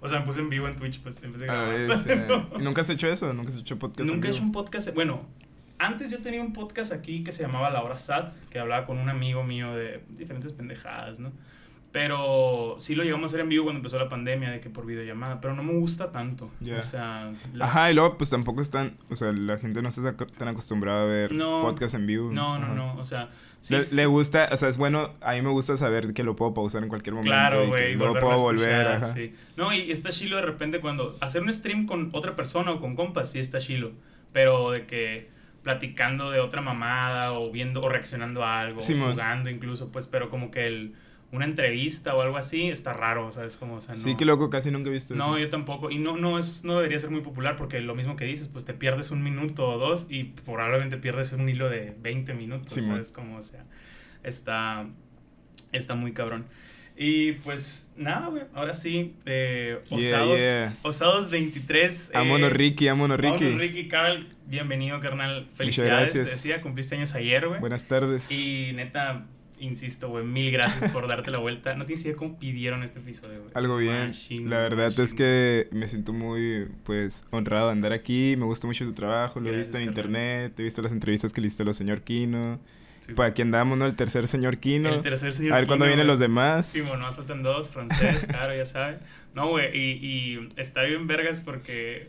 O sea, me puse en vivo en Twitch, pues a A la grabar. vez, eh, ¿y ¿Nunca has hecho eso? ¿Nunca has hecho podcast? en Nunca he hecho un podcast. Bueno, antes yo tenía un podcast aquí que se llamaba La Hora Sad, que hablaba con un amigo mío de diferentes pendejadas, ¿no? Pero sí lo llegamos a hacer en vivo cuando empezó la pandemia, de que por videollamada, pero no me gusta tanto. O sea, la- Ajá, y luego pues tampoco están, o sea, la gente no está tan- acostumbrada a ver No. podcast en vivo. No, no, Ajá. no, o sea, sí, le, sí- le gusta, o sea, es bueno, a mí me gusta saber que lo puedo pausar en cualquier momento. Claro, güey, volverlo a puedo volver, ajá. sí. No, y está chilo de repente cuando hacer un stream con otra persona o con compas, sí está chilo, pero de que platicando de otra mamada o viendo o reaccionando a algo, o Simón. jugando incluso, pues, pero como que el, una entrevista o algo así está raro, ¿sabes? Como, o sea, no, Sí, qué loco, casi nunca he visto eso. No, yo tampoco. Y no, no, es, no debería ser muy popular porque lo mismo que dices, pues te pierdes un minuto o dos y probablemente pierdes un hilo de 20 minutos, Simón. ¿sabes? Como, o sea, está, está muy cabrón. Y pues nada, güey, ahora sí, eh, Yeah, Osados, yeah. Osados 23. eh, Vámonos Ricky, vámonos Ricky. vámonos, Ricky, Carl, bienvenido, carnal. Felicidades, te gracias. decía, cumpliste años ayer, güey. Buenas tardes. Y neta, insisto, güey, mil gracias por darte la vuelta. No tienes idea cómo pidieron este episodio, güey. Algo bien. Machine, la verdad es que me siento muy, pues, honrado de andar aquí. Me gusta mucho tu trabajo. Lo he visto en carnal. internet. He visto las entrevistas que le hiciste a los señor Kino. Sí, Por aquí andamos, ¿no? El tercer señor Kino. El tercer señor a ver cuándo vienen los demás. Sí, bueno, nos faltan dos, francés, claro, ya sabe. No, güey, y, y está bien vergas porque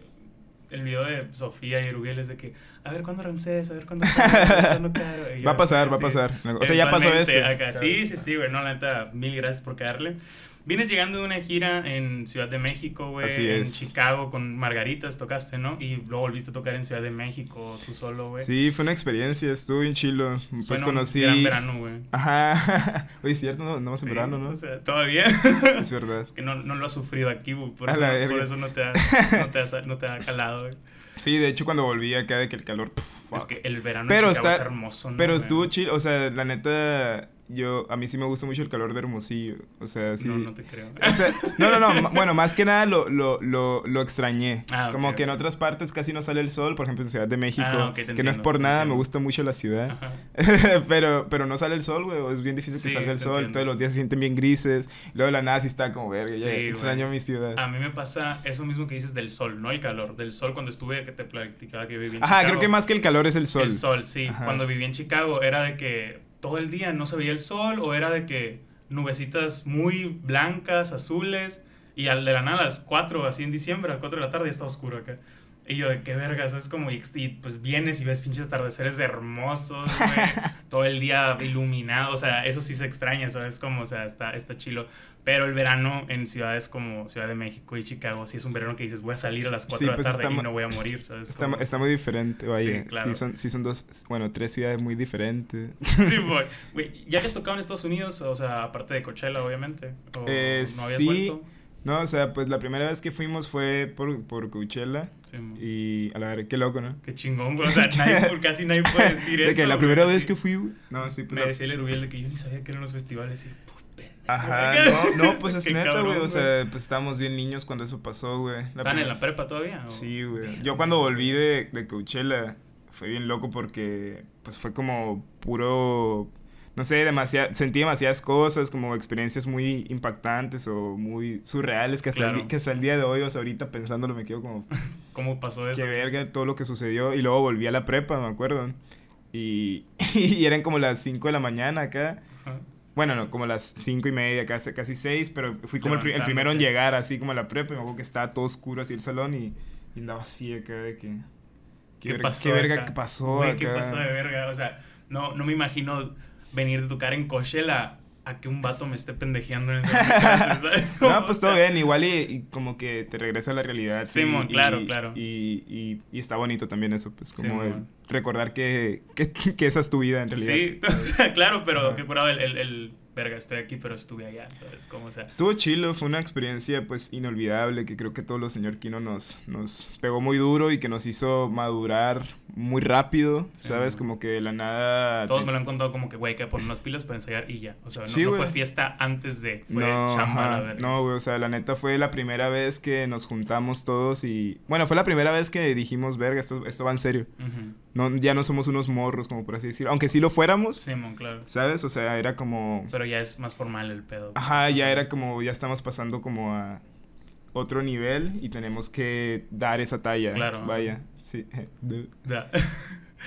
el video de Sofía y Erubiel es de que, a ver cuándo Ramsés, a ver cuándo Caro, Caro. Va a pasar, va a pasar. O sea, ya pasó este. acá. Sí, sí, sí, güey, no, la neta, mil gracias por caerle. Vienes llegando de una gira en Ciudad de México, güey, Así en es. Chicago con Margaritas tocaste, ¿no? Y luego volviste a tocar en Ciudad de México tú solo, güey. Sí, fue una experiencia. Estuvo bien chilo. Pues Suena un conocí. gran verano, güey. Ajá. Oye, es cierto, no, no más en Sí, verano, ¿no? O sea, todavía. Es verdad. que no, no lo has sufrido aquí, güey, por, eso, por eso no te ha, no te ha, no te ha calado, güey. Sí, de hecho, cuando volví acá de que el calor. pff, Es que el verano Pero en Chicago está- es hermoso, ¿no? Pero estuvo chill, o sea, la neta, yo, a mí sí me gusta mucho el calor de Hermosillo, o sea, sí. No, no te creo. O sea, no, no, no, bueno, más que nada lo, lo, lo, lo extrañé. Ah, Como que en otras partes casi no sale el sol, por ejemplo en Ciudad de México, Ah, que no es por nada, entiendo. me gusta mucho la ciudad. Ajá. pero, pero no sale el sol, güey, es bien difícil Sí, que salga el sol, entiendo. todos los días se sienten bien grises, luego de la nada sí está como verga, ya Sí, extraño mi ciudad. A mí me pasa eso mismo que dices del sol, no el calor. Del sol cuando estuve, que te platicaba que viví en Ajá, Chicago. creo que más que el calor es el sol. El sol, sí. Ajá. Cuando viví en Chicago era de que todo el día no se veía el sol o era de que nubecitas muy blancas, azules y al de la nada a las 4, así en diciembre, a las 4 de la tarde ya está oscuro acá. Y yo de qué vergas, es como, y, y, pues vienes y ves pinches atardeceres hermosos, güey, todo el día iluminado, o sea, eso sí se extraña, ¿sabes? Como, o sea, está, está chilo. Pero el verano en ciudades como Ciudad de México y Chicago, sí es un verano que dices, voy a salir a las 4 Sí, de la pues tarde y no voy a morir, ¿sabes? Está, muy diferente, vaya. Sí, claro. son, sí son dos, bueno, tres ciudades muy diferentes. Sí. Güey, ¿ya has tocado en Estados Unidos? O sea, aparte de Coachella, obviamente. ¿O Eh, no habías sí. vuelto? No, o sea, pues la primera vez que fuimos fue por, por Coachella. Sí. Y a la verdad, qué loco, ¿no? Qué chingón, güey. O sea, nadie, casi nadie puede decir de eso. que la primera vez que fui. No, sí, pues. Me decía el Erubiel de que yo ni sabía que eran los festivales. Y, Ajá, no, no, pues es Qué neta, güey. O sea, pues estábamos bien niños cuando eso pasó, güey. ¿Están en la prepa todavía? o? Sí, güey. Yo cuando volví de, de Coachella fue bien loco porque pues fue como puro, no sé, demasiado, sentí demasiadas cosas, como experiencias muy impactantes o muy surreales que hasta, el, Claro. di- que hasta el día de hoy, o sea, ahorita pensándolo me quedo como, ¿Cómo pasó eso? qué verga todo lo que sucedió. Y luego volví a la prepa, me acuerdo. Y, y eran como las 5 de la mañana acá. Ajá. Bueno, no, como las cinco y media, casi, casi seis, pero fui como el, el primero en llegar, así como a la prepa, y me acuerdo que estaba todo oscuro así el salón y, y andaba así acá de que... ¿Qué verga- pasó? ¿Qué verga acá? que pasó Güey, acá? ¿qué pasó de verga? O sea, no, no me imagino venir de tocar en Coachella a que un vato me esté pendejeando en esa ¿sabes? No, pues O todo sea, bien, igual y, y como que te regresa a la realidad. Sí, y- mon, y- claro, claro. Y, y, y está bonito también eso, pues como Sí, el mon. recordar que, que, que esa es tu vida en realidad. Sí, o sea, claro, pero Ajá. qué curado el, el, el, verga, estoy aquí, pero estuve allá, ¿sabes? Como, o sea, Estuvo chilo, fue una experiencia pues inolvidable que creo que todos los señor Kino nos, nos pegó muy duro y que nos hizo madurar muy rápido, Sí, ¿sabes? Como que de la nada... todos te- me lo han contado como que, güey, que poner unas pilas para ensayar y ya. O sea, no, Sí, fue fiesta antes de, fue no, chamba, la no, güey, o sea, la neta fue la primera vez que nos juntamos todos y... Bueno, fue la primera vez que dijimos, verga, esto, esto va en serio. No, ya no somos unos morros, como por así decirlo. Aunque sí lo fuéramos, Simón, claro. ¿sabes? O sea, era como... Pero ya es más formal el pedo. Ajá, ya era como, ya estamos pasando como a... otro nivel y tenemos que dar esa talla. Claro. Vaya, sí.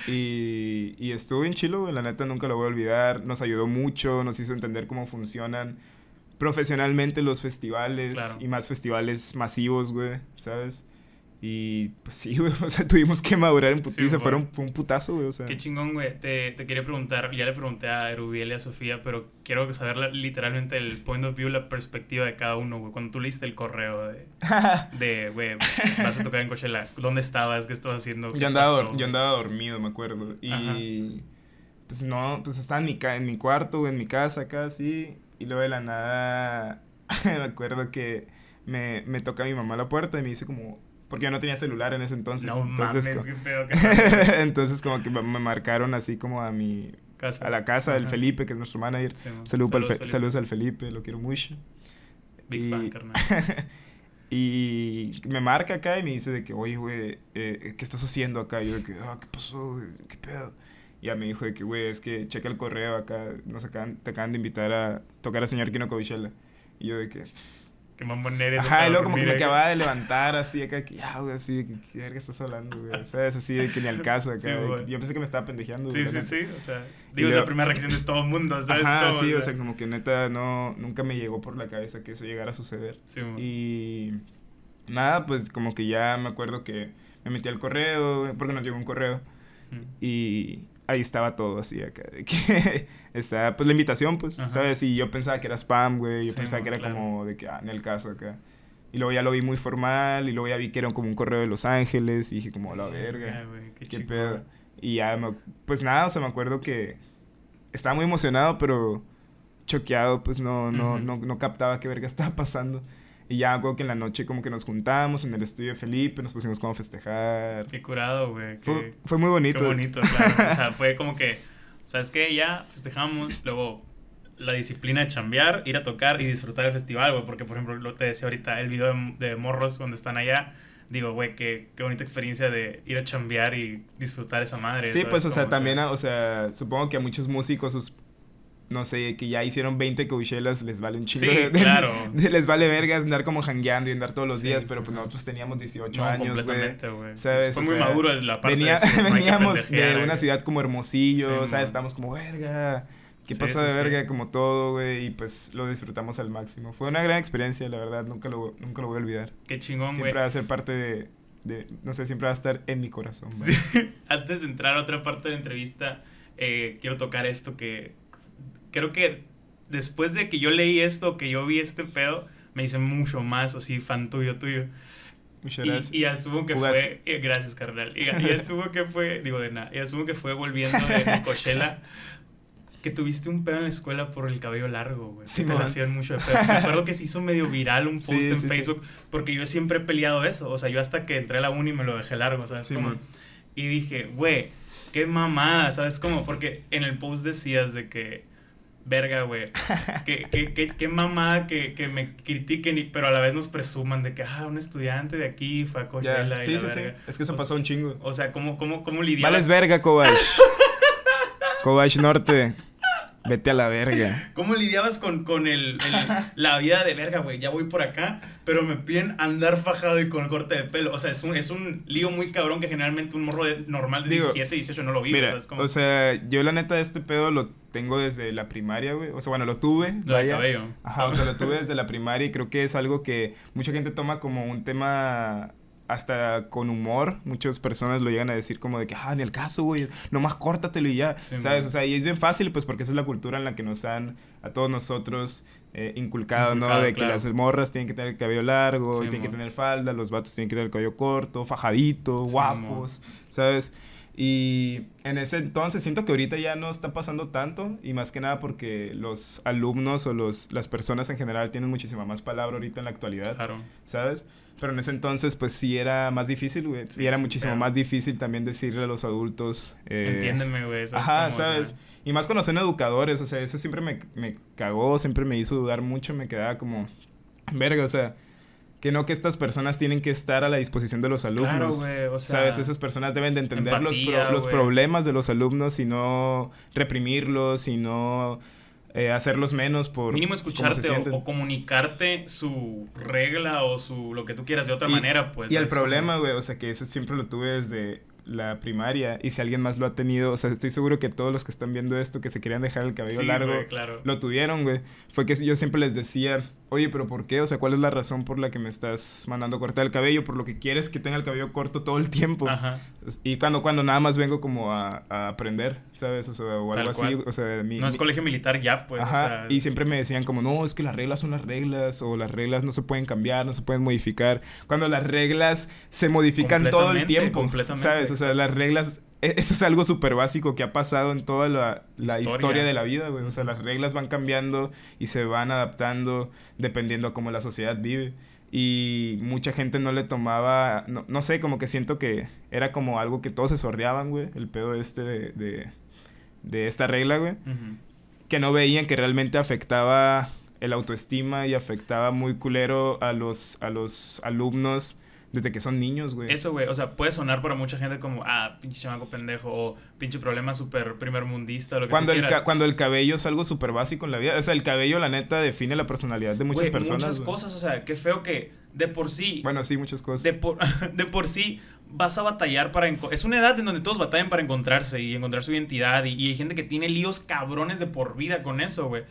Y, y estuvo bien chilo. La neta nunca lo voy a olvidar. Nos ayudó mucho, nos hizo entender cómo funcionan profesionalmente los festivales Claro. y más festivales masivos, güey, ¿sabes? Y pues sí, güey, o sea, tuvimos que madurar en putiza, fueron, fue un putazo, güey, o sea. Qué chingón, güey. Te, te quería preguntar, ya le pregunté a Erubiel y a Sofía, pero quiero saber la- literalmente el point of view, la perspectiva de cada uno, güey. Cuando tú leíste el correo de, de, güey, vas a tocar en Coachella, ¿dónde estabas? ¿Qué estabas haciendo? ¿Qué Yo andaba, pasó, yo andaba dormido, me acuerdo. Y pues no, pues estaba en mi, ca- en mi cuarto, güey, en mi casa acá, así. Y luego de la nada, me acuerdo que me, me toca mi mamá a la puerta y me dice como... Porque yo no tenía celular en ese entonces. No entonces, mames, qué pedo. que entonces como que me marcaron así como a mi... casa. A la casa del Ajá. Felipe, que es nuestro manager. Sí, man. Saludos, al Fe- Felipe. saludos al Felipe, lo quiero mucho. Big y- fan, carnal. y me marca acá y me dice de que, oye, güey, eh, ¿qué estás haciendo acá? Y yo de que, ah, ¿qué pasó? güey? ¿Qué pedo? Y ya me dijo de que, güey, es que checa el correo acá, nos acaban, te acaban de invitar a tocar a señor Kino Covichela. Y yo de que, Eres. ajá, y luego como que me acaba acababa de levantar así acá, que ya, güey, así, de que, ¿qué estás hablando, güey? ¿Sabes? Así de que ni al caso acá. Sí, de que- güey. yo pensé que me estaba pendejeando. Sí, güey, sí, sí. O sea, digo, es la primera reacción de todo el mundo, ¿sabes? Ajá, Todo, sí, o sea, como que neta no, nunca me llegó por la cabeza que eso llegara a suceder. Sí. Y nada, pues como que ya me acuerdo que me metí al correo, porque nos llegó un correo. Y ahí estaba todo así acá. De que estaba, pues la invitación, pues, Ajá. ¿sabes? Y yo pensaba que era spam, güey. Yo Sí, pensaba mo, que era claro. como de que, ah, en el caso acá. Y luego ya lo vi muy formal. Y luego ya vi que era como un correo de Los Ángeles. Y dije, como, la verga. Güey, qué ¿Qué pedo? Y ya, me- pues nada, o sea, me acuerdo que estaba muy emocionado, pero choqueado, pues no, no, Ujú. no, no captaba qué verga estaba pasando. Y ya acuerdo que en la noche como que nos juntamos en el estudio de Felipe, nos pusimos como a festejar. Qué curado, güey. Fue, fue muy bonito. qué bonito, claro. O sea, fue como que, ¿sabes qué? Ya festejamos, luego la disciplina de chambear, ir a tocar y disfrutar el festival, güey. Porque, por ejemplo, lo te decía ahorita, el video de, de Morros cuando están allá, digo, güey, qué, qué bonita experiencia de ir a chambear y disfrutar esa madre. Sí, ¿sabes pues, o sea, también, o sea, supongo que a muchos músicos, sus- no sé, que ya hicieron 20 Coachelas, les vale un chingo Sí, de, de- claro. de- les vale vergas andar como jangueando y andar todos los Sí, días, pero pues no. nosotros teníamos 18 No, años, güey. ¿Sabes? Fue O muy sea, maduro la parte Venía- de que veníamos de una ciudad como Hermosillo, Sí, ¿sabes? Estamos como, verga, ¿qué sí, de verga? Como todo, güey, y pues lo disfrutamos al máximo. Fue una gran experiencia, la verdad, nunca lo, nunca lo voy a olvidar. Qué chingón, güey. Siempre va a ser parte de, de- no sé, siempre va a estar en mi corazón, güey. Sí. Antes de entrar a otra parte de la entrevista, eh, quiero tocar esto que creo que después de que yo leí esto, que yo vi este pedo, me hice mucho más así fan tuyo, tuyo. Muchas gracias. y asumo que fue, eh, gracias carnal, y, y asumo que fue, digo de nada, y asumo que fue volviendo de, Coachella, que tuviste un pedo en la escuela por el cabello largo, güey. Sí, te man. hacían mucho de pedo. Me acuerdo que se hizo medio viral un post Sí, en sí, sí. Facebook, porque yo siempre he peleado eso, o sea, yo hasta que entré a la uni me lo dejé largo, ¿sabes? Sí, Como- y dije, güey, qué mamada, ¿sabes cómo? Porque en el post decías de que, verga, güey, qué, qué, qué, qué mamada que, que me critiquen, y- pero a la vez nos presuman de que, ah, un estudiante de aquí fue a Coachella y Sí, la sí. Es que eso O pasó un chingo. O sea, ¿cómo, cómo, cómo lidiabas? Vales verga, Cobach. Cobach Norte. Vete a la verga. ¿Cómo lidiabas con, con el, el- la vida de verga, güey? Ya voy por acá, pero me piden andar fajado y con corte de pelo. O sea, es un, es un lío muy cabrón que generalmente un morro de- normal de Digo, 17, 18 no lo vive, Mira, ¿sabes? Como o sea, yo la neta este pedo lo tengo desde la primaria, güey. O sea, bueno, lo tuve. lo vaya. cabello. Ajá, o sea, lo tuve desde la primaria y creo que es algo que mucha gente toma como un tema hasta con humor. Muchas personas lo llegan a decir como de que, ah, ni el caso, güey, nomás córtatelo y ya, Sí, ¿sabes? man. O sea, y es bien fácil, pues, porque esa es la cultura en la que nos han, a todos nosotros, eh, inculcado, ¿no? De que las morras tienen que tener el cabello largo, Sí, tienen que tener falda, los vatos tienen que tener el cabello corto, fajadito, Sí, guapos, ¿sabes? Y en ese entonces siento que ahorita ya no está pasando tanto y más que nada porque los alumnos o los, las personas en general tienen muchísima más palabra ahorita en la actualidad, Claro. ¿sabes? Pero en ese entonces pues sí era más difícil, güey. Sí, y era sí, muchísimo claro. más difícil también decirle a los adultos... eh, Entiéndeme, güey. ¿sabes Ajá, cómo? O sea, ¿sabes? Y más cuando son educadores, o sea, eso siempre me, me cagó, siempre me hizo dudar mucho, me quedaba como, verga, o sea, que no que estas personas tienen que estar a la disposición de los Claro, alumnos. güey. O sea, ¿Sabes? Esas personas deben de entender los, pro- los güey. problemas de los alumnos y no reprimirlos y no eh, hacerlos menos por Mínimo escucharte o, comunicarte su regla o su lo que tú quieras de otra Y- manera, pues. y el problema, güey, o sea, que eso siempre lo tuve desde la primaria. Y si alguien más lo ha tenido, o sea, estoy seguro que todos los que están viendo esto, que se querían dejar el cabello Sí, largo, güey, claro. lo tuvieron, güey. Fue que yo siempre les decía, oye, pero ¿por qué? O sea, ¿cuál es la razón por la que me estás mandando cortar el cabello? Por lo que quieres que tenga el cabello corto todo el tiempo. Ajá. Y cuando, cuando nada más vengo como a, a aprender, ¿sabes? O sea, o algo así. O sea, mi, No es mi- colegio militar ya, pues. Ajá, o sea, y siempre me decían como, no, es que las reglas son las reglas, o las reglas no se pueden cambiar, no se pueden modificar. Cuando las reglas se modifican todo el tiempo, completamente, ¿sabes? O sea, las reglas, eso es algo súper básico que ha pasado en toda la, la Historia. historia. de la vida, güey. O sea, las reglas van cambiando y se van adaptando dependiendo a cómo la sociedad vive. Y mucha gente no le tomaba, no, no sé, como que siento que era como algo que todos se sordeaban, güey, el pedo este de, de, de esta regla, güey que no veían que realmente afectaba el autoestima y afectaba muy culero a los, a los alumnos desde que son niños, güey. Eso, güey, o sea, puede sonar para mucha gente como, ah, pinche chamaco pendejo, o pinche problema súper primermundista, lo que Cuando tú el, quieras. cuando el cabello es algo súper básico en la vida. O sea, el cabello, la neta, define la personalidad de muchas Güey, personas. Muchas güey. cosas, o sea, qué feo que de por sí, Bueno, sí, muchas cosas. de, por, de por sí vas a batallar para... Es una edad en donde todos batallan para encontrarse y encontrar su identidad y, y hay gente que tiene líos cabrones de por vida con eso, güey.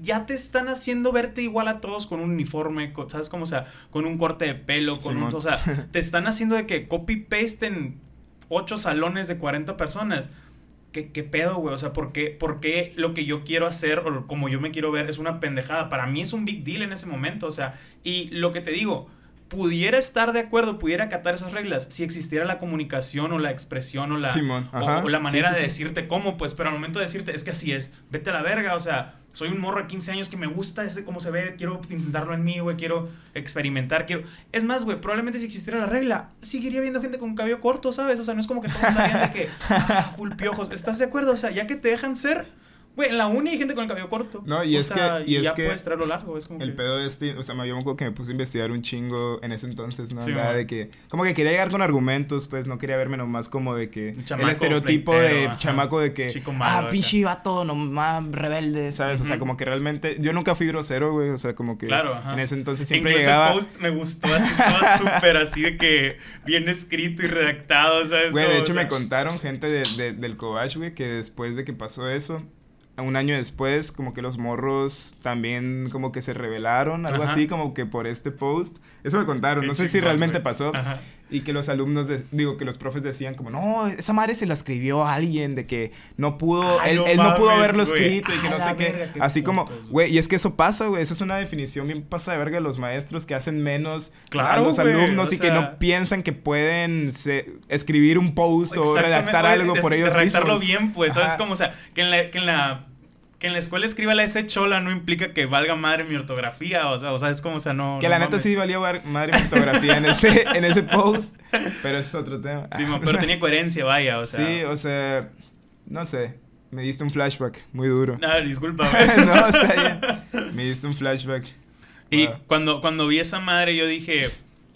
Ya te están haciendo verte igual a todos con un uniforme, co- ¿sabes cómo? O sea, con un corte de pelo, con un... O sea, te están haciendo de que copy-paste en ocho salones de 40 personas. ¿Qué, qué pedo, güey? O sea, ¿por qué, por qué lo que yo quiero hacer o como yo me quiero ver es una pendejada? Para mí es un big deal en ese momento, o sea, y lo que te digo, pudiera estar de acuerdo, pudiera acatar esas reglas si existiera la comunicación o la expresión o la, Simón, o- la manera sí, de decirte cómo, pues, pero al momento de decirte, es que así es, vete a la verga, o sea, soy un morro de 15 años que me gusta ese cómo se ve, quiero intentarlo en mí, güey, quiero experimentar, quiero... Es más, güey, probablemente si existiera la regla, seguiría viendo gente con cabello corto, ¿sabes? O sea, no es como que todos andarían de que, ah, full piojos, ¿estás de acuerdo? O sea, ya que te dejan ser, güey, en la uni hay gente con el cabello corto. No, y O es sea, que- y es ya que puedes traerlo largo, es como El que... pedo este, o sea, me- acuerdo que me puse a investigar un chingo en ese entonces, ¿no? Sí, man. de que, como que quería llegar con argumentos, pues no quería verme nomás como de que Un el chamaco estereotipo pleitero, de ajá. chamaco de que, Chico malo ah, acá". pinche vato nomás rebelde, ¿sabes? O sea, como que realmente, yo nunca fui grosero, güey, o sea, como que Claro, ajá. en ese entonces siempre Incluso llegaba... el post me gustó, así estaba súper así de que bien escrito y redactado, ¿sabes? Güey, de hecho o me contaron gente de, de- del Cobach, güey, que después de que pasó eso, un año después, como que los morros también como que se rebelaron, algo Ajá. así, como que por este post. Eso me contaron, qué no sé si realmente güey. pasó. Ajá. Y que los alumnos, de- digo, que los profes decían como, no, esa madre se la escribió a alguien, de que no pudo, Ay, él, no él no pudo haberlo escrito y que A no sé qué. verga, qué Así como, güey. y es que eso pasa, güey, eso es una definición bien pasa de verga de los maestros que hacen menos Claro, a los alumnos o y que no piensan que pueden se- escribir un post o redactar algo por ellos redactarlo mismos. bien, pues, ¿sabes? Como, o sea, que en la... Que en la que en la escuela escriba la S chola no implica que valga madre mi ortografía, o sea, o sea, es como, o sea, no... Que no la neta mames. sí valía madre mi fotografía en ese, en ese post, pero eso es otro tema. Sí, pero tenía coherencia, vaya, o sea... Sí, o sea, no sé, me diste un flashback muy duro. Ah, disculpa, güey. no, está bien. Me diste un flashback. Y Wow. cuando, cuando vi esa madre, yo dije,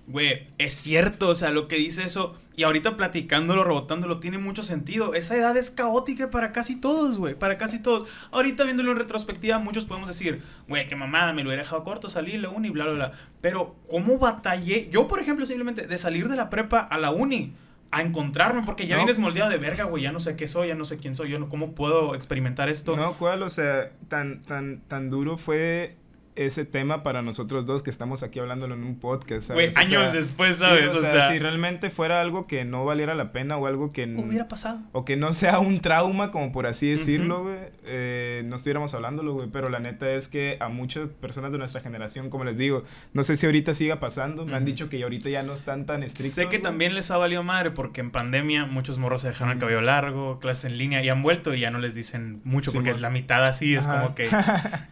güey, es cierto, o sea, lo que dice eso. Y ahorita platicándolo, rebotándolo, tiene mucho sentido. Esa edad es caótica para casi todos, güey, para casi todos. Ahorita viéndolo en retrospectiva, muchos podemos decir, güey, qué mamada, me lo hubiera dejado corto, salí de la uni, bla, bla, bla. Pero, ¿cómo batallé? Yo, por ejemplo, simplemente de salir de la prepa a la uni. A encontrarme, porque ya No. vienes moldeado de verga, güey. Ya no sé qué soy, ya no sé quién soy, yo no, cómo puedo experimentar esto. No, ¿cuál? O sea, tan, tan, tan duro fue ese tema para nosotros dos que estamos aquí hablándolo en un podcast, años sea, después, sí, ¿sabes? o, O sea, sea, si realmente fuera algo que no valiera la pena o algo que... n- hubiera pasado. O que no sea un trauma, como por así decirlo, güey. eh, no estuviéramos hablándolo, güey. Pero la neta es que a muchas personas de nuestra generación, como les digo, no sé si ahorita siga pasando. Me han dicho que ahorita ya no están tan estrictos. Sé que también les ha valido madre porque en pandemia muchos morros se dejaron el cabello largo, clases en línea y han vuelto y ya no les dicen mucho porque Simón. la mitad así es Ajá. como que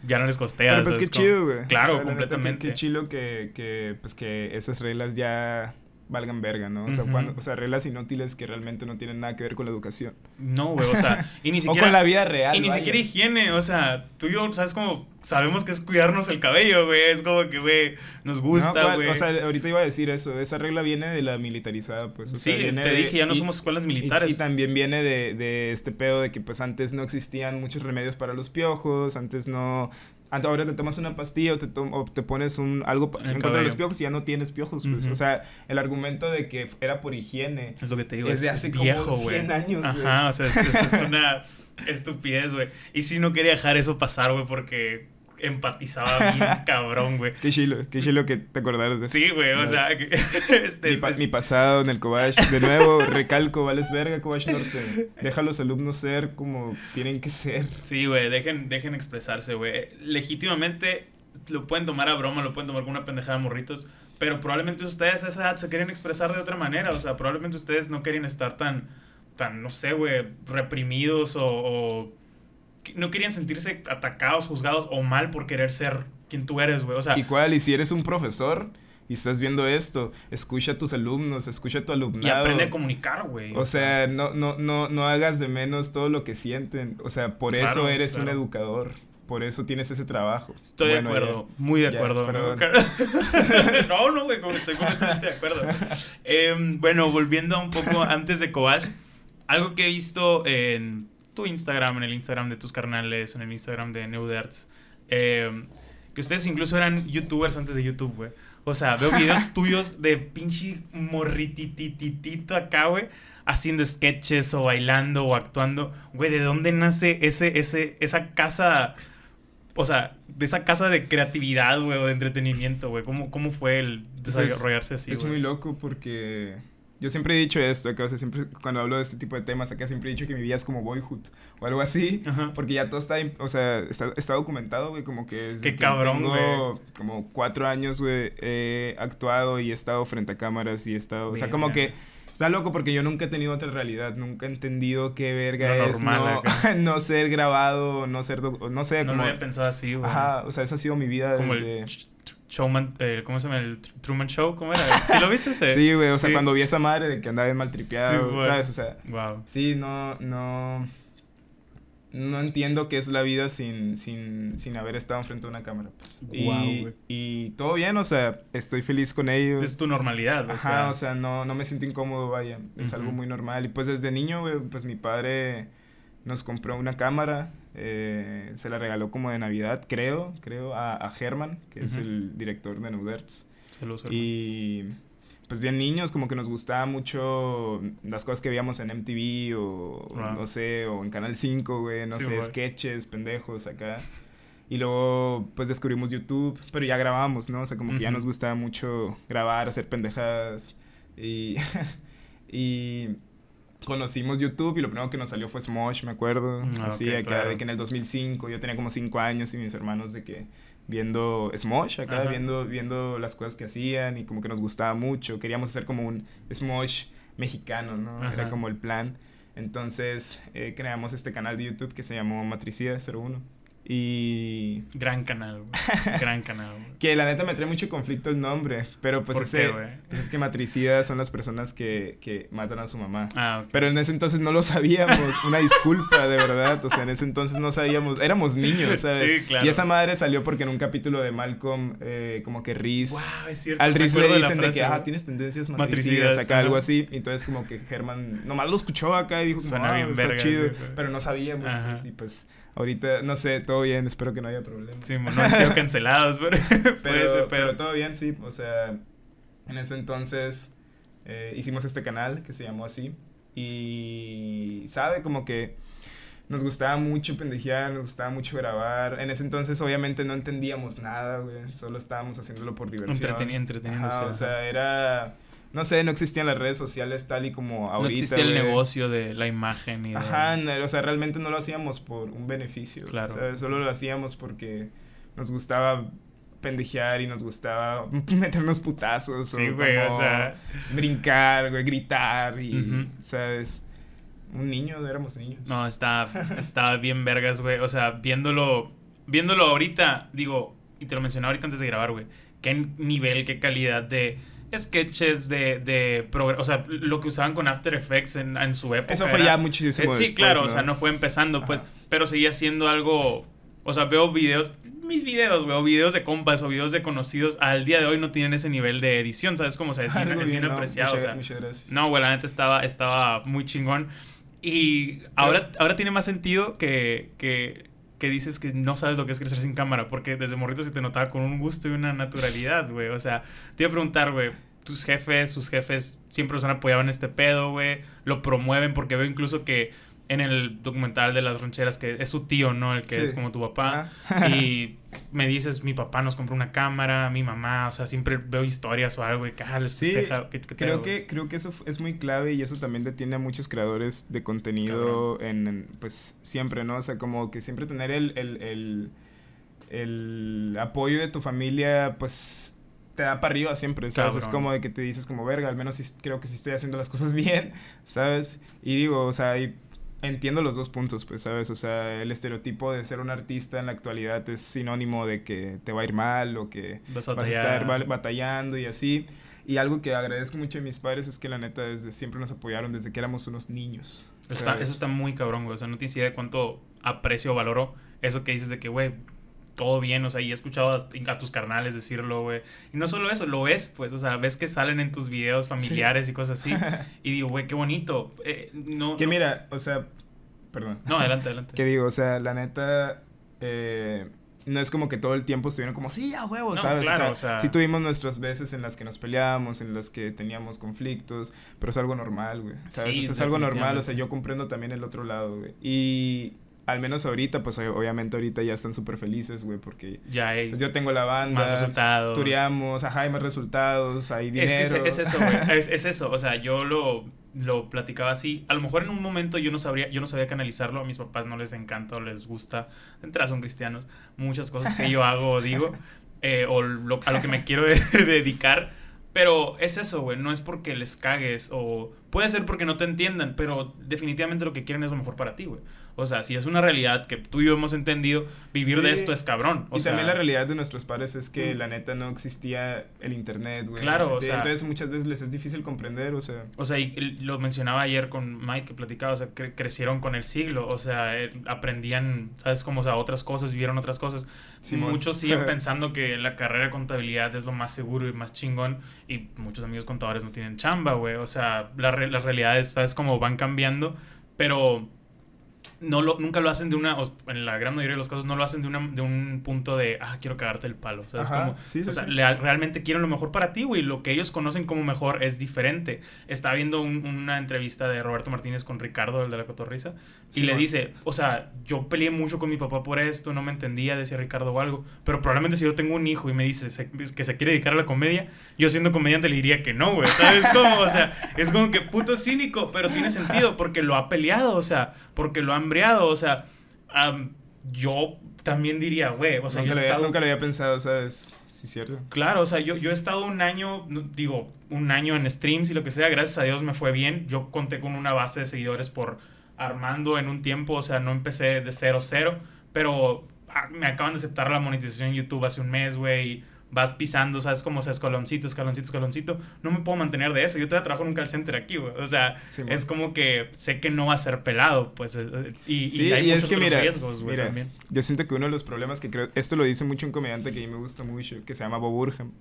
ya no les costea. Pero pues qué Como- chido, güey. Claro, O sea, qué- completamente. Qué, chido que, que, pues, que esas reglas ya valgan verga, ¿no? O sea, cuando- o sea, reglas inútiles que realmente no tienen nada que ver con la educación. No, güey, o sea, y ni o siquiera... con la vida real. Y ni vaya. siquiera higiene, o sea, tú y yo, ¿sabes cómo? Sabemos que es cuidarnos el cabello, güey. Es como que, güey, nos No, gusta, güey. o sea, ahorita iba a decir eso. Esa regla viene de la militarizada, pues. O sí, sea, viene te de- dije, ya no y- somos escuelas y- militares. Y, también viene de, de este pedo de que pues antes no existían muchos remedios para los piojos, antes no... Ahora te tomas una pastilla o te, o te pones un, algo En contra de los piojos y ya no tienes piojos. Pues. O sea, el argumento de que era por higiene Es lo que te digo, es es, de hace como viejo, güey. 100 años. Ajá, o sea, es, es- es una estupidez, güey. Y sí, no quería dejar eso pasar, güey, porque empatizaba bien cabrón, güey. Qué chilo, qué chilo que te acordaras de eso. Sí, güey, o sea, que- este, Mi, pa- mi pasado en el Cobach, de nuevo, recalco, vales verga, Cobach Norte. Deja a los alumnos ser como tienen que ser. Sí, güey, dejen, dejen expresarse, güey. Legítimamente lo pueden tomar a broma, lo pueden tomar con una pendejada de morritos, pero probablemente ustedes a esa edad se querían expresar de otra manera, o sea, probablemente ustedes no querían estar tan, tan no sé, güey, reprimidos o, no querían sentirse atacados, juzgados o mal por querer ser quien tú eres, güey. O sea, ¿Y cuál? Y si eres un profesor y estás viendo esto, escucha a tus alumnos, escucha a tu alumnado. y aprende a comunicar, güey. O sea, no, no, no, no hagas de menos todo lo que sienten. O sea, por eso Claro, eres un educador. Por eso tienes ese trabajo. Estoy Bueno, de acuerdo, muy de ya, acuerdo. no, no, güey, como estoy completamente de acuerdo. Em, bueno, volviendo un poco antes de Cobach, algo que he visto en tu Instagram, en el Instagram de tus carnales, en el Instagram de Neuderts, em, que ustedes incluso eran youtubers antes de YouTube, güey. O sea, veo videos tuyos de pinche morritititito acá, güey, haciendo sketches o bailando o actuando. Güey, ¿de dónde nace ese, ese, esa casa o sea, de esa casa de creatividad, güey, o de entretenimiento, güey. ¿Cómo, ¿Cómo fue el Pues es- desarrollarse así, es muy loco porque yo siempre he dicho esto, acá, o sea, siempre cuando hablo de este tipo de temas, acá siempre he dicho que mi vida es como boyhood o algo así, Ajá. porque ya todo está, o sea, está, está documentado, güey, como que Qué que cabrón, tengo como cuatro años, güey, he actuado y he estado frente a cámaras y he estado, o sea, como que está loco porque yo nunca he tenido otra realidad, nunca he entendido qué verga Lo es normal no, no ser grabado, no ser, no sé, No como, lo había pensado así, güey. ajá, o sea, esa ha sido mi vida Como desde... el Showman, eh, ¿cómo se llama? El Tr- Truman Show, ¿cómo era? ¿Sí lo viste ese? Sí, güey, o sea, Sí. cuando vi a esa madre de que andaba bien mal tripeado, Sí. ¿sabes? O sea, Wow. sí, no, no, no entiendo qué es la vida sin, sin, sin haber estado enfrente de una cámara, pues. Y, Guau, güey. y todo bien, o sea, estoy feliz con ellos. Es tu normalidad, o Ajá, sea. o sea, no, no me siento incómodo, vaya, es algo muy normal. Y pues desde niño, güey, pues mi padre nos compró una cámara, eh, se la regaló como de Navidad, creo, creo, a, a que es el director de Neuderts. Saludos. Y pues bien niños, como que nos gustaba mucho las cosas que veíamos en MTV o Wow. no sé, o en Canal 5, güey, no Sí, sé, sketches, pendejos acá. Y luego pues descubrimos YouTube, pero ya grabábamos, ¿no? O sea, como que ya nos gustaba mucho grabar, hacer pendejadas. Y, y conocimos YouTube y lo primero que nos salió fue Smosh, me acuerdo. Ah, Así, acá, claro. de que en el 2005 yo tenía como 5 años y mis hermanos de que viendo Smosh acá, Ajá. viendo, viendo las cosas que hacían y como que nos gustaba mucho. Queríamos hacer como un Smosh mexicano, ¿no? Ajá. Era como el plan. Entonces eh, creamos este canal de YouTube que se llamó Matricida 01. Y Gran canal, güey. Gran canal, güey. que la neta me trae mucho conflicto el nombre, pero pues ¿Por ese, qué, pues es que matricidas son las personas que, que matan a su mamá. Ah. Pero en ese entonces no lo sabíamos, una disculpa, de verdad, o sea, en ese entonces no sabíamos, éramos niños, ¿sabes? Sí, claro. Y esa madre salió porque en un capítulo de Malcolm, eh, como que Riz, Wow, es cierto. al Riz le dicen de, frase, que, ah, tienes tendencias Matricidas, matricidas, acá, algo así, y entonces como que Germán nomás lo escuchó acá y dijo, Suena ah, bien está verga, chido, sí, pero no sabíamos, pues, y pues, ahorita, no sé, todo bien, espero que no haya problema. Sí, no han sido cancelados, pero. pero, ser, pero todo bien, sí. O sea, en ese entonces eh, hicimos este canal que se llamó así. Y, ¿sabe? Como que nos gustaba mucho pendejear, nos gustaba mucho grabar. En ese entonces, obviamente, no entendíamos nada, güey. Solo estábamos haciéndolo por diversión. Entreteni- entreteniéndose, Ajá, o sea, era... No sé, no existían las redes sociales tal y como ahorita, no existía el negocio de la imagen y de... Ajá, no, o sea, realmente no lo hacíamos por un beneficio. Claro. O sea, solo lo hacíamos porque nos gustaba pendejear y nos gustaba meternos putazos. Sí, o güey, o sea- Brincar, güey, gritar y, Ujú. ¿sabes? Un niño, éramos niños. No, está, está bien vergas, güey. O sea, viéndolo, viéndolo ahorita, digo, y te lo mencioné ahorita antes de grabar, güey. Qué nivel, qué calidad de sketches de, de o sea, lo que usaban con After Effects en, en su época. Eso fue era- ya muchísimo Sí, después, claro, o sea, no fue empezando, pues, Ajá. pero seguía siendo algo, o sea, veo videos, mis videos, güey, o videos de compas o videos de conocidos, al día de hoy no tienen ese nivel de edición, ¿sabes? Como, o sea, es bien, es no, apreciado, muchas- o sea. muchas gracias. No, güey, la neta estaba, estaba muy chingón. Y ahora, ahora tiene más sentido que, que, que dices que no sabes lo que es crecer sin cámara, porque desde morrito se te notaba con un gusto y una naturalidad, güey. O sea, te iba a preguntar, güey, tus jefes, sus jefes siempre los han apoyado en este pedo, güey, lo promueven, porque veo incluso que en el documental de las rancheras que es su tío, ¿no? El que Sí. es como tu papá. Y me dices, mi papá nos compró una cámara, mi mamá, o sea, siempre veo historias o algo y que ah, les Sí, festeja, ¿qué- qué Creo que, creo que eso es muy clave y eso también detiene a muchos creadores de contenido en, en, pues, siempre, ¿no? O sea, como que siempre tener el, el, el, el apoyo de tu familia, pues, te da para arriba siempre, ¿sabes? Es como de que te dices como, verga, al menos creo que sí estoy haciendo las cosas bien, ¿sabes? Y digo, o sea, y entiendo los dos puntos, pues, ¿sabes? O sea, el estereotipo de ser un artista en la actualidad es sinónimo de que te va a ir mal o que Vas a vas a batallar. estar ba- batallando y así. Y algo que agradezco mucho a mis padres es que la neta desde siempre nos apoyaron desde que éramos unos niños. Eso está, ¿sabes? eso está muy cabrón, güey. O sea, no tienes idea de cuánto aprecio o valoro eso que dices de que, güey, todo bien. O sea, y he escuchado a, tus carnales decirlo, güey. Y no solo eso, lo ves, pues. O sea, ves que salen en tus videos familiares y cosas así. y digo, güey, qué bonito. Eh, no, que no- mira, o sea, perdón. No, adelante, adelante. que digo, o sea, la neta, eh, no es como que todo el tiempo estuvieron como, sí, a huevo, No, ¿sabes? claro, o sea, o sea- sí tuvimos nuestras veces en las que nos peleábamos, en las que teníamos conflictos, pero es algo normal, güey, ¿sabes? Sí, O sea, es algo normal, o sea, yo comprendo también el otro lado, güey. Y al menos ahorita, pues ob- obviamente ahorita ya están súper felices, güey, porque Ya hay pues yo tengo la banda, más resultados. tureamos, ajá, hay más resultados, hay Es, dinero. que es, es eso, güey. Es, es eso. O sea, yo lo, lo platicaba así. A lo mejor en un momento yo no sabría, yo no sabía canalizarlo. A mis papás no les encanta o les gusta. De entrada son cristianos. Muchas cosas que yo hago o digo. eh, o lo- a lo que me quiero de- dedicar. Pero es eso, güey. No es porque les cagues. O puede ser porque no te entiendan. Pero definitivamente lo que quieren es lo mejor para ti, güey. O sea, si es una realidad que tú y yo hemos entendido, vivir de Sí. esto es cabrón. O y sea, también la realidad de nuestros padres es que Mm. la neta no existía el internet, güey. no Claro, o existía. sea- Entonces muchas veces les es difícil comprender, o sea... O sea, y lo mencionaba ayer con Mike que platicaba, o sea, cre- crecieron con el siglo, o sea, aprendían, ¿sabes? Como, o sea, otras cosas, vivieron otras cosas. Simón. Muchos siguen pensando que la carrera de contabilidad es lo más seguro y más chingón y muchos amigos contadores no tienen chamba, güey. O sea, la re- las realidades, ¿sabes? Como van cambiando, pero no lo, nunca lo hacen de una, en la gran mayoría de los casos no lo hacen de, una, de un punto de, ah, quiero cagarte el palo, o sea, es como, sí, sí, o sea, sí. le- realmente quieren lo mejor para ti, güey, lo que ellos conocen como mejor es diferente. Estaba viendo un- una entrevista de Roberto Martínez con Ricardo, el de la cotorriza, y le dice, o sea, yo peleé mucho con mi papá por esto, no me entendía, decía Ricardo o algo, pero probablemente si yo tengo un hijo y me dice se- que se quiere dedicar a la comedia, yo siendo comediante le diría que no, güey, ¿sabes cómo? O sea, es como que puto cínico, pero tiene sentido porque lo ha peleado, o sea, porque lo ha hambreado, o sea, yo también diría, güey, o sea, nunca, yo lo he había, estado... nunca lo había pensado, ¿sabes? Sí, cierto. Claro, o sea, yo, yo he estado un año, digo, un año en streams y lo que sea, gracias a Dios me fue bien. Yo conté con una base de seguidores por Armando en un tiempo, o sea, no empecé de cero cero, pero ah, me acaban de aceptar la monetización en YouTube hace un mes, güey. Vas pisando, ¿sabes? Como sea, escaloncito, escaloncito, escaloncito. No me puedo mantener de eso. Yo todavía trabajo en un call center aquí, güey. O sea, Sí, es como que sé que no va a ser pelado, pues. eh, eh, Y, Sí, y hay y muchos es que mira, riesgos, güey, mira, también. yo siento que uno de los problemas que creo, esto lo dice mucho un comediante que a mí me gusta mucho, que se llama Bob Burham.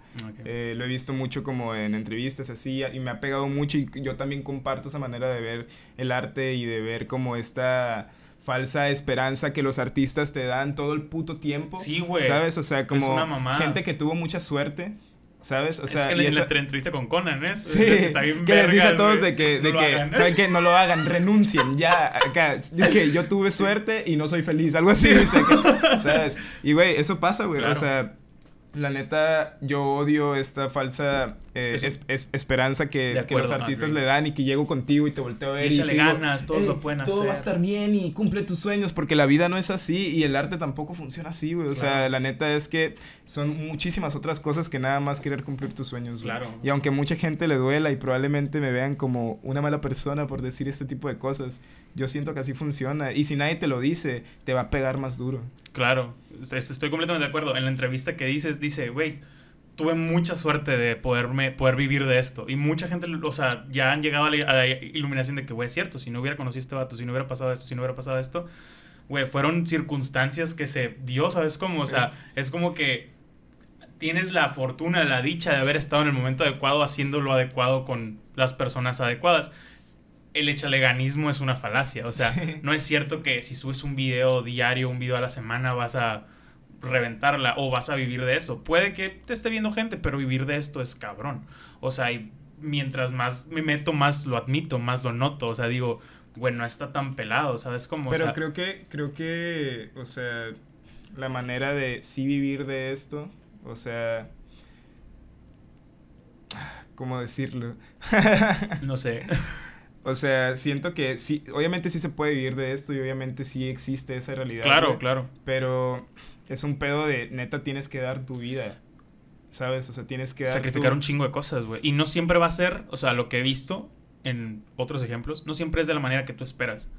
Eh, lo he visto mucho como en entrevistas así y me ha pegado mucho y yo también comparto esa manera de ver el arte y de ver como esta falsa esperanza que los artistas te dan todo el puto tiempo. Sí, güey. ¿Sabes? O sea, como una gente que tuvo mucha suerte, ¿sabes? O sea, es que y la esa- entre- entrevista con Conan, ¿eh? Sí, Está bien que les dice a todos de que, de No lo que hagan. ¿saben qué? No lo hagan, renuncien, ya, acá, que yo tuve suerte y no soy feliz, algo así, dice que, ¿sabes? Y, güey, eso pasa, güey, Claro. o sea, la neta, yo odio esta falsa eh, es- es- esperanza que, los artistas le dan y que llego contigo y te volteo a ver Y y, te digo, ganas, todos lo pueden Todo va a hacer". estar bien y cumple tus sueños, porque la vida no es así y el arte tampoco funciona así, güey, o sea, la neta es que son muchísimas otras cosas que nada más querer cumplir tus sueños, güey. Claro. Y aunque mucha gente le duela y probablemente me vean como una mala persona por decir este tipo de cosas, yo siento que así funciona. Y si nadie te lo dice, te va a pegar más duro. Claro, est- estoy completamente de acuerdo. En la entrevista que dices, dice, güey, tuve mucha suerte de poderme, poder vivir de esto. Y mucha gente, o sea, ya han llegado a la, iluminación de que, güey, es cierto, si no hubiera conocido a este vato, si no hubiera pasado esto, si no hubiera pasado esto, güey, fueron circunstancias que se dio, ¿sabes cómo? O sea, es como que tienes la fortuna, la dicha de haber estado en el momento adecuado haciendo lo adecuado con las personas adecuadas. El echaleganismo es una falacia, o sea, no es cierto que si subes un video diario, un video a la semana, vas a reventarla o vas a vivir de eso. Puede que te esté viendo gente, pero vivir de esto es cabrón. O sea, y mientras más me meto, más lo admito, más lo noto. O sea, digo, bueno, no está tan pelado, ¿sabes cómo? Pero creo que, creo que, o sea, la manera de sí vivir de esto, o sea, ¿cómo decirlo? no sé. O sea, siento que sí, obviamente sí se puede vivir de esto y obviamente sí existe esa realidad. Claro, claro. Pero es un pedo de neta tienes que dar tu vida. ¿Sabes? O sea, tienes que dar sacrificar un chingo de cosas, güey. Y no siempre va a ser, o sea, lo que he visto en otros ejemplos, no siempre es de la manera que tú esperas.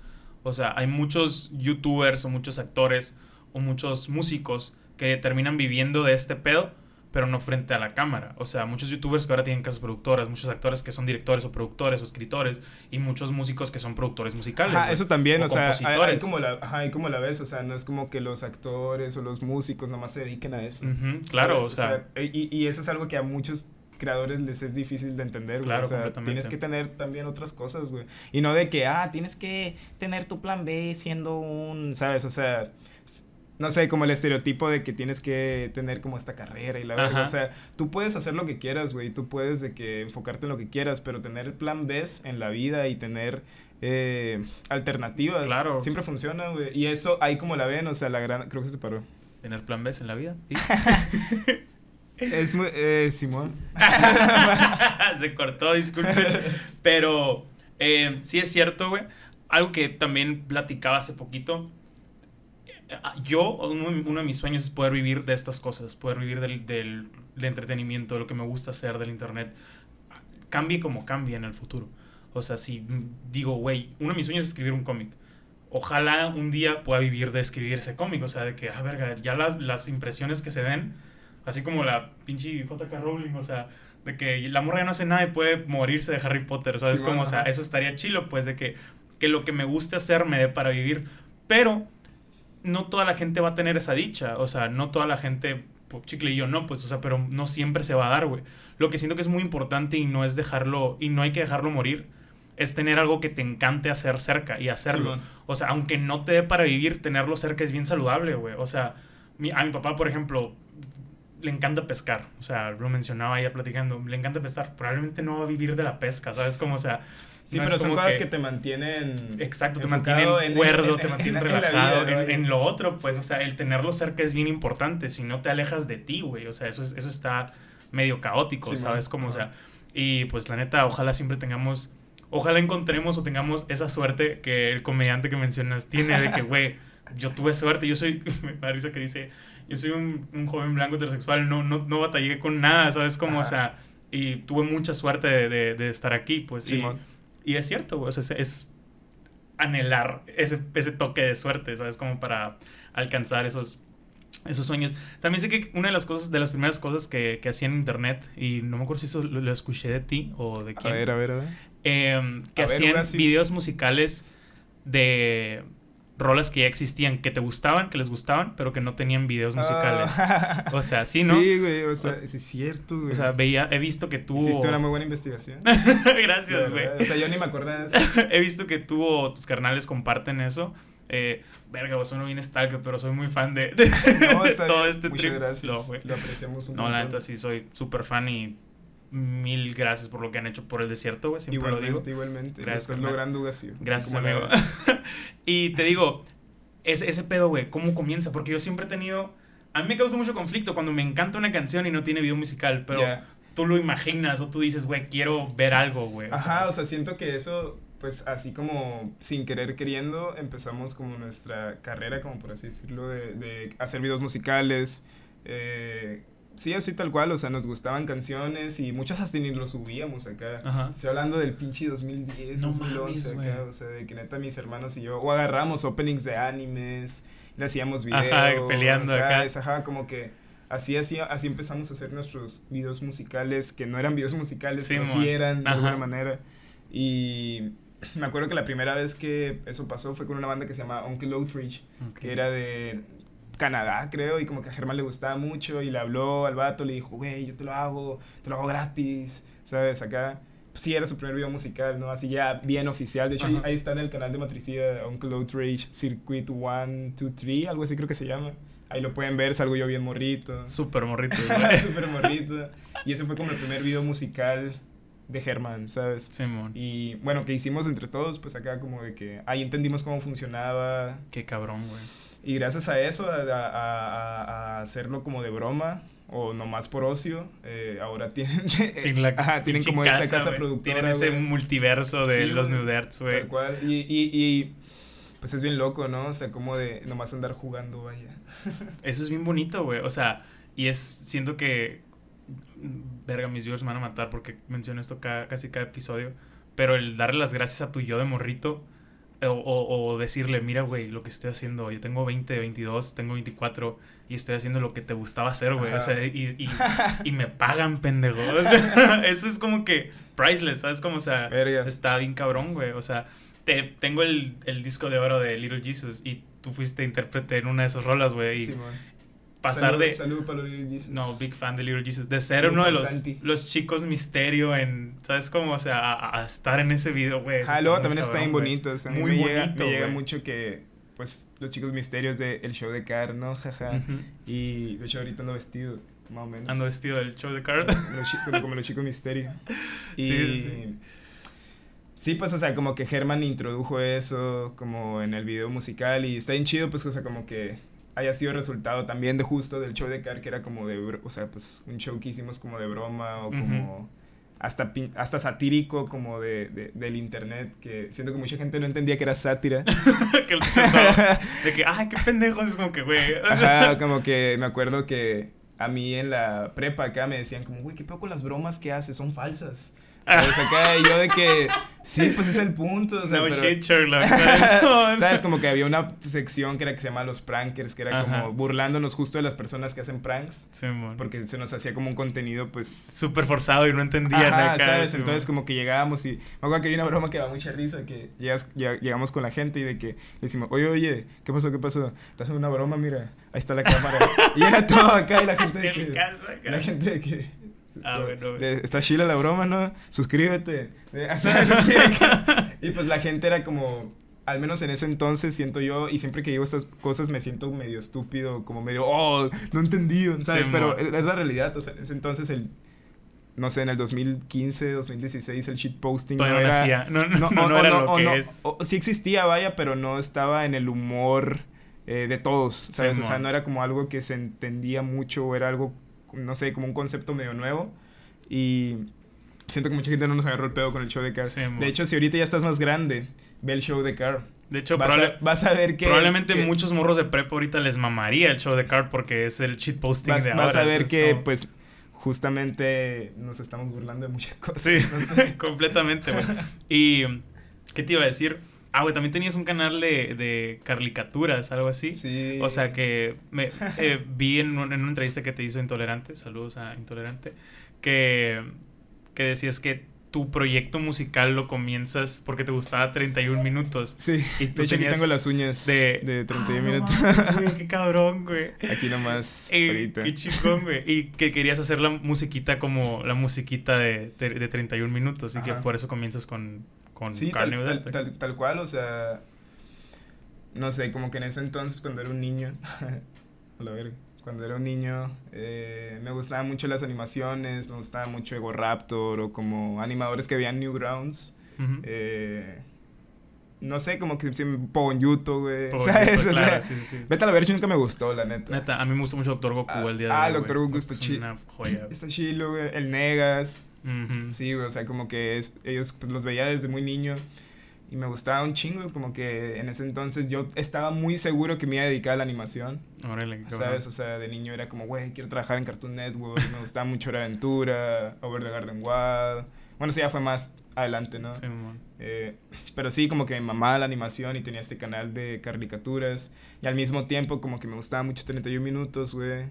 O sea, hay muchos youtubers o muchos actores o muchos músicos que terminan viviendo de este pedo pero no frente a la cámara. O sea, muchos youtubers que ahora tienen casas productoras, muchos actores que son directores o productores o escritores, y muchos músicos que son productores musicales. Ajá, eso también, o, sea, hay, como la, ajá, como la ves, o sea, no es como que los actores o los músicos nomás se dediquen a eso. claro, o sea, y, y, eso es algo que a muchos creadores les es difícil de entender, Claro, o sea, tienes que tener también otras cosas, güey. Y no de que, ah, tienes que tener tu plan B siendo un, ¿sabes? O sea, no sé, como el estereotipo de que tienes que tener como esta carrera y la verdad. O sea, tú puedes hacer lo que quieras, güey. Tú puedes de que enfocarte en lo que quieras, pero tener el plan B en la vida y tener eh, alternativas. Claro. Siempre funciona, güey. Y eso ahí como la ven, o sea, la gran. Creo que se paró. Tener plan B en la vida. es muy. Eh, Simón. se cortó, disculpe. Pero eh, sí es cierto, güey. Algo que también platicaba hace poquito yo, uno, de mis sueños es poder vivir de estas cosas, poder vivir del, del, entretenimiento, de lo que me gusta hacer, del internet. Cambie como cambie en el futuro. O sea, si digo, güey, uno de mis sueños es escribir un cómic. Ojalá un día pueda vivir de escribir ese cómic. O sea, de que, ah, verga, ya las, las impresiones que se den, así como la pinche JK Rowling, o sea, de que la morra ya no hace nada y puede morirse de Harry Potter, ¿sabes? como, o sea, eso estaría chilo, pues, de que, que lo que me guste hacer me dé para vivir. Pero no toda la gente va a tener esa dicha. O sea, no toda la gente, pues, chicle y yo no, pues, o sea, pero no siempre se va a dar, güey. Lo que siento que es muy importante y no es dejarlo, y no hay que dejarlo morir, es tener algo que te encante hacer cerca y hacerlo. o sea, aunque no te dé para vivir, tenerlo cerca es bien saludable, güey. O sea, a mi papá, por ejemplo, le encanta pescar. O sea, lo mencionaba ahí platicando, le encanta pescar. Probablemente no va a vivir de la pesca, ¿sabes? Como, o sea, Sí, pero son cosas que, te mantienen. Exacto, te mantienen cuerdo, te mantienen relajado. en, lo otro, pues, o sea, el tenerlo cerca es bien importante. Si no te alejas de ti, güey. O sea, eso, es, eso está medio caótico, ¿sabes? Como, o sea. Y pues la neta, ojalá siempre tengamos. Ojalá encontremos o tengamos esa suerte que el comediante que mencionas tiene de que, güey, yo tuve suerte. Yo soy. Me parece que dice. Yo soy un, un, joven blanco heterosexual, no, no, no batallé con nada, ¿sabes? Como, o sea. Y tuve mucha suerte de, de, de estar aquí, pues. sí y es cierto, o sea, es, anhelar ese, ese toque de suerte, ¿sabes? Como para alcanzar esos, esos sueños. También sé que una de las cosas, de las primeras cosas que, que hacía en internet, y no me acuerdo si eso lo, escuché de ti o de quién. A ver, a ver, a ver. Em, que hacían videos musicales de rolas que ya existían, que te gustaban, que les gustaban, pero que no tenían videos musicales. Ah. O sea, sí, ¿no? Sí, güey, o sea, es cierto, güey. O sea, veía, he visto que tú... Hiciste una muy buena investigación. Gracias, güey. O sea, yo ni me acordaba de eso. he visto que tú o tus carnales comparten eso. Eh, verga, vos no bien stalker, pero soy muy fan de, no, todo este Muchas gracias. lo apreciamos un No, la neta sí, soy súper fan y mil gracias por lo que han hecho por el desierto, güey. Siempre igualmente, lo digo. Igualmente, Gracias. Estás logrando así. Gracias, amigo. y te digo, ese, ese pedo, güey, ¿cómo comienza? Porque yo siempre he tenido... A mí me causa mucho conflicto cuando me encanta una canción y no tiene video musical, pero tú lo imaginas o tú dices, güey, quiero ver algo, güey. Ajá, o sea, siento que eso, pues así como sin querer queriendo, empezamos como nuestra carrera, como por así decirlo, de, de hacer videos musicales. Eh, Sí, así tal cual, o sea, nos gustaban canciones y muchas hasta ni lo subíamos acá. Ajá. Estoy hablando del pinche 2010, 2011 acá, o sea, de que neta mis hermanos y yo, o agarramos openings de animes, le hacíamos videos. Ajá, peleando acá. Ajá, como que así, así, así empezamos a hacer nuestros videos musicales, que no eran videos musicales, Sí, pero sí eran de Ajá. alguna manera. Y me acuerdo que la primera vez que eso pasó fue con una banda que se llama Uncle Outreach, que era de Canadá, creo, y como que a Germán le gustaba mucho y le habló al vato, le dijo, güey, yo te lo hago, te lo hago gratis, ¿sabes? Acá, pues, sí, era su primer video musical, ¿no? Así ya bien oficial. De hecho, ahí, Ajá. ahí está en el canal de Matricida, Uncle Outrage Circuit 1, 2, 3, algo así creo que se llama. Ahí lo pueden ver, salgo yo bien morrito. Súper morrito, güey. Súper morrito. Y ese fue como el primer video musical de Germán, ¿sabes? Simón. Y bueno, que hicimos entre todos, pues acá como de que ahí entendimos cómo funcionaba, Qué cabrón, güey. Y gracias a eso, a, a- a- a hacerlo como de broma o nomás por ocio, eh, ahora tienen, En la ajá, tienen como esta casa güey. productora. Tienen ese multiverso de Sí, los güey. Nuderts, güey. Tal cual. Y, y, y, pues es bien loco, ¿no? O sea, como de nomás andar jugando, vaya. Eso es bien bonito, güey. O sea, y es, siento que, verga, mis viewers me van a matar porque menciono esto cada, casi cada episodio, pero el darle las gracias a tu yo de morrito o, o- o decirle, mira, güey, lo que estoy haciendo, yo tengo 20, 22, tengo 24 y estoy haciendo lo que te gustaba hacer, güey. O sea, y, y, y me pagan, pendejo. O sea, eso es como que priceless, ¿sabes? Como, o sea, Verga. está bien cabrón, güey. O sea, te, tengo el, el disco de oro de Little Jesus y tú fuiste intérprete en una de esas rolas, güey. Y Simón. Pasar Salud- de... Salud para los Little Jesus. No, big fan de Little Jesus. De ser Salud uno de los, Santi. los chicos misterio en... ¿Sabes cómo? O sea, a, a estar en ese video, güey. Ah, luego también está bien bonito. o sea, Muy me llega, bonito, me llega mucho que, pues, los chicos misterios del show de Car, ¿no? Jaja. Y de hecho ahorita ando vestido, más o menos. Ando vestido del show de Card. Como los chi- como, como los chicos misterio. Y Sí, sí, sí. sí, pues, o sea, como que Germán introdujo eso como en el video musical y está bien chido, pues, o sea, como que haya sido resultado también de justo del show de Car, que era como de, o sea, pues, un show que hicimos como de broma o como... Hasta, pin- hasta satírico como de, de- del internet, que siento que mucha gente no entendía que era sátira. que de que, ay, qué pendejo. Es como que, güey. Ajá, como que me acuerdo que a mí en la prepa acá me decían como, güey, qué pedo con las bromas que haces, son falsas. ¿Sabes? Acá y yo de que, sí, pues es el punto. O sea, no pero- shit, Sherlock. ¿sabes? ¿Sabes? Como que había una sección que era que se llama Los Prankers, que era Ajá. como burlándonos justo de las personas que hacen pranks. Simón. Porque se nos hacía como un contenido, pues... Súper forzado y no entendían Ajá, acá, ¿sabes? Simón. Entonces como que llegábamos y... Me acuerdo que había una broma que daba mucha risa, que llegas- lleg- llegamos con la gente y de que le decimos, oye, oye, ¿qué pasó? ¿Qué pasó? Estás haciendo una broma, mira, ahí está la cámara. y era todo acá y la gente de que... caso acá. La gente de que... Ah, bueno, güey. Está chila la broma, ¿no? Suscríbete. De- ¿sabes? Así que- y pues la gente era como... Al menos en ese entonces siento yo, y siempre que digo estas cosas me siento medio estúpido, como medio, oh, no entendí, ¿sabes? Sí, Pero es, es la realidad, o sea, en ese entonces el, no sé, en el 2015, 2016 el shitposting no era... No, no, no, o- o era no- lo que no- es. o- sí existía, vaya, pero no estaba en el humor eh, de todos, ¿sabes? o sea, no era como algo que se entendía mucho o era algo, no sé, como un concepto medio nuevo. Y siento que mucha gente no nos agarró el pedo con el show de Car. De hecho, si ahorita ya estás más grande, ve el show de Car. De hecho, Vas, probable- a, vas a ver que... probablemente que- muchos morros de prepa ahorita les mamaría el show de Card porque es el cheat posting Vas, de vas ahora. a ver que, como- pues, justamente nos estamos burlando de muchas cosas. Sí, no sé. completamente, güey. Y, ¿qué te iba a decir? Ah, güey, también tenías un canal de, de caricaturas, algo así. Sí. O sea que me eh, vi en, un- en una entrevista que te hizo Intolerante, saludos a Intolerante, que, que decías que tu proyecto musical lo comienzas porque te gustaba 31 minutos. Sí, Y de tú hecho aquí tenías tengo las uñas de- de, 31 Ah, minutos. güey, qué cabrón, güey. Aquí nomás, Eh, ahorita. qué chingón, güey. Y que querías hacer la musiquita como la musiquita de, de, de 31 minutos. Y que Ajá. por eso comienzas con, con Sí, tal, tal, tal, tal cual, o sea, no sé, como que en ese entonces cuando era un niño, a la verga, cuando era un niño, eh, me gustaban mucho las animaciones, me gustaba mucho Ego Raptor o como animadores que veían Newgrounds. Ujú. Eh, no sé, como que siempre pongo en YouTube, güey. Por ¿Sabes? ejemplo, O sea, claro, sí, sí, sí. Vete a la nunca me gustó, la neta. Neta, a mí me gusta mucho Doctor Goku Ah, el día de ah, hoy, Dr. güey. Goku está Es chido. Está chilo, güey. El Negas. Sí, güey, o sea, como que es, ellos pues, los veía desde muy niño y me gustaba un chingo, como que en ese entonces yo estaba muy seguro que me iba a dedicar a la animación, Órale, ¿sabes? O sea, de niño era como, güey, quiero trabajar en Cartoon Network, me gustaba mucho de Aventura, Over the Garden Wall. Bueno, sí, ya fue más adelante, ¿no? Sí, mon. Eh, pero sí, como que me mamaba la animación y tenía este canal de caricaturas y al mismo tiempo como que me gustaba mucho 31 minutos, güey.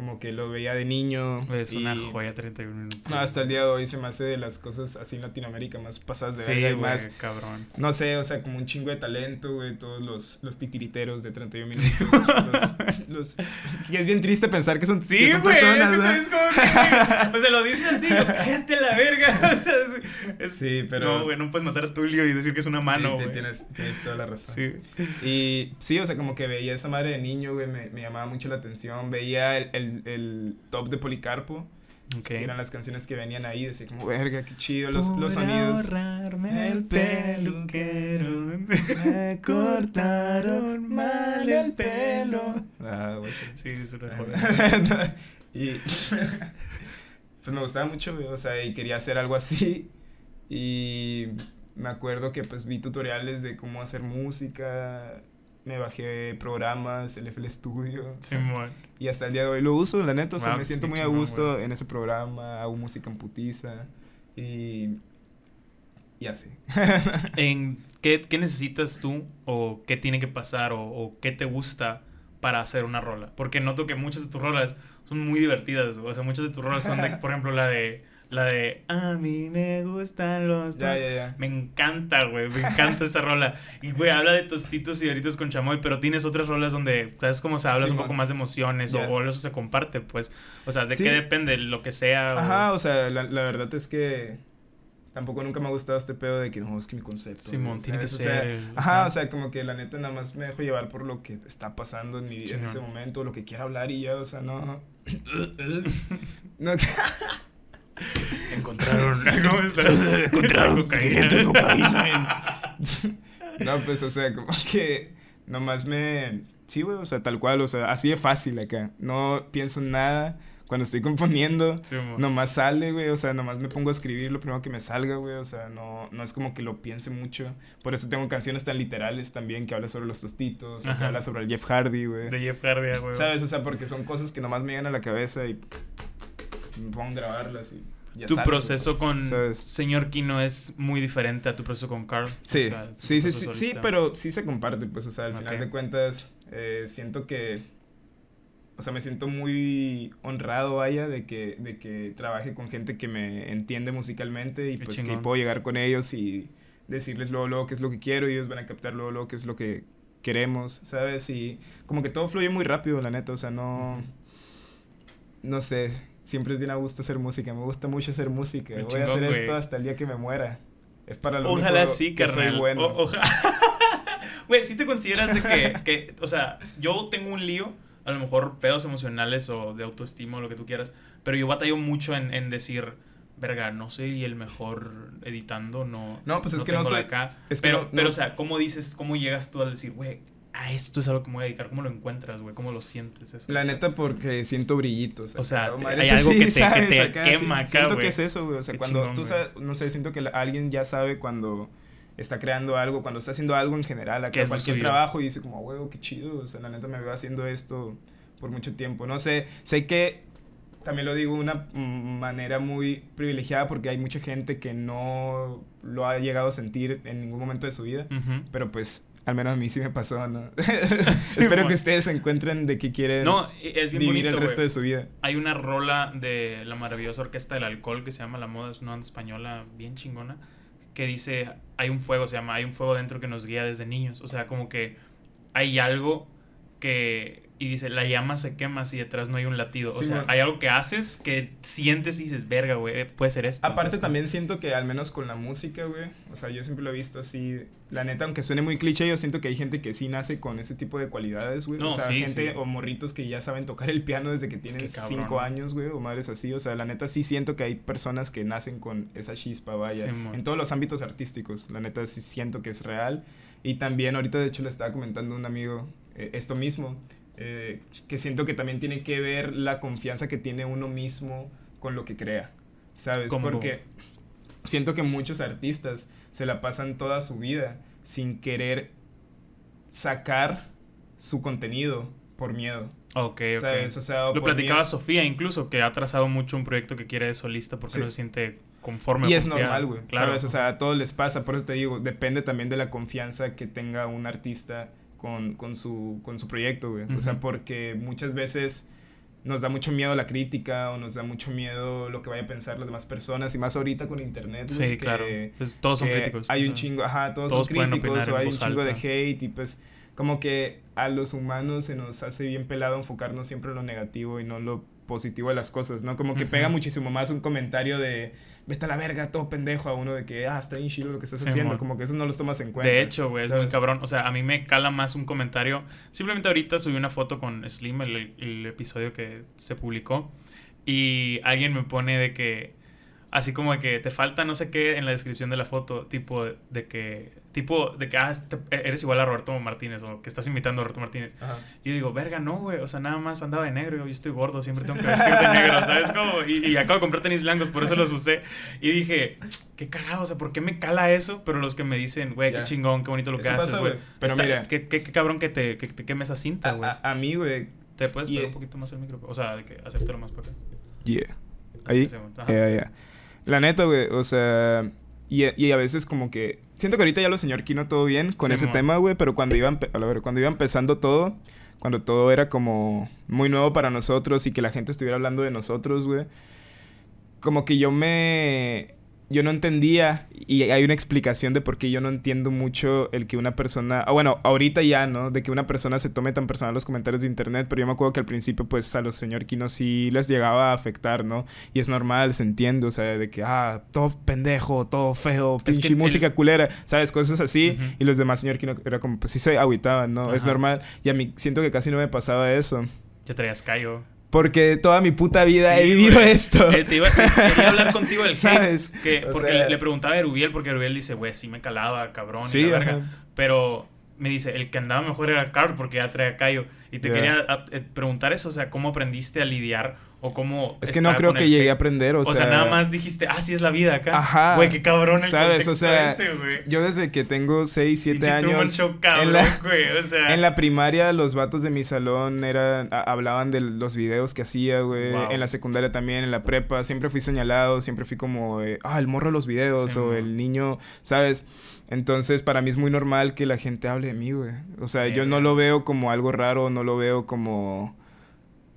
Como que lo veía de niño. Es una y- joya 31 minutos. No, hasta el día de hoy se me hace de las cosas así en Latinoamérica más pasadas de Sí, verga y más, cabrón. no sé, o sea, como un chingo de talento, güey, todos los, los titiriteros de 31 minutos. los, los- que es bien triste pensar que son, que Sí, son personas, es, como que, o sea, lo dices así, yo, cállate la verga, o sea, es, es- Sí, pero- No, güey, no puedes matar a Tulio y decir que es una mano, Sí, tienes, tienes toda la razón. Sí. Y sí, o sea, como que veía esa madre de niño, güey, me, me llamaba mucho la atención. Veía el, el, el top de Policarpo, Ok. que eran las canciones que venían ahí, decía como, verga, qué chido los, los sonidos. el peluquero, me cortaron mal el pelo. Ah. Sí, es una joya. y pues me gustaba mucho, o sea, y quería hacer algo así. Y me acuerdo que pues vi tutoriales de cómo hacer música, me bajé programas, el FL Studio. Simón. Y hasta el día de hoy lo uso, la neta, o sea, me siento muy a gusto en ese programa, hago música en putiza y... Y así. ¿En qué, qué necesitas tú o qué tiene que pasar o, o qué te gusta para hacer una rola? Porque noto que muchas de tus rolas son muy divertidas, o sea, muchas de tus rolas son de, por ejemplo, la de la de a mí me gustan los ya, dos". ya, ya. Me encanta, güey, me encanta esa rola. Y, güey, habla de tostitos y doritos con chamoy, pero tienes otras rolas donde, ¿sabes cómo se habla un poco más de emociones o, o eso se comparte, pues? O sea, ¿de Sí. qué depende? Lo que sea. Ajá, o sea, la, la verdad es que tampoco nunca me ha gustado este pedo de que no, es que mi concepto. Simón, tiene que ¿sabes? O sea, ser el- Ajá, o sea, como que la neta nada más me dejo llevar por lo que está pasando en mi vida en ese momento, lo que quiera hablar y ya, o sea, no... no Encontraron, ¿cómo está? Encontraron Cocaína. 500 cocaína en- No, pues, o sea, como que nomás me... Sí, güey, o sea, tal cual, o sea, así de fácil acá. No pienso en nada cuando estoy componiendo. Simón. Nomás sale, güey, o sea, nomás me pongo a escribir lo primero que me salga, güey, o sea, no, no es como que lo piense mucho. Por eso tengo canciones tan literales también que habla sobre los tostitos, o que habla sobre el Jeff Hardy, güey. De Jeff Hardy, güey. ¿Sabes? O sea, porque son cosas que nomás me llegan a la cabeza y me pongo a grabarlas y ya Tu sale, proceso con ¿Sabes? Señor Kino es muy diferente a tu proceso con Carl. O Sí, sea, sí, sí, sí, pero sí se comparte, pues, o sea, al final de cuentas, eh, siento que, o sea, me siento muy honrado, vaya, de que, de que trabaje con gente que me entiende musicalmente y Qué pues chingón. que puedo llegar con ellos y decirles luego, luego qué es lo que quiero y ellos van a captar luego, luego qué es lo que queremos, ¿sabes? Y como que todo fluye muy rápido, la neta, o sea, no, no sé, siempre es bien a gusto hacer música, me gusta mucho hacer música, voy a hacer esto hasta el día que me muera. Es para lo Ojalá único sí, que carnal. soy bueno. O- oja- Güey, si te consideras de que, que, o sea, yo tengo un lío, a lo mejor pedos emocionales o de autoestima o lo que tú quieras, pero yo batallo mucho en, en decir, verga, no soy el mejor editando, no. No, pues es que no soy- acá. es que pero, no- pero, o sea, ¿cómo dices, cómo llegas tú al decir, güey, a esto es a lo que me voy a dedicar? ¿Cómo lo encuentras, güey? ¿Cómo lo sientes eso? La O sea, neta, porque siento brillitos. O sea, te- hay algo que te- que ¿sabes? te Acá, quema sí, acá, Siento que es eso, güey. O sea, Qué cuando chingón, tú sabes, no sé, siento que la- alguien ya sabe cuando está creando algo, cuando está haciendo algo en general, Que acá cualquier trabajo y dice como, huevo, qué chido. O sea, la neta me veo haciendo esto por mucho tiempo. No sé, sé que también lo digo de una manera muy privilegiada porque hay mucha gente que no lo ha llegado a sentir en ningún momento de su vida. Pero pues, al menos a mí sí me pasó, ¿no? Espero que ustedes encuentren de qué quieren No, es bien vivir bonito, el resto de su vida. Hay una rola de la maravillosa orquesta del alcohol que se llama La Moda, es una banda española bien chingona, que dice, hay un fuego, se llama, hay un fuego dentro que nos guía desde niños. O sea, como que hay algo que... Y dice, la llama se quema si detrás no hay un latido. O Sí, sea, mon. hay algo que haces que sientes y dices, verga, güey, puede ser esto. Aparte ¿sabes? también siento que al menos con la música, güey, o sea, yo siempre lo he visto así, la neta, aunque suene muy cliché, yo siento que hay gente que sí nace con ese tipo de cualidades, güey. No, o sea, sí, gente sí. o morritos que ya saben tocar el piano desde que tienen cinco años, güey, o madres así. O sea, la neta sí siento que hay personas que nacen con esa chispa, vaya, en todos los ámbitos artísticos. La neta sí siento que es real. Y también ahorita, de hecho, le estaba comentando a un amigo eh, esto mismo, eh, que siento que también tiene que ver la confianza que tiene uno mismo con lo que crea, ¿sabes? Porque siento que muchos artistas se la pasan toda su vida sin querer sacar su contenido por miedo, Ok, ok. O sea, Lo platicaba miedo. Sofía incluso, que ha trazado mucho un proyecto que quiere de solista porque Sí. no se siente conforme. Y es confiado. normal, güey. Claro. ¿Sabes? O sea, a todos les pasa. Por eso te digo, depende también de la confianza que tenga un artista con, con, su, con su proyecto, güey. O sea, porque muchas veces nos da mucho miedo la crítica o nos da mucho miedo lo que vaya a pensar las demás personas y más ahorita con internet. Sí, que- claro. Pues, todos son críticos. Hay o un chingo, ajá, todos, todos son críticos o hay un chingo de hate y pues como que a los humanos se nos hace bien pelado enfocarnos siempre en lo negativo y no en lo positivo de las cosas, ¿no? Como que pega muchísimo más un comentario de vete a la verga, todo pendejo, a uno de que, ah, está bien chido lo que estás Sí, haciendo, como que eso no los tomas en cuenta. De hecho, güey, es muy cabrón. O sea, a mí me cala más un comentario. Simplemente ahorita subí una foto con Slim, el, el episodio que se publicó. Y alguien me pone de que. Así como de que te falta no sé qué en la descripción de la foto. Tipo de que. Tipo de que ah, este- eres igual a Roberto Martínez. O que estás imitando a Roberto Martínez. Ajá. Y yo digo, verga, no, güey. O sea, nada más andaba de negro. Yo estoy gordo, siempre tengo que vestir de negro, ¿sabes? Como, y, y acabo de comprar tenis blancos, por eso los usé. Y dije, qué cagado, o sea, ¿por qué me cala eso? Pero los que me dicen, güey, qué chingón, qué bonito lo que Eso haces, güey. Pero Está- mira. Qué, qué, qué cabrón que te, que te queme esa cinta, A, güey. a- a mí, güey, ¿Te puedes y- pegar un poquito más el micro? O sea, de que hacértelo más para acá. yeah. Ahí. Ajá, sí. La neta, güey, o sea, y, y a veces como que... Siento que ahorita ya lo señor Kino todo bien con Sí, ese tema, güey, pero cuando iba, cuando iba empezando todo, cuando todo era como muy nuevo para nosotros y que la gente estuviera hablando de nosotros, güey, como que yo me... Yo no entendía y hay una explicación de por qué yo no entiendo mucho el que una persona... Ah, bueno, ahorita ya, ¿no? De que una persona se tome tan personal los comentarios de internet, pero yo me acuerdo que al principio pues a los señor Kino sí les llegaba a afectar, ¿no? Y es normal, se entiende, o sea, de que, ah, todo pendejo, todo feo, Es pinche que música el- culera, ¿sabes? Cosas así. Y los demás señor Kino era como, pues sí se agüitaban, ¿no? Es normal. Y a mí siento que casi no me pasaba eso. Ya traías callo. Porque toda mi puta vida Sí, he vivido güey. esto. Eh, te iba, te- quería hablar contigo del. ¿Sabes? Que, porque sea- le, le preguntaba a Erubiel, porque Erubiel dice, güey, sí me calaba, cabrón. y Sí, la verga. Pero me dice, el que andaba mejor era Carl, porque ya traía callo. Y te quería a- eh, preguntar eso, o sea, ¿cómo aprendiste a lidiar? O cómo... Es que no creo que llegué a aprender, o, O sea, nada más dijiste, ah, sí es la vida acá. Ajá. Güey, qué cabrón el ¿Sabes? O sea, ese. Yo desde que tengo 6, 7 Pinche Truman años... Show, cabrón, en la- güey. O sea... En la primaria los vatos de mi salón eran a- hablaban de los videos que hacía, güey. Wow. En la secundaria también, en la prepa. Siempre fui señalado, siempre fui como, eh, ah, el morro de los videos Sí, o el niño, ¿sabes? Entonces, para mí es muy normal que la gente hable de mí, güey. O sea, yo no lo veo como algo raro, no lo veo como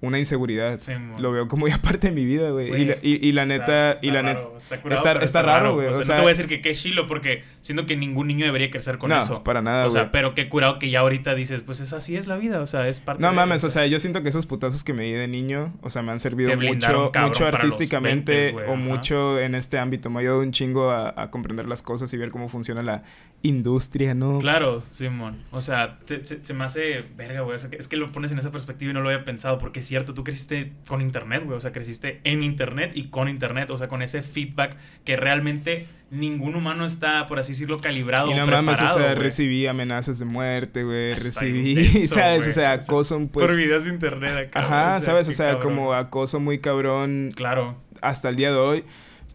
una inseguridad. Sí, lo veo como ya parte de mi vida, güey. Y, la- y- y la está- neta, está y la neta... raro, está, curado, está- raro, güey, O sea, o no te voy a decir que qué chilo, porque siento que ningún niño debería crecer con no, eso. para nada, o sea, pero qué curado que ya ahorita dices, pues es así es la vida, o sea, es parte No de- mames, o sea, yo siento que esos putazos que me di de niño, o sea, me han servido mucho, mucho artísticamente 20s, güey, o ajá. mucho en este ámbito. Me ha ayudado un chingo a, a comprender las cosas y ver cómo funciona la industria, ¿no? Claro, Simón. O sea, se, se- se me hace verga, güey. O sea, es que lo pones en esa perspectiva y no lo había pensado, porque es cierto, tú creciste con internet, güey. O sea, creciste en internet y con internet. O sea, con ese feedback que realmente ningún humano está, por así decirlo, calibrado. Y no mames, o sea, recibí amenazas de muerte, güey. Recibí, intenso, ¿sabes? O sea, acoso, pues. Por videos de internet acá. Ajá, ¿sabes? O sea, cabrón. como acoso muy cabrón Claro. hasta el día de hoy.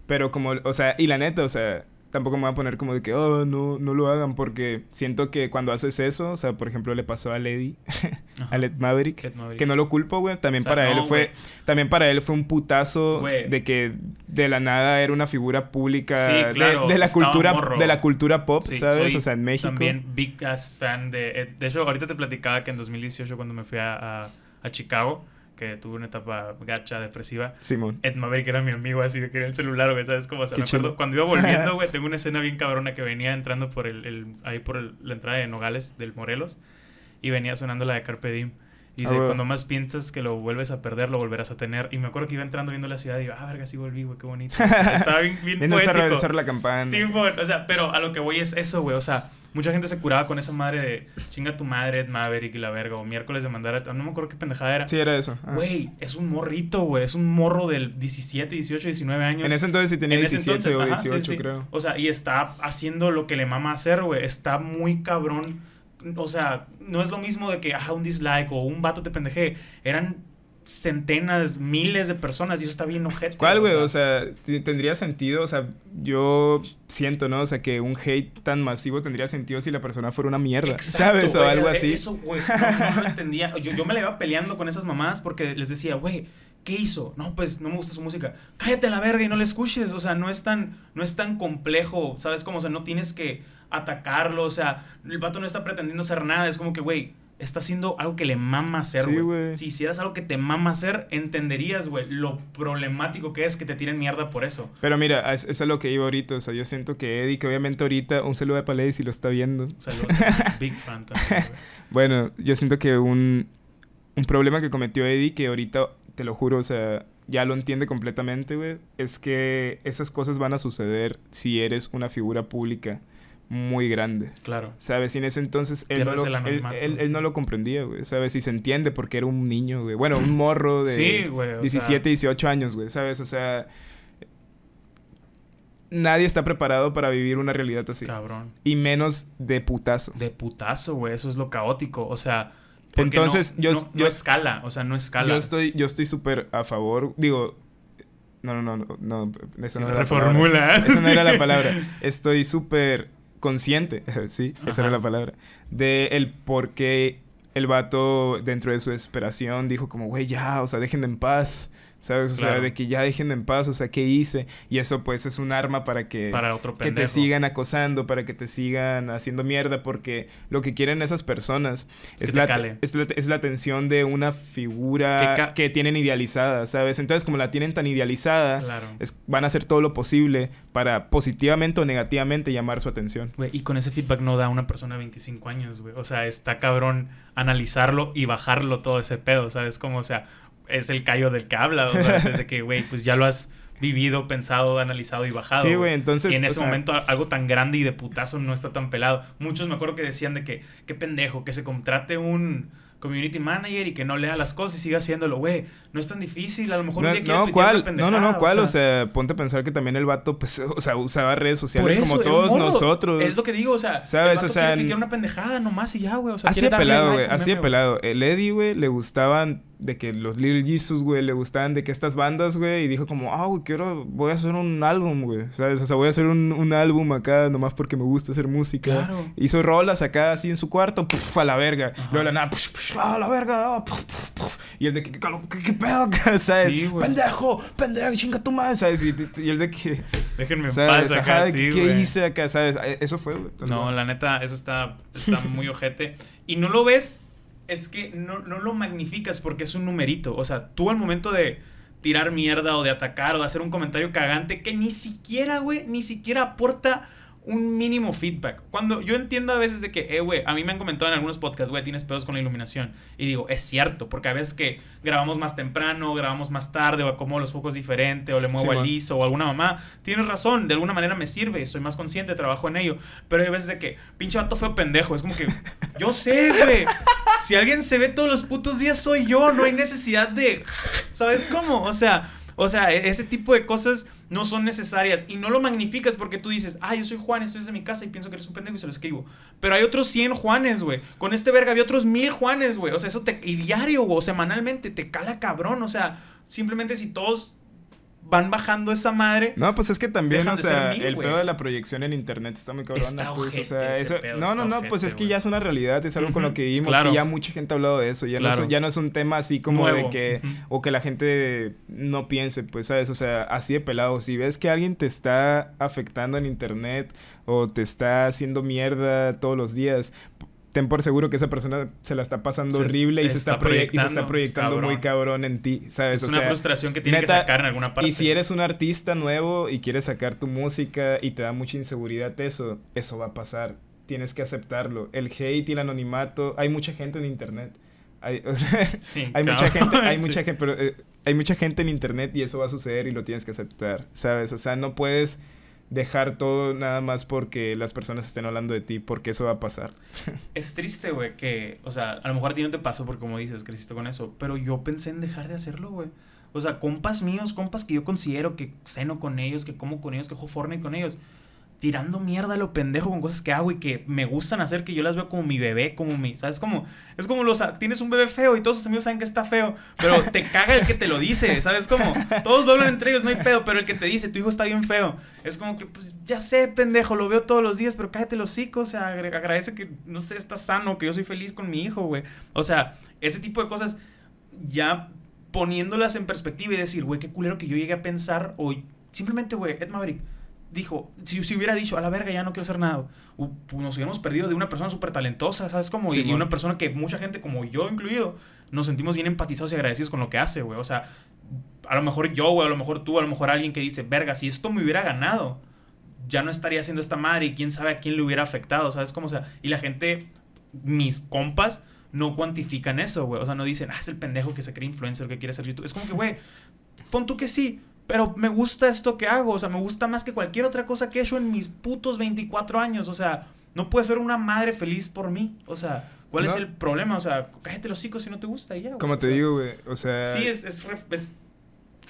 Pero como, o sea, y la neta, o sea, tampoco me voy a poner como de que, oh, no, no lo hagan, porque siento que cuando haces eso, o sea, por ejemplo, le pasó a Lady, a Led Maverick, que no lo culpo, güey, también O sea, para él fue, también para él fue un putazo de que de la nada era una figura pública Sí, de- claro, de, la cultura, morro. de la cultura pop, Sí, ¿sabes? O sea, en México. También big ass fan de. Ed. De hecho, ahorita te platicaba que en 2018, cuando me fui a, a, a Chicago, que tuve una etapa gacha, depresiva, Simón. Ed Maverick era mi amigo, así de que era el celular, güey, ¿sabes cómo? O sea, Qué me acuerdo, cuando iba volviendo, güey, tengo una escena bien cabrona que venía entrando por el, el- ahí por el- la entrada de Nogales del Morelos y venía sonando la de Carpe Diem. Y dice, Ah, cuando más piensas que lo vuelves a perder, lo volverás a tener. Y me acuerdo que iba entrando viendo la ciudad y digo, ah, verga, sí volví, güey, qué bonito. Estaba bien, bien Viendo el cerro, poético. el cerro la campana. Sí, bueno, o sea, pero a lo que voy es eso, güey. O sea, mucha gente se curaba con esa madre de chinga tu madre, Ed Maverick y la verga. O miércoles de mandar a... No me acuerdo qué pendejada era. Sí, era eso. Ah. Güey, es un morrito, güey. Es un morro del 17, 18, 19 años. En ese entonces sí tenía En ese 17 o entonces, ajá, 18, sí, sí. creo. O sea, y está haciendo lo que le mama hacer, güey. Está muy cabrón. O sea, no es lo mismo de que, ajá, un dislike o un vato te pendeje. Eran centenas, miles de personas y eso está bien ojete. ¿Cuál, güey? O sea, tendría sentido, o sea, yo siento, ¿no? O sea, que un hate tan masivo tendría sentido si la persona fuera una mierda, Exacto, ¿sabes? O algo eh, así. Eso, güey, no, no lo entendía. Yo, yo me la iba peleando con esas mamás porque les decía, güey, ¿qué hizo? No, pues no me gusta su música. Cállate a la verga y no le escuches. O sea, no es tan, no es tan complejo, ¿sabes? Como, o sea, no tienes que atacarlo. O sea, el vato no está pretendiendo hacer nada. Es como que, güey, está haciendo algo que le mama hacer, güey. si hicieras algo que te mama hacer, entenderías, güey, lo problemático que es que te tiren mierda por eso. Pero mira, es, es a lo que iba ahorita. O sea, yo siento que Eddie, que obviamente ahorita, un saludo de Palais si lo está viendo. Saludos. Big fan también. Bueno, yo siento que un, un problema que cometió Eddie, que ahorita, te lo juro, o sea, ya lo entiende completamente, güey, es que esas cosas van a suceder si eres una figura pública muy grande. Claro. ¿Sabes? Y en ese entonces él, no lo, él, anonimato. él- él no lo comprendía, güey. ¿Sabes? Y se entiende porque era un niño, güey. Bueno, un morro de Sí, güey, o 17, 18 años, güey. ¿Sabes? O sea, nadie está preparado para vivir una realidad así. Cabrón. Y menos de putazo. De putazo, güey. Eso es lo caótico. O sea. Entonces, no, yo- no- yo- escala. O sea, no escala. Yo estoy, yo estoy súper a favor. Digo, no, no, no, no, Sí, no era la reformula. palabra. Esa no era la palabra. Estoy súper consciente, sí, esa era la palabra, de el por qué el vato dentro de su desesperación dijo como, güey, ya, o sea, déjenme en paz. ¿Sabes? O sea, de que ya déjenme en paz, o sea, ¿qué hice? Y eso pues es un arma para que, Para otro que te sigan acosando, para que te sigan haciendo mierda, porque lo que quieren esas personas Es la, es, la, es la atención de una figura Que tienen idealizada, ¿sabes? Entonces, como la tienen tan idealizada, Claro. es- van a hacer todo lo posible para positivamente o negativamente llamar su atención. Güey, y con ese feedback no da una persona de 25 años, güey. O sea, está cabrón analizarlo y bajarlo todo ese pedo, ¿sabes? Como, o sea, es el callo del que habla, o sea, desde que, güey, pues ya lo has vivido, pensado, analizado y bajado. Sí, güey, entonces, Y en ese sea- momento algo tan grande y de putazo no está tan pelado. Muchos me acuerdo que decían de que, qué pendejo, que se contrate un community manager y que no lea las cosas y siga haciéndolo, güey. No es tan difícil, a lo mejor No, un día quiere no, una ¿cuál? No, no, no, ¿cuál? O sea, ponte a pensar que también el vato, pues, o sea, usaba redes sociales como todos nosotros. Es lo que digo, o sea, ¿Sabes? el vato O sea, quiere n- tuitear una pendejada nomás y ya, güey. O sea, Así pelado, güey. Así pelado. El Eddie, güey, le gustaban de que los Little Jesus, güey, le gustaban de que estas bandas, güey, y dijo como, ah, güey, quiero, voy a hacer un álbum, güey, ¿sabes? O sea, voy a hacer un, un álbum acá nomás porque me gusta hacer música. Claro. Hizo rolas acá así en su cuarto, puf, a la verga. Ajá. Luego de la nada, puf, puf, a la verga, ah, puf. Y el de que, ¿qué, qué, pedo acá, ¿sabes? Sí, pendejo, pendejo, chinga tu madre, ¿sabes? Y, y el de que, Déjenme en paz acá, sí, ¿qué hice acá, ¿sabes? Eh, Eso fue, güey. No, la neta, eso está, está muy ojete. Y no lo ves, es que no, no lo magnificas porque es un numerito. O sea, tú al momento de tirar mierda o de atacar o de hacer un comentario cagante que ni siquiera, güey, ni siquiera aporta un mínimo feedback. Cuando yo entiendo a veces de que, eh, güey, a mí me han comentado en algunos podcasts, güey, tienes pedos con la iluminación. Y digo, es cierto, porque a veces que grabamos más temprano, grabamos más tarde, o acomodo los focos diferente, o le muevo Simón. al ISO, o alguna mamá. Tienes razón, de alguna manera me sirve, soy más consciente, trabajo en ello. Pero hay veces de que, pinche vato feo pendejo, es como que, yo sé, güey. Si alguien se ve todos los putos días, soy yo, no hay necesidad de. ¿Sabes cómo? O sea. O sea, e- ese tipo de cosas no son necesarias y no lo magnificas porque tú dices, ah, yo soy Juan, estoy desde mi casa y pienso que eres un pendejo y se lo escribo. Pero hay otros 100 Juanes, güey. Con este verga había otros 1000 Juanes, güey. O sea, eso te. Y diario, o semanalmente, te cala cabrón. O sea, simplemente si todos van bajando esa madre. No, pues es que también, o sea, mil, el pedo de la proyección en internet está muy Está pues, o sea, eso, pedo, no, no, no, pues es que ya es una realidad, es algo con lo que vivimos, claro. y ya mucha gente ha hablado de eso, ya, no, es, ya no es un tema así como de que, o que la gente no piense, pues, ¿sabes? O sea, así de pelado, si ves que alguien te está afectando en internet o te está haciendo mierda todos los días, ten por seguro que esa persona se la está pasando Se horrible y se está está, proye- y se está proyectando, proyectando muy cabrón. en ti, ¿sabes? Es O una sea, frustración que tiene neta, que sacar en alguna parte. y si eres un artista nuevo y quieres sacar tu música y te da mucha inseguridad eso, eso va a pasar. Tienes que aceptarlo. El hate y el anonimato, hay mucha gente en internet. Hay, o sea, Sí, hay mucha gente, hay sí. mucha gente, pero eh, hay mucha gente en internet y eso va a suceder y lo tienes que aceptar, ¿sabes? O sea, no puedes dejar todo nada más porque las personas estén hablando de ti, porque eso va a pasar. Es triste, güey, que, o sea, a lo mejor a ti no te pasó porque como dices, creciste con eso, pero yo pensé en dejar de hacerlo, güey. O sea, compas míos, compas que yo considero que ceno con ellos, que como con ellos, que juego Fortnite con ellos, tirando mierda a lo pendejo con cosas que hago y que me gustan hacer, que yo las veo como mi bebé, como mi, ¿sabes? Como, es como los, tienes un bebé feo y todos tus amigos saben que está feo, pero te caga el que te lo dice, ¿sabes? Como, todos lo hablan entre ellos, no hay pedo, pero el que te dice, tu hijo está bien feo, es como que, pues, ya sé, pendejo, lo veo todos los días, pero cállate los hocico, o sea, agradece que, no sé, estás sano, que yo soy feliz con mi hijo, güey. O sea, ese tipo de cosas, ya poniéndolas en perspectiva y decir, güey, qué culero que yo llegué a pensar, o simplemente, güey, Ed Maverick, dijo, si, si hubiera dicho, a la verga, ya no quiero hacer nada, u- pues nos hubiéramos perdido de una persona súper talentosa, ¿sabes? Como, y, y una persona que mucha gente, como yo incluido, nos sentimos bien empatizados y agradecidos con lo que hace, güey. O sea, a lo mejor yo, güey, a lo mejor tú, a lo mejor alguien que dice, verga, si esto me hubiera ganado, ya no estaría haciendo esta madre y quién sabe a quién le hubiera afectado, ¿sabes? Como, o sea, y la gente, mis compas, no cuantifican eso, güey. O sea, no dicen, ah, es el pendejo que se cree influencer, que quiere ser YouTube. Es como que, güey, pon tú que sí, pero me gusta esto que hago. O sea, me gusta más que cualquier otra cosa que he hecho en mis putos 24 años. O sea, no puede ser una madre feliz por mí. O sea, ¿cuál es el problema? O sea, cállate los hocico si no te gusta y ya, güey. Como O te sea, digo, güey, o sea... Sí, es, es, ref- es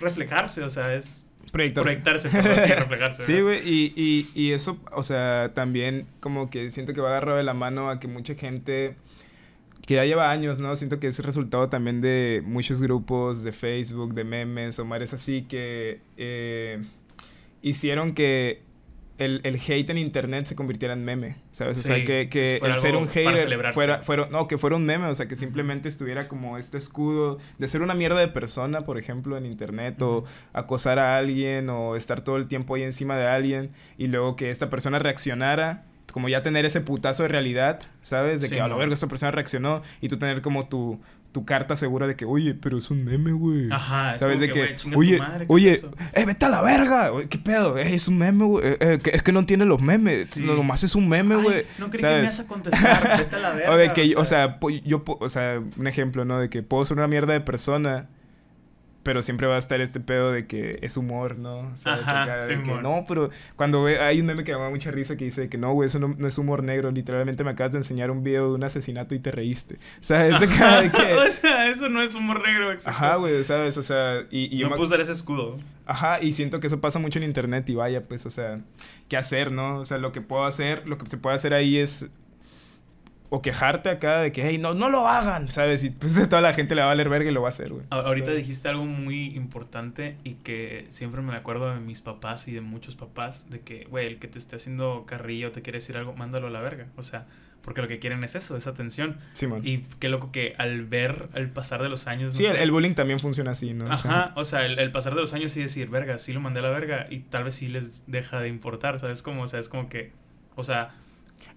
reflejarse, o sea, es proyectarse. proyectarse, perdón, sí, reflejarse. Sí, güey, y, y, y eso, o sea, también como que siento que va agarrado de la mano a que mucha gente que ya lleva años, ¿no? Siento que es el resultado también de muchos grupos de Facebook, de memes o mares así que eh, hicieron que el, el hate en internet se convirtiera en meme, ¿sabes? O sea, que, que el ser un hater fuera, fuera, no, que fuera un meme, o sea, que simplemente estuviera como este escudo de ser una mierda de persona, por ejemplo, en internet, o acosar a alguien, o estar todo el tiempo ahí encima de alguien, y luego que esta persona reaccionara, como ya tener ese putazo de realidad, ¿sabes? De Sí, que a lo verga esta persona reaccionó, y tú tener como tu, tu carta segura de que, oye, pero es un meme, güey. Ajá, es ¿Sabes? De que, que, oye, madre, ¿qué oye, eh, vete a la verga, ¿qué pedo? Eh, es un meme, güey, eh, eh, que- es que no entiende los memes, Sí. no, nomás es un meme, güey. no creí que ¿sabes? me ibas a contestar, vete a la verga. o de que, o sea, po- yo, po- o sea, un ejemplo, ¿no? De que puedo ser una mierda de persona, pero siempre va a estar este pedo de que es humor, ¿no? ¿Sabes? Ajá, de que, no, pero cuando ve, hay un meme que me da mucha risa que dice que no, güey, eso no, no es humor negro, literalmente me acabas de enseñar un video de un asesinato y te reíste. ¿Sabes? Acá de que- o sea, eso no es humor negro, exacto. Ajá, güey, ¿sabes? O sea, y, y yo no me- puedo usar ese escudo. Ajá, y siento que eso pasa mucho en internet y vaya, pues, o sea, ¿qué hacer, no? O sea, lo que puedo hacer, lo que se puede hacer ahí es o quejarte acá de que, hey, no, no lo hagan, ¿sabes? Y pues toda la gente le va a valer verga y lo va a hacer, güey. Ahorita ¿sabes? dijiste algo muy importante y que siempre me acuerdo de mis papás y de muchos papás, de que, güey, el que te esté haciendo carrillo te quiere decir algo, mándalo a la verga. O sea, porque lo que quieren es eso, es atención. Simón. Y qué loco que al ver, al pasar de los años... no Sí, el, sé, el bullying también funciona así, ¿no? Ajá, o sea, el, el pasar de los años sí decir, verga, sí lo mandé a la verga y tal vez sí les deja de importar, ¿sabes? Como, o sea, es como que, o sea,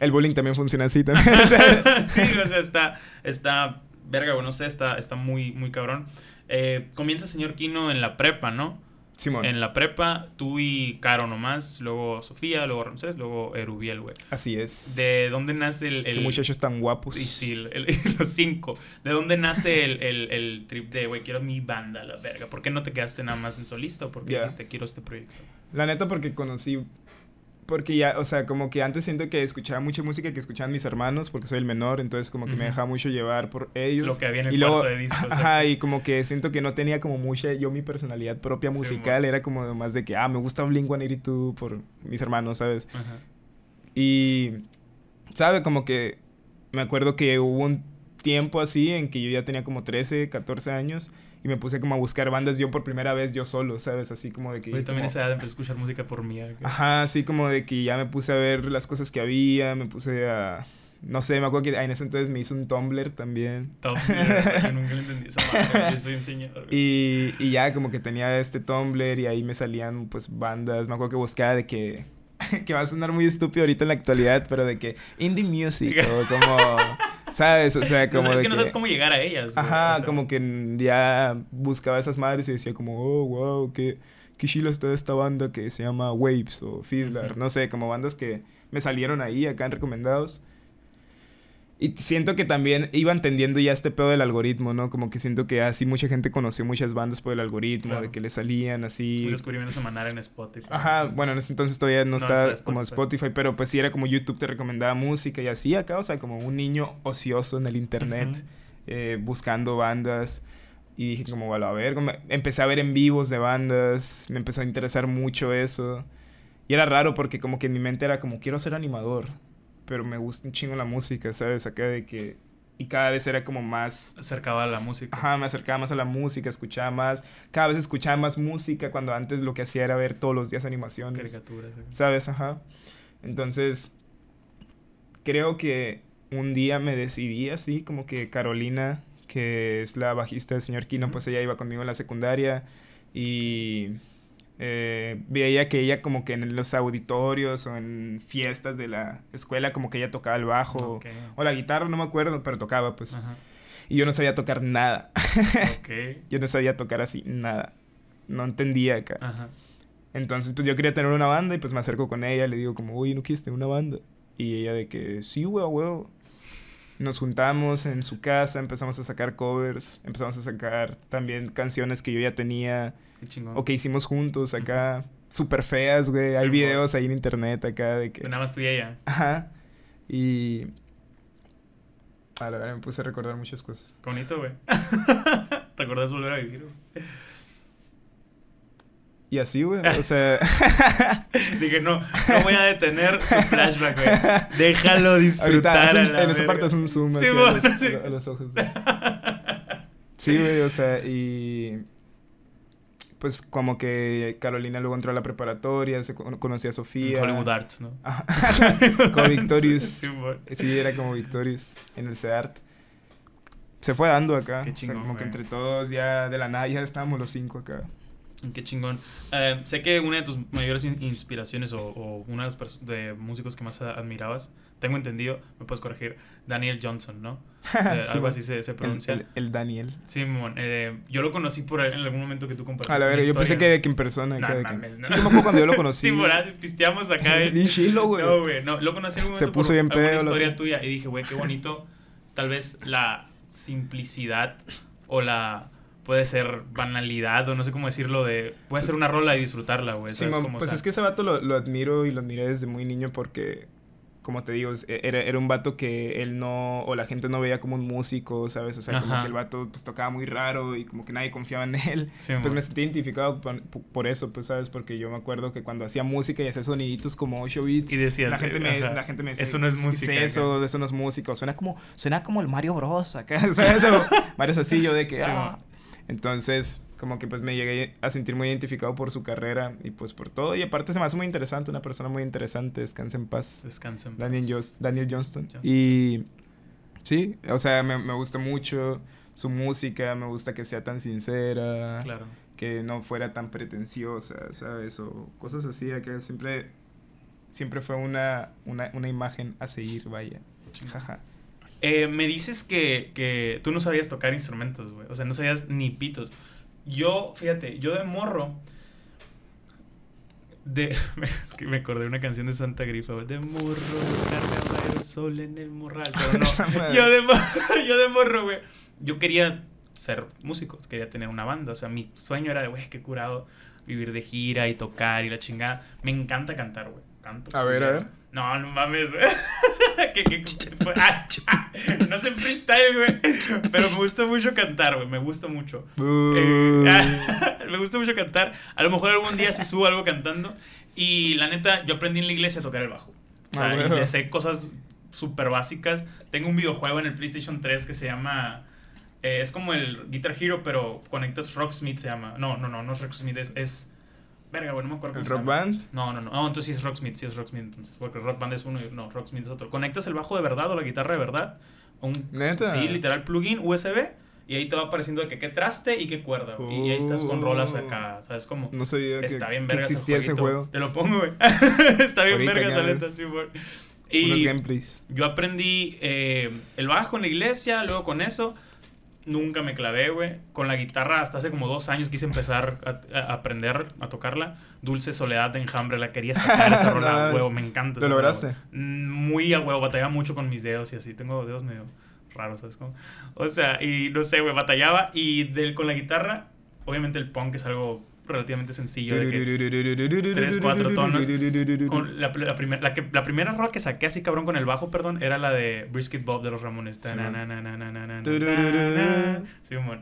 El bullying también funciona así también. sí, o sea, está, está, verga, güey, no sé, está, está muy, muy cabrón. Eh, comienza señor Kino en la prepa, ¿no? Simón, En la prepa, tú y Caro nomás, luego Sofía, luego Ramsés, luego Erubiel, güey. así es. ¿De dónde nace el... Qué el muchachos tan guapos. y sí, el- el- los cinco. ¿De dónde nace el, el, el trip de, güey, quiero mi banda, la verga? ¿Por qué no te quedaste nada más en solista? ¿O por qué dijiste, quiero este proyecto? La neta porque conocí... Porque ya, o sea, como que antes siento que escuchaba mucha música que escuchaban mis hermanos, porque soy el menor, entonces como que me dejaba mucho llevar por ellos. Lo que había en el y luego, de discos. Ajá, y como que siento que no tenía como mucha, yo mi personalidad propia musical, era como más de que, ah, me gusta Blink-182 por mis hermanos, ¿sabes? Ajá. Y, ¿sabe? Como que me acuerdo que hubo un tiempo así en que yo ya tenía como 13, 14 años y me puse como a buscar bandas yo por primera vez yo solo, ¿sabes? Así como de que... Güey, también como- esa edad empecé a escuchar música por mí. acá. Ajá, así como de que ya me puse a ver las cosas que había, me puse a... No sé, me acuerdo que en ese entonces me hizo un Tumblr también. Top, yo nunca le entendí esa madre. Yo soy enseñador. Y, y ya como que tenía este Tumblr y ahí me salían pues bandas. Me acuerdo que buscaba de que... que va a sonar muy estúpido ahorita en la actualidad, pero de que indie music o como... ¿Sabes? O sea, No como sabes de que no sabes cómo llegar a ellas. güey. Ajá, O sea, como que ya buscaba esas madres y decía como, oh, wow, qué, qué chila está esta banda que se llama Waves o Fiddler, no sé, como bandas que me salieron ahí acá en recomendados. Y siento que también iba entendiendo ya este pedo del algoritmo, ¿no? Como que siento que así mucha gente conoció muchas bandas por el algoritmo, Claro. de que le salían así. Un descubrimiento semanal en Spotify. Ajá, bueno, en ese entonces todavía no, No, estaba como Spotify. Pero pues sí era como YouTube te recomendaba música y así acá, o sea, como un niño ocioso en el internet eh, buscando bandas. Y dije como, bueno, a ver, como- empecé a ver en vivos de bandas, me empezó a interesar mucho eso. Y era raro porque como que en mi mente era como, quiero ser animador, pero me gusta un chingo la música, ¿sabes? Acá de que... Y cada vez era como más... Acercaba a la música. Ajá, me acercaba más a la música, escuchaba más... Cada vez escuchaba más música cuando antes lo que hacía era ver todos los días animaciones. Caricaturas. acá. ¿Sabes? Ajá. Entonces, creo que un día me decidí así, como que Carolina, que es la bajista del señor Kino, pues ella iba conmigo en la secundaria y Eh, veía que ella como que en los auditorios o en fiestas de la escuela como que ella tocaba el bajo o la guitarra, no me acuerdo, pero tocaba pues. Ajá. Y yo no sabía tocar nada. Yo no sabía tocar así nada. No entendía acá. Ajá. Entonces, pues yo quería tener una banda y pues me acerco con ella, le digo como, oye, ¿no quieres tener una banda? Y ella de que, sí, a huevo. Nos juntamos en su casa, empezamos a sacar covers, empezamos a sacar también canciones que yo ya tenía o que hicimos juntos acá, súper feas, güey. Hay videos ahí en internet acá de que... Nada más tú y ella. Ajá. Y... A la verdad me puse a recordar muchas cosas. Bonito, güey. ¿Recuerdas volver a vivir, güey? Y así, güey, o sea... Dije, no, no voy a detener su flashback, güey. Déjalo disfrutar. Ahorita a haz un- la en esa verga. parte es un zoom Sí, a, los, sí. a los ojos. güey. Sí, güey, o sea, y pues como que Carolina luego entró a la preparatoria, se con- conocía a Sofía. Hollywood Arts, ¿no? Como Victorious. Sí, era como Victorious en el CEART. Se fue dando acá. Qué o sea, chingón, como que entre todos ya de la nada ya estábamos los cinco acá. Qué chingón. Eh, sé que una de tus mayores in- inspiraciones o, o una de las pers- de músicos que más admirabas, tengo entendido, me puedes corregir, Daniel Johnson, ¿no? Eh, Sí, algo así se, se El, pronuncia. el- el Daniel. Simón, eh, yo lo conocí por en algún momento que tú compartiste. A la verga, yo pensé que de que en persona. No acá de que- mames, no. Sí, yo acuerdo cuando yo lo conocí. Sí, por ahí pisteamos acá. eh. Bien chilo, güey. No, güey, no. Lo conocí en algún Se momento puso por bien alguna pedo, historia tuya y dije, güey, qué bonito. Tal vez la simplicidad o la... Puede ser banalidad o no sé cómo decirlo de... Puede ser una rola y disfrutarla, güey. o pues sea, es que ese vato lo, lo admiro y lo admiré desde muy niño porque, como te digo, es- era, era un vato que él no, o la gente no veía como un músico, ¿sabes? O sea, como que el vato pues tocaba muy raro y como que nadie confiaba en él. Pues me sentí identificado por, por eso, pues, ¿sabes? Porque yo me acuerdo que cuando hacía música y hacía soniditos como 8 bits, Y decías, la, gente me, la gente me decía, eso no es "¿Qué música, eso, eso no es música, o suena como, suena como el Mario Bros. acá, ¿sabes? O así, yo de que, Sí, "Ah". Entonces, como que pues me llegué a sentir muy identificado por su carrera y pues por todo. Y aparte se me hace muy interesante, una persona muy interesante, descansa en paz. Daniel, Jos- Daniel Johnston. Johnston. Y sí, o sea, me, me gusta mucho su música, me gusta que sea tan sincera, Claro. que no fuera tan pretenciosa, ¿sabes? O cosas así, que siempre, siempre fue una, una, una imagen a seguir, vaya. Jaja. Eh, me dices que, que tú no sabías tocar instrumentos, güey. O sea, no sabías ni pitos. Yo, fíjate, yo de morro. De, es que me acordé de una canción de Santa Grifa, güey. De morro, cargaba el sol en el morral. Pero no. yo, de morro, yo de morro, güey. Yo quería ser músico, quería tener una banda. O sea, mi sueño era de, güey, qué curado vivir de gira y tocar y la chingada. Me encanta cantar, güey. Canto. A ver, a ver. No, no mames, güey. ¿Qué- qué- qué fue? Ah, ah, no sé freestyle, güey. Pero me gusta mucho cantar, güey. Me gusta mucho. Eh, ah, me gusta mucho cantar. A lo mejor algún día sí subo algo cantando. Y la neta, yo aprendí en la iglesia a tocar el bajo. O sea, Ah, y le sé cosas súper básicas. Tengo un videojuego en el PlayStation 3 que se llama... eh, es como el Guitar Hero, pero conectas Rocksmith se llama. No, no, no, no es Rocksmith, es... es verga, güey, no me acuerdo ¿El cómo se Rock. Band? No, no, no. No, entonces sí es Rocksmith, sí es Rocksmith. Entonces, porque Rock Band es uno y no, Rocksmith es otro. Conectas el bajo de verdad o la guitarra de verdad. Un, ¿Neta? Sí, literal plugin USB. Y ahí te va apareciendo de que qué traste y qué cuerda. güey. Y ahí estás con rolas acá. ¿Sabes cómo? No sabía que, Está bien que verga ese existía ese jueguito. juego. Te lo pongo, güey. Está bien Ahorita verga, la neta, sí, güey. Unos Y gameplays. yo aprendí eh, el bajo en la iglesia, luego con eso. Nunca me clavé, güey. Con la guitarra hasta hace como dos años quise empezar a, a aprender a tocarla. Dulce Soledad de Enjambre, la quería sacar esa rola a huevo, me encanta. ¿Lo lograste? Muy a huevo, batallaba mucho con mis dedos y así. Tengo dedos medio raros, ¿sabes cómo? O sea, y no sé, güey, batallaba. Y del, con la guitarra, obviamente el punk es algo relativamente sencillo. De que tres, cuatro tonos. La, la, la, que, la, primera rola que saqué así, cabrón, con el bajo, perdón, era la de Brisket Bob de los Ramones.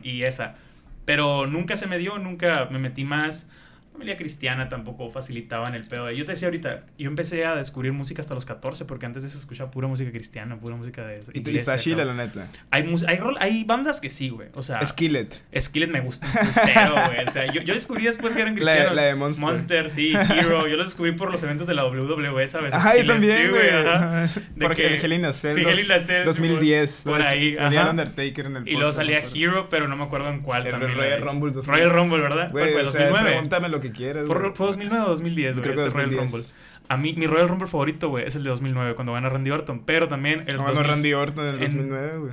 Y esa. Pero nunca se me dio, nunca me metí más. Familia cristiana tampoco facilitaba en el pedo. Yo te decía ahorita, yo empecé a descubrir música hasta los 14, porque antes de eso escuchaba pura música cristiana, pura música de Y, y iglesia, está chila, la neta. Hay, hay, rol- hay bandas que sí, güey. O sea, Skillet. Skillet me gusta un putero, güey. O sea, yo, yo descubrí después que eran La- cristianos. la de Monster. Monster, sí, Hero. Yo los descubrí por los eventos de la WWE, ¿sabes? Ajá, yo también, sí, güey. De Porque que- el Hell in a Cell, Sí, Hell in a Cell, 2010. por ahí, Salía ajá. Undertaker en el Y luego salía. Hero, pero no me acuerdo en cuál El también. Royal la Rumble 2000. Royal Rumble, ¿verdad? ¿Cuál Güey, fue? sea, ¿2009? pregúntame lo lo que quieras. ¿Fue, güey. fue 2009 o 2010, güey? Creo que ese Royal 2010. Rumble. A mí, mi Royal Rumble favorito, güey, es el de 2009, cuando gana Randy Orton. Pero también el No, ganó 2000 Randy Orton en el en 2009, güey.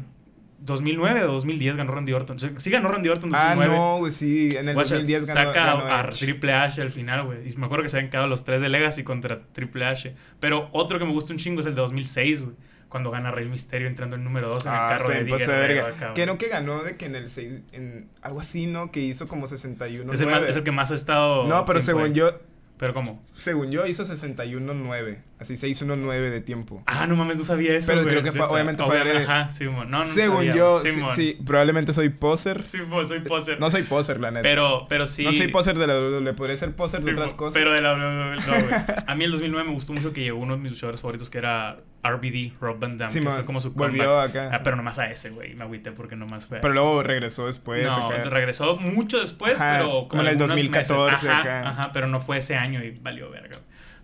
2009 o 2010 ganó Randy Orton. Sí, ganó Randy Orton en Ah, 2009. no, güey, sí. En el Guacha, 2010 ganó, saca ganó a, a. Triple H al final, güey. Y me acuerdo que se habían quedado los tres de Legacy contra Triple H. Pero otro que me gusta un chingo es el de 2006, güey. Cuando gana Rey Misterio entrando en número 2 en el Ah, carro está de Guerrero verga. acá, Que güey. no que ganó de que en el 6, en algo así, ¿no? Que hizo como 61 es, el más- es el que más ha estado. No, pero según ahí. yo, Pero ¿cómo? según yo hizo 61.9, así 619 de tiempo. Ah, no mames, no sabía eso. Pero güey, creo que fue- obviamente fue Obvia- de- Ajá, sí. No, no según sabía, yo, sí, sí, sí, probablemente soy poser. Sí, soy poser. No soy poser, la neta. pero, pero sí. No soy poser de la WWE, podría ser poser Sí, de otras cosas. Pero de la WWE, no, güey. A mí el 2009 me gustó mucho que llegó uno de mis luchadores favoritos que era RBD, Rob Van Damme. Sí, que man, fue como su volvió comeback. acá. Ah, pero nomás a ese, güey. Me agüité porque nomás fue Pero luego regresó después. no, acá. regresó mucho después, Ajá, pero como en el algunos 2014 meses. Ajá, acá. Ajá, pero no fue ese año y valió verga.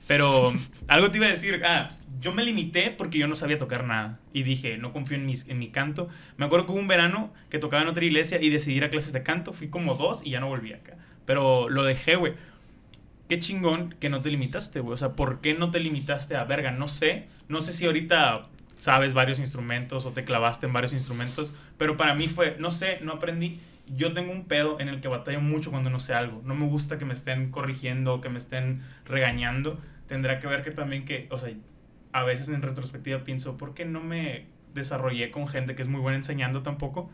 Pero algo te iba a decir, ah, yo me limité porque yo no sabía tocar nada. Y dije, no confío en, mis, en mi canto. Me acuerdo que hubo un verano que tocaba en otra iglesia y decidí ir a clases de canto. Fui como dos y ya no volví acá. Pero lo dejé, güey. Qué chingón que no te limitaste, güey. O sea, ¿por qué no te limitaste a verga? No sé. No sé si ahorita sabes varios instrumentos o te clavaste en varios instrumentos. Pero para mí fue, no sé, no aprendí. Yo tengo un pedo en el que batallo mucho cuando no sé algo. No me gusta que me estén corrigiendo, que me estén regañando. Tendrá que ver que también que, o sea, a veces en retrospectiva pienso, ¿por qué no me desarrollé con gente que es muy buena enseñando tampoco?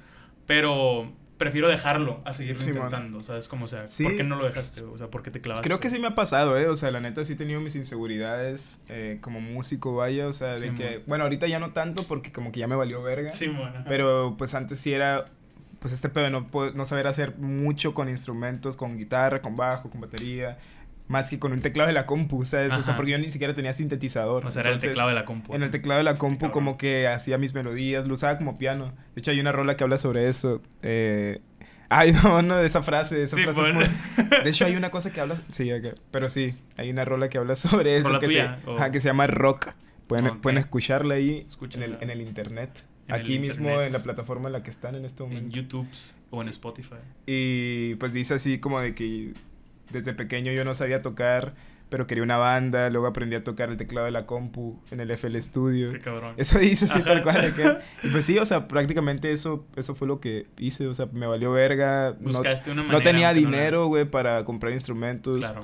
Pero prefiero dejarlo a seguir Sí, man. intentando, ¿sabes? Como, o sea, Sí. ¿por qué no lo dejaste? O sea, ¿por qué te clavaste? Creo que sí me ha pasado, ¿eh? O sea, la neta sí he tenido mis inseguridades eh, como músico, vaya. O sea, de Sí, que... Bueno, ahorita ya no tanto porque como que ya me valió verga. Sí, bueno. Pero pues antes sí era... Pues este pedo de no, no saber hacer mucho con instrumentos, con guitarra, con bajo, con batería. Más que con un teclado de la compu, ¿sabes? O sea, Ajá. porque yo ni siquiera tenía sintetizador. O sea, era el teclado de la compu. En el teclado de la compu cabrón. como que hacía mis melodías, lo usaba como piano. De hecho hay una rola que habla sobre eso. Eh... Ay, no, no, de esa frase, esa Sí, frase es muy... De hecho hay una cosa que habla... Sí, acá. pero sí, hay una rola que habla sobre eso. ¿Rola que, tuya? se... O- ajá, que se llama Rock. Pueden, pueden escucharla ahí en el, en el internet. En el Aquí mismo internet. en la plataforma en la que están en este En momento. YouTube o en Spotify. Y pues dice así como de que desde pequeño yo no sabía tocar, pero quería una banda, luego aprendí a tocar el teclado de la compu en el FL Studio. Qué cabrón. Eso dice así tal cual. Y pues sí, o sea, prácticamente eso, eso fue lo que hice. O sea, me valió verga. No, Buscaste una no manera. tenía aunque no la- dinero, güey, para comprar instrumentos. Claro.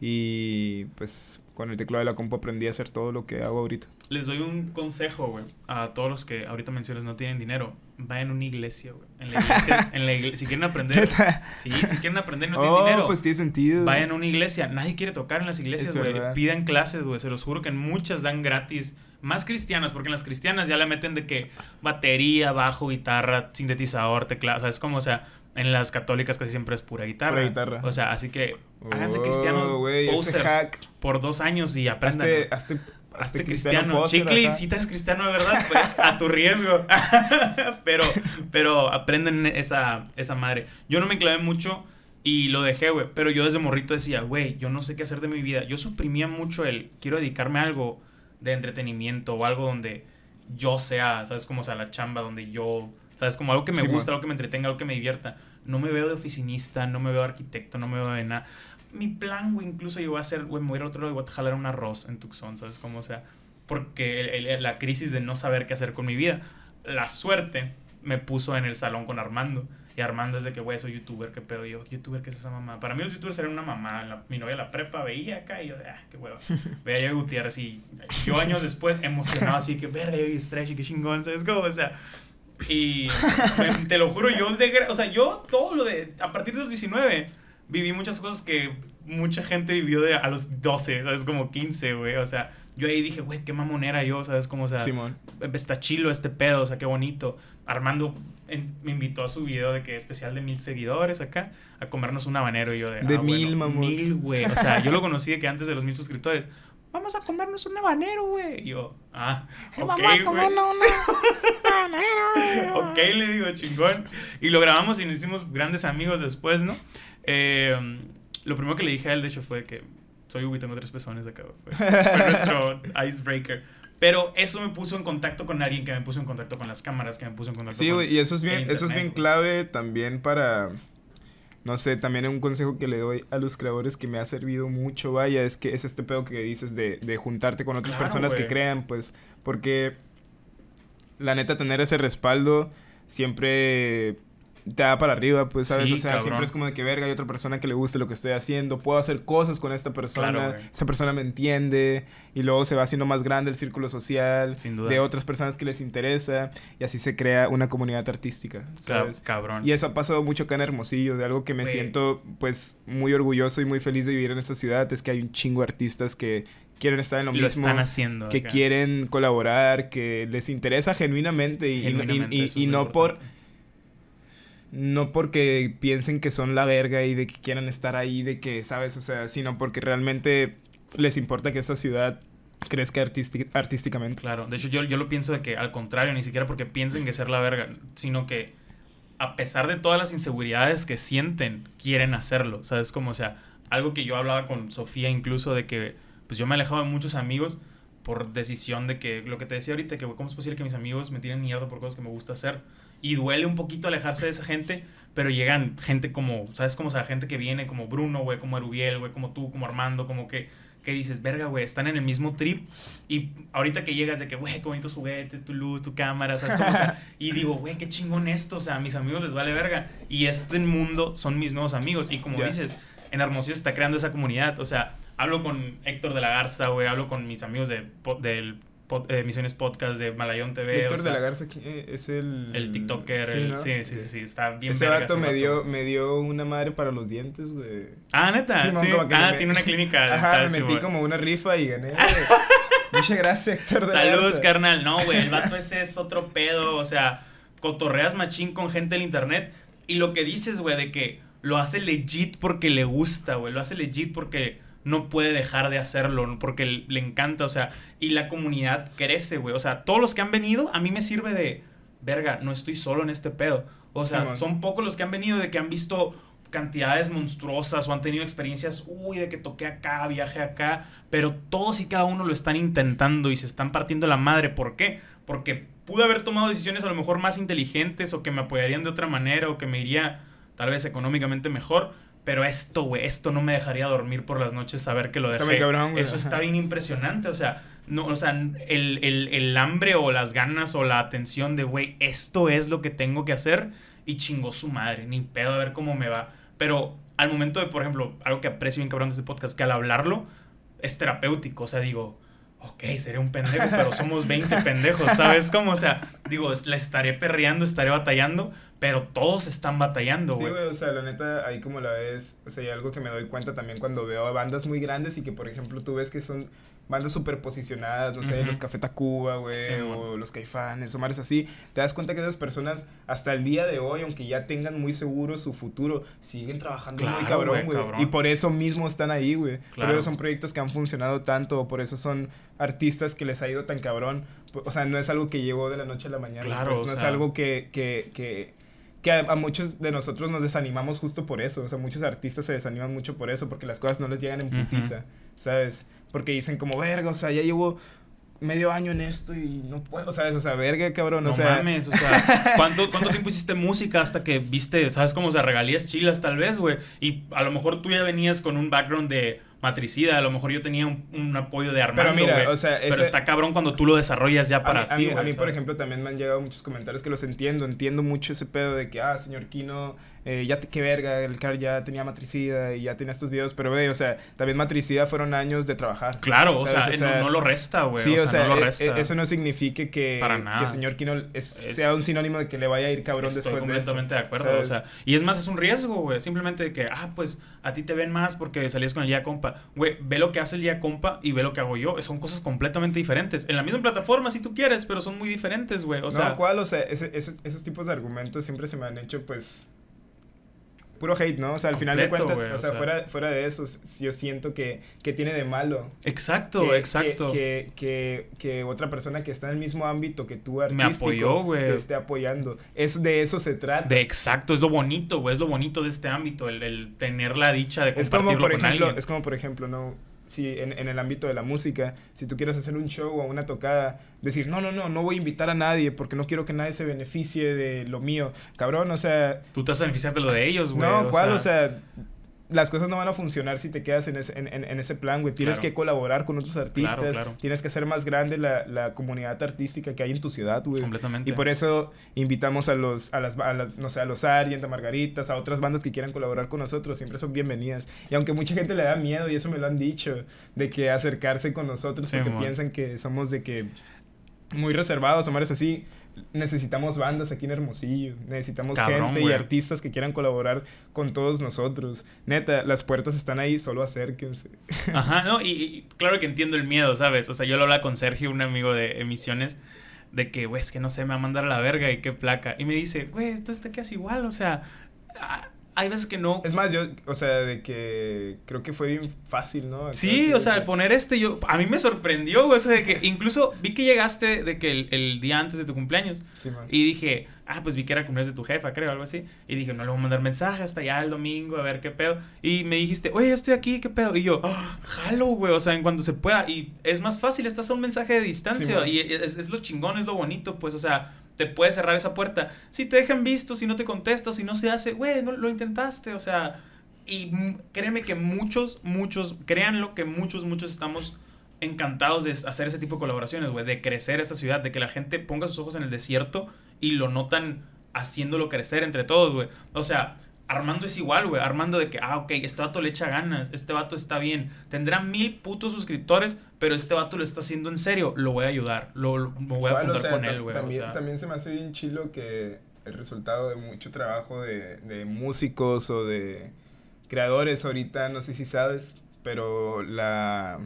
Y pues con el teclado de la compu aprendí a hacer todo lo que hago ahorita. Les doy un consejo, güey, a todos los que ahorita mencionas no tienen dinero. Vayan a una iglesia, güey. En la iglesia, en la iglesia, si quieren aprender, sí, si quieren aprender y no tienen oh, dinero. pues tiene sentido. Vayan a una iglesia. Nadie quiere tocar en las iglesias, Es güey. Pidan clases, güey. Se los juro que en muchas dan gratis. Más cristianas, porque en las cristianas ya le meten de que batería, bajo, guitarra, sintetizador, teclado. O sea, es como, o sea, en las católicas casi siempre es pura guitarra. Pura guitarra. O sea, así que háganse Oh, cristianos ese posers hack. por dos años y aprendan. Hazte, hazte, cristiano, Chicle, si te cristiano de verdad, pues, a tu riesgo. pero, pero aprenden esa, esa madre. Yo no me clavé mucho y lo dejé, güey. Pero yo desde morrito decía, güey, yo no sé qué hacer de mi vida. Yo suprimía mucho el, quiero dedicarme a algo de entretenimiento o algo donde yo sea, ¿sabes? Como, o sea, la chamba donde yo, ¿sabes? Como algo que me Sí, gusta, man. algo que me entretenga, algo que me divierta. No me veo de oficinista, no me veo de arquitecto, no me veo de nada. Mi plan, güey, incluso llegó a ser, güey, me voy a ir a otro lado y voy a jalar un arroz en Tucson, ¿sabes? Como, o sea, porque el- el- la crisis de no saber qué hacer con mi vida. La suerte me puso en el salón con Armando. Y Armando es de que, güey, soy youtuber, qué pedo. Y yo, youtuber, ¿qué es esa mamá? Para mí los youtubers eran una mamá. La- mi novia la prepa veía acá y yo, ah, qué hueva. Veía yo a Gutiérrez y yo años después emocionado así que, verga, yo y Stretch, qué chingón, ¿sabes cómo? O sea, y te lo juro, yo, de, o sea, yo todo lo de, a partir de los 19, viví muchas cosas que mucha gente vivió de a los 12, ¿sabes? Como 15, güey. O sea, yo ahí dije, güey, qué mamonera yo, ¿sabes? Como, o sea, Simón. está chilo este pedo, o sea, qué bonito. Armando en- me invitó a su video de que especial de mil seguidores acá, a comernos un habanero y yo de... De ah, mil, bueno, mamón. Mil, güey. O sea, yo lo conocí de que antes de los mil suscriptores. Vamos a comernos un habanero, güey. Y yo, ah, ok, Vamos a comernos una banero. ok, le digo, chingón. Y lo grabamos y nos hicimos grandes amigos después, ¿no? Eh, lo primero que le dije a él, de hecho, fue que soy Ubi, tengo tres pezones acá. Fue, fue nuestro icebreaker. Pero eso me puso en contacto con alguien que me puso en contacto con las cámaras, que me puso en contacto Sí, con... güey, y eso es bien, eso es bien clave también para no sé, también un consejo que le doy a los creadores que me ha servido mucho, vaya, es que es este pedo que dices de, de juntarte con otras Claro, personas que crean, pues, porque la neta tener ese respaldo siempre te da para arriba, pues, ¿sabes? Sí, o sea, cabrón. siempre es como de que verga, hay otra persona que le guste lo que estoy haciendo, puedo hacer cosas con esta persona, Claro, esa persona me entiende, y luego se va haciendo más grande el círculo social Sin duda. de otras personas que les interesa, y así se crea una comunidad artística, Ca- ¿sabes? cabrón. Y eso ha pasado mucho acá en Hermosillo, de algo que me siento pues muy orgulloso y muy feliz de vivir en esta ciudad, es que hay un chingo de artistas que quieren estar en lo, lo mismo, están haciendo. que acá. quieren colaborar, que les interesa genuinamente y, no- y- y- y por. No porque piensen que son la verga y de que quieran estar ahí, de que, ¿sabes? O sea, sino porque realmente les importa que esta ciudad crezca artísti- artísticamente. Claro, de hecho yo, yo lo pienso de que al contrario, ni siquiera porque piensen que ser la verga, sino que a pesar de todas las inseguridades que sienten, quieren hacerlo, ¿sabes? Como, o sea, algo que yo hablaba con Sofía incluso de que, pues yo me he alejado de muchos amigos por decisión de que, lo que te decía ahorita, que cómo es posible que mis amigos me tiren mierda por cosas que me gusta hacer. Y duele un poquito alejarse de esa gente, pero llegan gente como, ¿sabes? Como, o sea, gente que viene como Bruno, güey, como Arubiel, güey, como tú, como Armando, como que, que dices, verga, güey, están en el mismo trip. Y ahorita que llegas de que, güey, qué bonitos juguetes, tu luz, tu cámara, ¿sabes? cómo? O sea, y digo, güey, qué chingón esto, o sea, a mis amigos les vale verga. Y este mundo son mis nuevos amigos. Y como dices, en Hermosillo se está creando esa comunidad. O sea, hablo con Héctor de la Garza, güey, hablo con mis amigos de, del pod- eh, Misiones Podcast, de Malayón TV. Héctor o de la Garza eh, es el... El TikToker, Sí, el- ¿no? sí, sí, sí, sí, está bien Ese verga vato me dio, me dio una madre para los dientes, güey. Ah, neta, sí. Ah, me- tiene una clínica. Ajá, me metí como una rifa y gané. Muchas gracias, Héctor de la Saludos, Garza. carnal. No, güey, el vato ese es otro pedo. O sea, cotorreas machín con gente del internet. Y lo que dices, güey, de que lo hace legit porque le gusta, güey. Lo hace legit porque no puede dejar de hacerlo, porque le encanta, o sea, y la comunidad crece, güey. O sea, todos los que han venido, a mí me sirve de, verga, no estoy solo en este pedo. O sea, son pocos los que han venido de que han visto cantidades monstruosas o han tenido experiencias, uy, de que toqué acá, viaje acá, pero todos y cada uno lo están intentando y se están partiendo la madre. ¿Por qué? Porque pude haber tomado decisiones a lo mejor más inteligentes o que me apoyarían de otra manera o que me iría tal vez económicamente mejor. Pero esto, güey, esto no me dejaría dormir por las noches saber que lo dejé. muy cabrón, güey. Eso está bien impresionante. O sea, no, o sea, el, el- el hambre o las ganas o la atención de, güey, esto es lo que tengo que hacer y chingó su madre, ni pedo a ver cómo me va. Pero al momento de, por ejemplo, algo que aprecio bien cabrón de este podcast, que al hablarlo es terapéutico. O sea, digo, ok, seré un pendejo, pero somos 20 pendejos, ¿sabes cómo? O sea, digo, la estaré perreando, estaré batallando, pero todos están batallando, Sí, güey. güey, o sea, la neta, ahí como la ves, o sea, hay algo que me doy cuenta también cuando veo a bandas muy grandes y que, por ejemplo, tú ves que son bandas súper posicionadas, no sé, los Café Tacuba, güey, Sí, o los Caifanes, o mares así, te das cuenta que esas personas, hasta el día de hoy, aunque ya tengan muy seguro su futuro, siguen trabajando muy cabrón, güey, güey, y por eso mismo están ahí, güey, por Claro. eso son proyectos que han funcionado tanto, o por eso son artistas que les ha ido tan cabrón, o sea, no es algo que llegó de la noche a la mañana, Claro, pues, o no es sea- algo que, que, que, que a, a muchos de nosotros nos desanimamos justo por eso. O sea, muchos artistas se desaniman mucho por eso, porque las cosas no les llegan en putiza, ¿sabes? Porque dicen como, verga, o sea, ya llevo medio año en esto y no puedo, ¿sabes? O sea, verga, cabrón, No o sea... mames, o sea, ¿cuánto, ¿cuánto tiempo hiciste música hasta que viste, sabes cómo, o sea, regalías chilas tal vez, güey? Y a lo mejor tú ya venías con un background de matricida, a lo mejor yo tenía un, un apoyo de Armando, Pero mira, o sea, Pero está cabrón cuando tú lo desarrollas ya A para mí, a ti, mí- a mí, por ejemplo, también me han llegado muchos comentarios que los entiendo. Entiendo mucho ese pedo de que, ah, señor Kino, eh, ya te, qué verga, el car ya tenía matricida y ya tenía estos videos. Pero, güey, o sea, también matricida fueron años de trabajar. Claro, o sea, ¿sabes? no, no lo resta, güey. Sí, o, sea, no lo e- resta. eso no significa que, Para nada. que señor Kino es- Es- sea un sinónimo de que le vaya a ir cabrón Estoy después de esto. completamente de acuerdo, ¿sabes? o sea, y es más, es un riesgo, güey, simplemente de que, ah, pues, a ti te ven más porque salías con el ya compa, güey, ve lo que hace el ya compa y ve lo que hago yo, son cosas completamente diferentes, en la misma plataforma si tú quieres, pero son muy diferentes, güey, o no, sea, ¿cuál? O sea, ese- esos, esos tipos de argumentos siempre se me han hecho, pues, puro hate, ¿no? O sea, al final de cuentas, o o sea, fuera, fuera de eso, yo siento que, que tiene de malo. exacto, que, exacto, Que, que, que, otra persona que está en el mismo ámbito que tú, Me artístico, apoyó, güey. te esté apoyando. Es, de eso se trata. de exacto, es lo bonito, güey, es lo bonito de este ámbito, el, el tener la dicha de es como, compartirlo por con ejemplo, alguien. es como, por ejemplo, ¿no? Si en, en, el ámbito de la música, si tú quieres hacer un show o una tocada, decir, no, no, no, no voy a invitar a nadie porque no quiero que nadie se beneficie de lo mío. Cabrón, o sea... Tú te vas a beneficiar de lo de ellos, güey. No, ¿cuál? O sea, las cosas no van a funcionar si te quedas en ese, en, en, ese plan, güey. Tienes que colaborar con otros artistas. Tienes que hacer más grande la, la, comunidad artística que hay en tu ciudad, güey. Completamente. Y por eso invitamos a los, a las, a no sé, a los Arienta Margaritas, a otras bandas que quieran colaborar con nosotros. Siempre son bienvenidas. Y aunque mucha gente le da miedo, y eso me lo han dicho, de que acercarse con nosotros porque piensan que somos de que muy reservados o mares así necesitamos bandas aquí en Hermosillo, necesitamos gente y artistas que quieran colaborar con todos nosotros. Neta, las puertas están ahí, solo acérquense. Ajá, no, y, claro que entiendo el miedo, ¿sabes? O sea, yo lo hablaba con Sergio, un amigo de emisiones, de que, güey, es que no sé, me va a mandar a la verga y qué placa. Y me dice, güey, entonces te quedas igual, o sea, hay veces que no. Es más, yo, o sea, de que creo que fue bien fácil, ¿no? sí, o sea, al poner este, yo, a mí me sorprendió, güey, o sea, de que incluso vi que llegaste de que el, el día antes de tu cumpleaños. Sí, man. Y dije, ah, pues vi que era cumpleaños de tu jefa, creo, algo así. Y dije, no le voy a mandar mensaje hasta ya el domingo, a ver qué pedo. Y me dijiste, oye, estoy aquí, qué pedo. Y yo, oh, jalo, güey, o sea, en cuanto se pueda. Y es más fácil, estás a un mensaje de distancia. y es, es lo chingón, es lo bonito, pues, o sea te puede cerrar esa puerta. Si te dejan visto, si no te contestas, si no se hace, güey, no lo intentaste, o sea, y créeme que muchos, muchos, créanlo que muchos, muchos estamos encantados de hacer ese tipo de colaboraciones, güey, de crecer esa ciudad, de que la gente ponga sus ojos en el desierto y lo notan haciéndolo crecer entre todos, güey. O sea, Armando es igual, güey. Armando de que, ah, ok, este vato le echa ganas, este vato está bien. Tendrá mil putos suscriptores, pero este vato lo está haciendo en serio. Lo voy a ayudar, lo, me voy a apuntar con él, güey. También, también se me hace bien chilo que el resultado de mucho trabajo de, de músicos o de creadores ahorita, no sé si sabes, pero la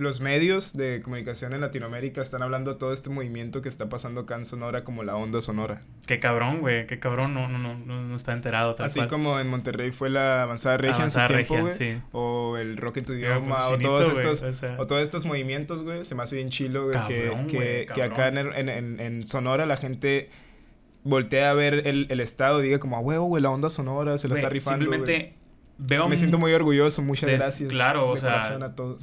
los medios de comunicación en Latinoamérica están hablando de todo este movimiento que está pasando acá en Sonora como la onda sonora. Qué cabrón, güey, qué cabrón, no, no, no, no está enterado. Así como en Monterrey fue la avanzada regia en su tiempo, güey. O el rock en tu idioma, pues, o, todos estos, o, todos estos movimientos, güey, se me hace bien chilo, güey, que, que, acá en, en, en, Sonora la gente voltea a ver el, el estado y diga como, a huevo, güey, la onda sonora se la está rifando, Simplemente me siento muy orgulloso, muchas gracias. Claro, o sea,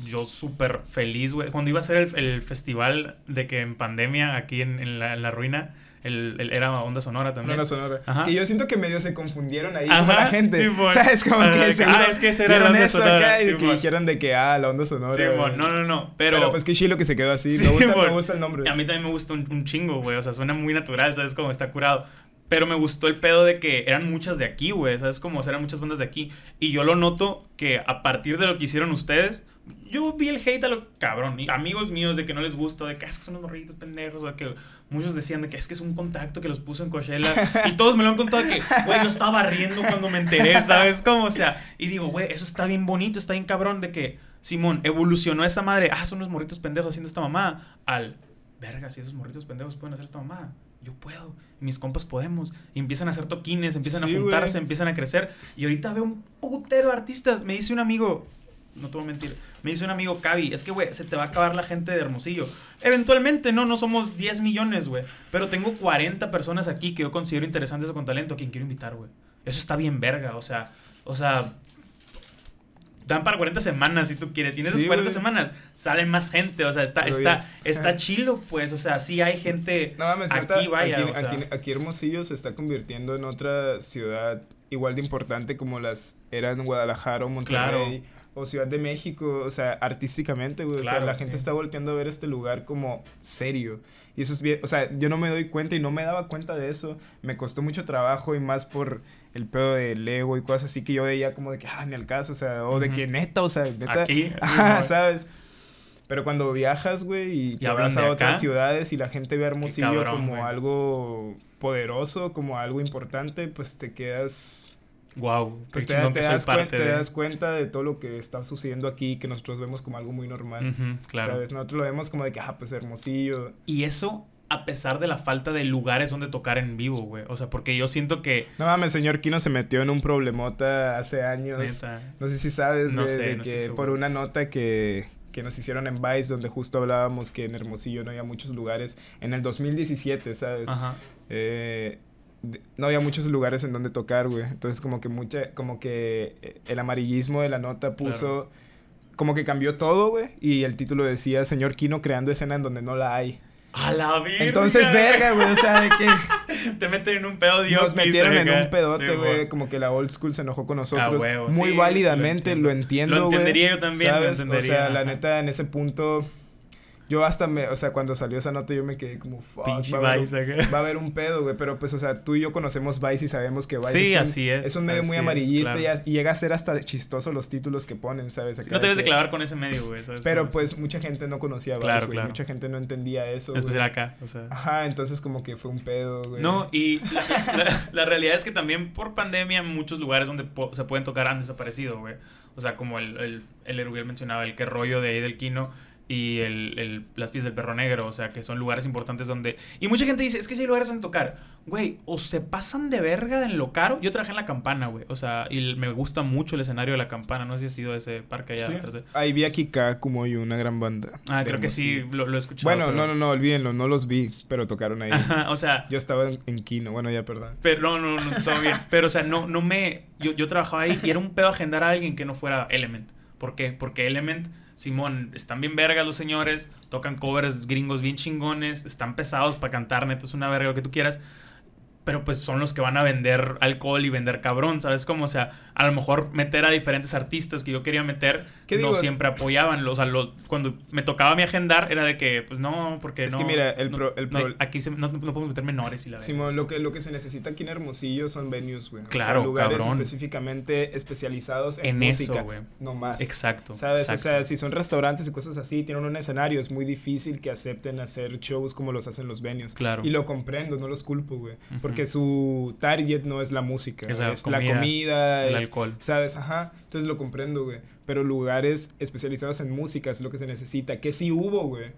yo súper feliz, güey. Cuando iba a ser el, festival de que en pandemia, aquí en, la, ruina, el, era Onda Sonora también. Onda Sonora. Ajá. Que yo siento que medio se confundieron ahí con la gente. Sí, o sea, es como que ah, es que ese era la Onda Sonora. Acá y que dijeron de que, ah, la Onda Sonora. Sí, bueno, no, no, no. Pero, pero pues qué chilo que se quedó así. me, gusta, me gusta el nombre. A mí también me gusta un, un chingo, güey. O sea, suena muy natural, ¿sabes? Como está curado. Pero me gustó el pedo de que eran muchas de aquí, güey. ¿Sabes? Como eran muchas bandas de aquí. Y yo lo noto que a partir de lo que hicieron ustedes, yo vi el hate a lo cabrón. Amigos míos de que no les gusta, de que ah, es que son unos morritos pendejos, o que muchos decían de que es que es un contacto que los puso en Coachella. y todos me lo han contado de que, güey, yo estaba riendo cuando me enteré, ¿sabes? Como, o sea, y digo, güey, eso está bien bonito, está bien cabrón de que, Simón, evolucionó esa madre, ah, son unos morritos pendejos haciendo esta mamá, al, verga, si esos morritos pendejos pueden hacer esta mamá yo puedo, mis compas podemos. Y empiezan a hacer toquines, empiezan a juntarse, empiezan a crecer. Y ahorita veo un putero de artistas. Me dice un amigo, no te voy a mentir, me dice un amigo, Cavi, es que, güey, se te va a acabar la gente de Hermosillo. Eventualmente, no, no somos 10 millones, güey. Pero tengo 40 personas aquí que yo considero interesantes o con talento a quien quiero invitar, güey. Eso está bien verga, o sea, o sea, dan para 40 semanas si tú quieres. Y en esas 40 semanas sale más gente. O sea, está, está, está chilo, pues. O sea, sí hay gente no, mames, aquí, vaya. Aquí, Hermosillo se está convirtiendo en otra ciudad igual de importante como las eran Guadalajara o Monterrey. O Ciudad de México, o sea, artísticamente, güey. o sea, la gente está volteando a ver este lugar como serio. Y eso es bien, o sea, yo no me doy cuenta y no me daba cuenta de eso. Me costó mucho trabajo y más por el pedo del ego y cosas así que yo veía como de que, ah, ni al caso, o sea, o de que neta, o sea, neta. Aquí, ¿sabes? Pero cuando viajas, güey, y, te vas a otras ciudades y la gente ve a Hermosillo como algo poderoso, como algo importante, pues te quedas... Wow, pues te, das cuenta, te, das cuenta, de todo lo que está sucediendo aquí, que nosotros vemos como algo muy normal. claro. ¿Sabes? Nosotros lo vemos como de que, ah, pues Hermosillo. Y eso a pesar de la falta de lugares donde tocar en vivo, güey. O sea, porque yo siento que... No mames, señor Kino se metió en un problemota hace años. No sé si sabes, güey, de que por una nota que, que nos hicieron en Vice, donde justo hablábamos que en Hermosillo no había muchos lugares. En el 2017, ¿sabes? Ajá. Eh, no había muchos lugares en donde tocar, güey. Entonces, como que mucha... Como que el amarillismo de la nota puso como que cambió todo, güey. Y el título decía Señor Kino creando escena en donde no la hay. A la verga. Entonces, verga, güey. O sea, de que Te meten en un pedo Dios. nos metieron en un pedote, güey. como que la old school se enojó con nosotros. huevo, Muy sí, válidamente, lo lo entiendo. Lo entendería yo también, lo ¿sabes? entendería, O sea, la neta, en ese punto... Yo hasta me... O sea, cuando salió esa nota yo me quedé como... Fuck, Pinche va, a haber un, acá. va a haber un pedo, güey. Pero, pues, o sea, tú y yo conocemos Vice y sabemos que Vice Sí, es un, así es, Es un medio muy es, amarillista y llega a ser hasta chistoso los títulos que ponen, ¿sabes? Acá No te debes de que- clavar con ese medio, güey. ¿sabes? Pero, pues, mucha gente no conocía Vice, Claro, güey. claro. Mucha gente no entendía eso, En güey. especial acá, o sea. Ajá, entonces como que fue un pedo, güey. No, y la, la- la realidad es que también por pandemia muchos lugares donde po- se pueden tocar han desaparecido, güey. O sea, como el, el, el mencionaba, el que rollo de ahí del Quino y el, el- las pies del perro negro, o sea, que son lugares importantes donde... Y mucha gente dice, es que sí hay lugares donde tocar. Güey, o se pasan de verga en lo caro. Yo trabajé en La Campana, güey. O sea, y me gusta mucho el escenario de La Campana. No sé si ha sido ese parque allá Sí. atrás de... Ahí vi a Kika Kumoyo, una gran banda. Ah, creo que sí, lo, lo he escuchado. Bueno, pero- no, no, no, olvídenlo, no los vi, pero tocaron ahí. Ajá, o sea, Yo estaba en, en Kino, bueno, ya, perdón. Pero no, no, no, todo bien. Pero, o sea, no, no me. Yo, yo trabajaba ahí y era un pedo agendar a alguien que no fuera Element. ¿Por qué? Porque Element, Simón, están bien vergas los señores, tocan covers gringos bien chingones, están pesados para cantar, neta, es una verga lo que tú quieras. Pero pues son los que van a vender alcohol y vender cabrón, ¿sabes cómo? O sea, a lo mejor meter a diferentes artistas que yo quería meter, ¿Qué no digo? siempre apoyaban. O sea, lo- cuando me tocaba mí agendar, era de que, pues no, porque Es no. que mira, el no- pro- el no pro- aquí se- no, no podemos meter menores y la Simón, lo que, lo que se necesita aquí en Hermosillo son venues, güey. O sea, Claro, lugares cabrón. específicamente especializados en, En eso, música. güey. No más. Exacto. ¿Sabes? exacto. O sea, si son restaurantes y cosas así, tienen un escenario, es muy difícil que acepten hacer shows como los hacen los venues. Claro. Y lo comprendo, no los culpo, güey. Ujú. Porque su target no es la música, Es la es la comida, comida, el es- alcohol. ¿Sabes? Ajá. Entonces lo comprendo, güey. Pero lugares especializados en música es lo que se necesita. Que sí hubo, güey.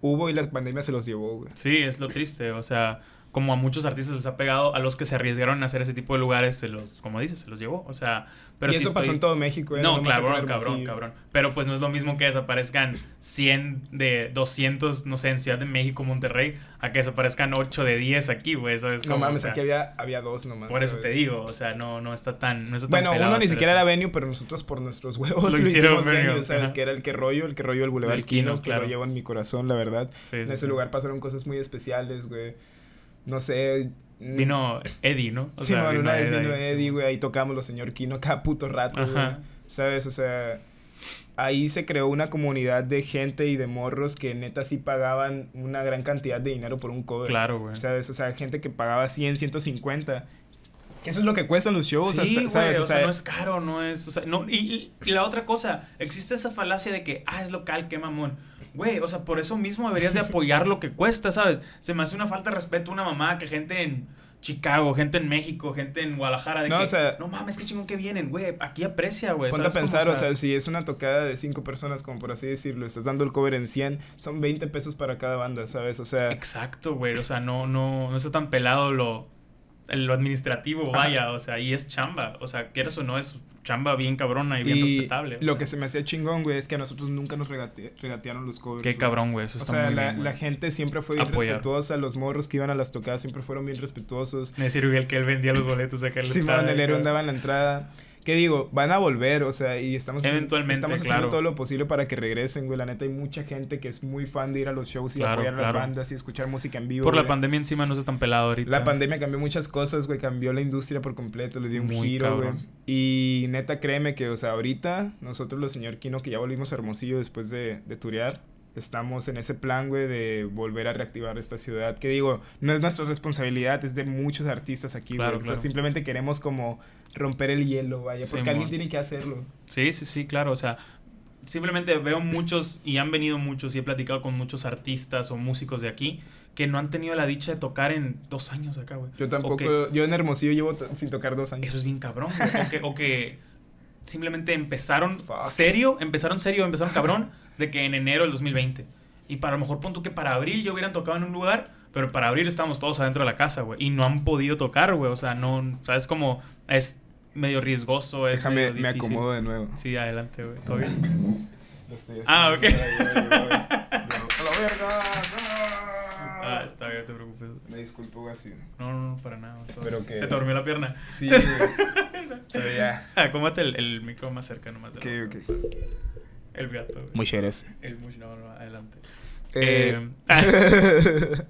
Hubo y la pandemia se los llevó, güey. Sí, es lo triste. O sea, como a muchos artistas les ha pegado, a los que se arriesgaron a hacer ese tipo de lugares, se los, como dices, se los llevó. O sea, pero y sí eso pasó estoy- en todo México, ¿eh? No, claro, cabrón, Hermosillo. cabrón. Pero pues no es lo mismo que desaparezcan 100 de 200, no sé, en Ciudad de México, Monterrey, a que desaparezcan 8 de 10 aquí, güey. ¿sabes No cómo? O mames, sea, aquí había, había dos nomás. Por eso te digo, o sea, no, no está tan. No está tan Bueno, uno ni siquiera eso. era venue, pero nosotros por nuestros huevos Lo lo, hicieron venue, venue, ¿sabes? ajá. Que era el que rollo, el que rollo del Boulevard Del Quino, Quino, que claro. lo llevo en mi corazón, la verdad. Sí, en sí, ese sí. lugar pasaron cosas muy especiales, güey. No sé. mm, Vino Eddie, ¿no? O Sí, sea, man, una vez vino Eddie, güey, ahí tocamos los señor Kino cada puto rato, güey. ¿Sabes? O sea, ahí se creó una comunidad de gente y de morros que neta sí pagaban una gran cantidad de dinero por un cover. Claro, güey. ¿Sabes? O sea, gente que pagaba 100, 150. Que eso es lo que cuestan los shows, Sí, hasta, güey, ¿sabes? o sea, no es caro, no es, o sea, no, y, y- y la otra cosa, existe esa falacia de que, ah, es local, qué mamón. Güey, o sea, por eso mismo deberías de apoyar lo que cuesta, ¿sabes? Se me hace una falta de respeto a una mamá que gente en Chicago, gente en México, gente en Guadalajara, de No, que, o sea- no mames, qué chingón que vienen, güey, aquí aprecia, güey. Ponte a ¿sabes cómo? pensar, o sea, si es una tocada de cinco personas, como por así decirlo, estás dando el cover en 100, son 20 pesos para cada banda, ¿sabes? O sea, Exacto, güey, o sea, no, no, no está tan pelado lo, lo administrativo, Ajá. vaya, o sea, y es chamba, o sea, quieras o no, es chamba bien cabrona y bien y respetable. o lo sea. que se me hacía chingón, güey, es que a nosotros nunca nos regate- regatearon los covers. Qué güey. cabrón, güey, eso O está sea, muy la, bien, güey. la gente siempre fue bien Apoyar. respetuosa, los morros que iban a las tocadas siempre fueron bien respetuosos. Me decía Uriel que él vendía los boletos acá en la Simón, entrada, el héroe andaba en la entrada. ¿Qué digo? Van a volver, o sea, y estamos, haciendo- Eventualmente, estamos haciendo claro. todo lo posible para que regresen, güey. La neta, hay mucha gente que es muy fan de ir a los shows y Claro, apoyar claro. las bandas y escuchar música en vivo. Por la pandemia encima no está tan pelado ahorita. La pandemia cambió muchas cosas, güey. Cambió la industria por completo, le dio un Muy giro, güey. Y neta, créeme que, o sea, ahorita nosotros, los señor Kino, que ya volvimos a Hermosillo después de, de turear, estamos en ese plan, güey, de volver a reactivar esta ciudad. Que digo, no es nuestra responsabilidad, es de muchos artistas aquí, Claro, güey. O sea, simplemente queremos como romper el hielo, vaya, porque alguien tiene que hacerlo. Sí, sí, sí, claro. O sea, simplemente veo muchos y han venido muchos y he platicado con muchos artistas o músicos de aquí que no han tenido la dicha de tocar en dos años acá, güey. Yo tampoco, que- yo en Hermosillo llevo sin tocar dos años. Eso es bien cabrón, güey. O que, o que simplemente empezaron Fuck. serio, empezaron serio, empezaron cabrón, de que en enero del 2020. Y para lo mejor pon tú que para abril ya hubieran tocado en un lugar, pero para abril estábamos todos adentro de la casa, güey. Y no han podido tocar, güey. O sea, no, ¿sabes cómo? Es medio riesgoso, es Déjame, medio me acomodo de nuevo. Sí, adelante, güey. ¿Todo bien? Lo estoy Ah, ok. Ah, ¡No! está bien, no te preocupes. Me disculpo, güey, así. No, no, no, para nada. Espero que- Se te durmió la pierna. Sí, güey. Pero ya. Ah, cómate el, el micro más cerca nomás. de Ok, la- ok. El gato, güey. Gracias. El mush, no, no, adelante. Eh, Eh,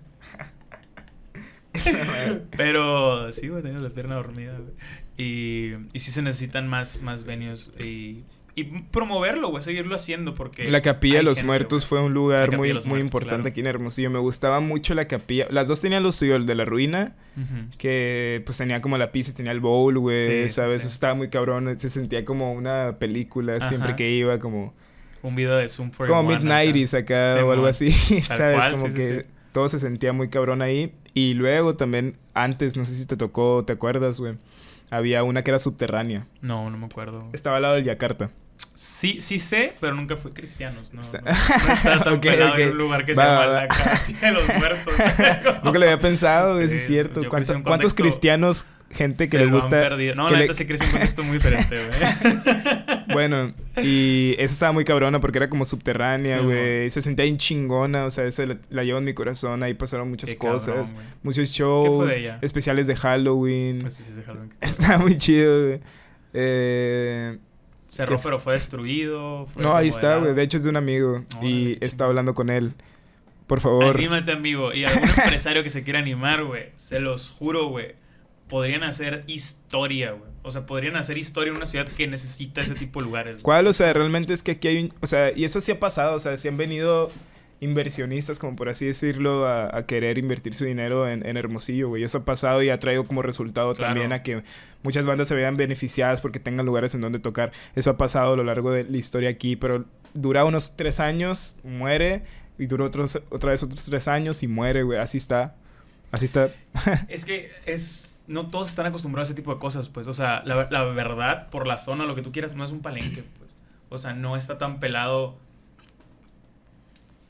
pero sí, güey, tengo la pierna dormida, güey. Y, y sí se necesitan más, más venues y, y promoverlo, güey, seguirlo haciendo porque... La Capilla de los gente, Muertos güey. fue un lugar muy, muy Muertos, importante claro. aquí en Hermosillo. Me gustaba mucho la capilla. Las dos tenían lo suyo, el de la ruina, que pues tenía como la pizza tenía el bowl, güey, Sí, ¿sabes? sí. Eso estaba muy cabrón. Se sentía como una película siempre que iba, como... Un video de Zoom for Como Mid-90s acá o algo así, ¿sabes? cual, como sí, que sí. todo se sentía muy cabrón ahí. Y luego también, antes, no sé si te tocó, ¿te acuerdas, güey? Había una que era subterránea. No, no me acuerdo. Estaba al lado del Yakarta. Sí, sí sé, pero nunca fui cristianos, ¿no? Está- No, no estaba tan Ok, pelado ok. en un lugar que Va, se llama va, la Casa de los Muertos. Nunca lo había pensado, sí es cierto. ¿Cuánto- ¿Cuántos cristianos, gente que se le lo han gusta... perdido. No, que la le- neta sí crecí en un contexto muy diferente, güey. Bueno, y eso estaba muy cabrona porque era como subterránea, Sí, güey. se sentía bien chingona, o sea, esa la, la llevo en mi corazón. Ahí pasaron muchas Qué cosas, muchos shows, de ella? especiales de Halloween. Pues sí, sí, déjalo en- Está muy chido, güey. Eh, Cerró, pero fue destruido. fue no, ahí está, güey. De hecho, es de un amigo. Y chingón. hablando con él. Por favor. Anímate, amigo. Y algún empresario que se quiera animar, güey. Se los juro, güey. Podrían hacer historia, güey. O sea, podrían hacer historia en una ciudad que necesita ese tipo de lugares. güey. ¿Cuál? O sea, realmente es que aquí hay un... O sea, y eso sí ha pasado. O sea, sí han venido inversionistas, como por así decirlo, a, a querer invertir su dinero en, en Hermosillo, güey. Eso ha pasado y ha traído como resultado Claro. también a que muchas bandas se vean beneficiadas porque tengan lugares en donde tocar. Eso ha pasado a lo largo de la historia aquí, pero dura unos tres años, muere, y dura otros, otra vez otros tres años y muere, güey. Así está. Así está. Es que es. No todos están acostumbrados a ese tipo de cosas, pues. O sea, la, la verdad, por la zona, lo que tú quieras, no es un palenque, pues. O sea, no está tan pelado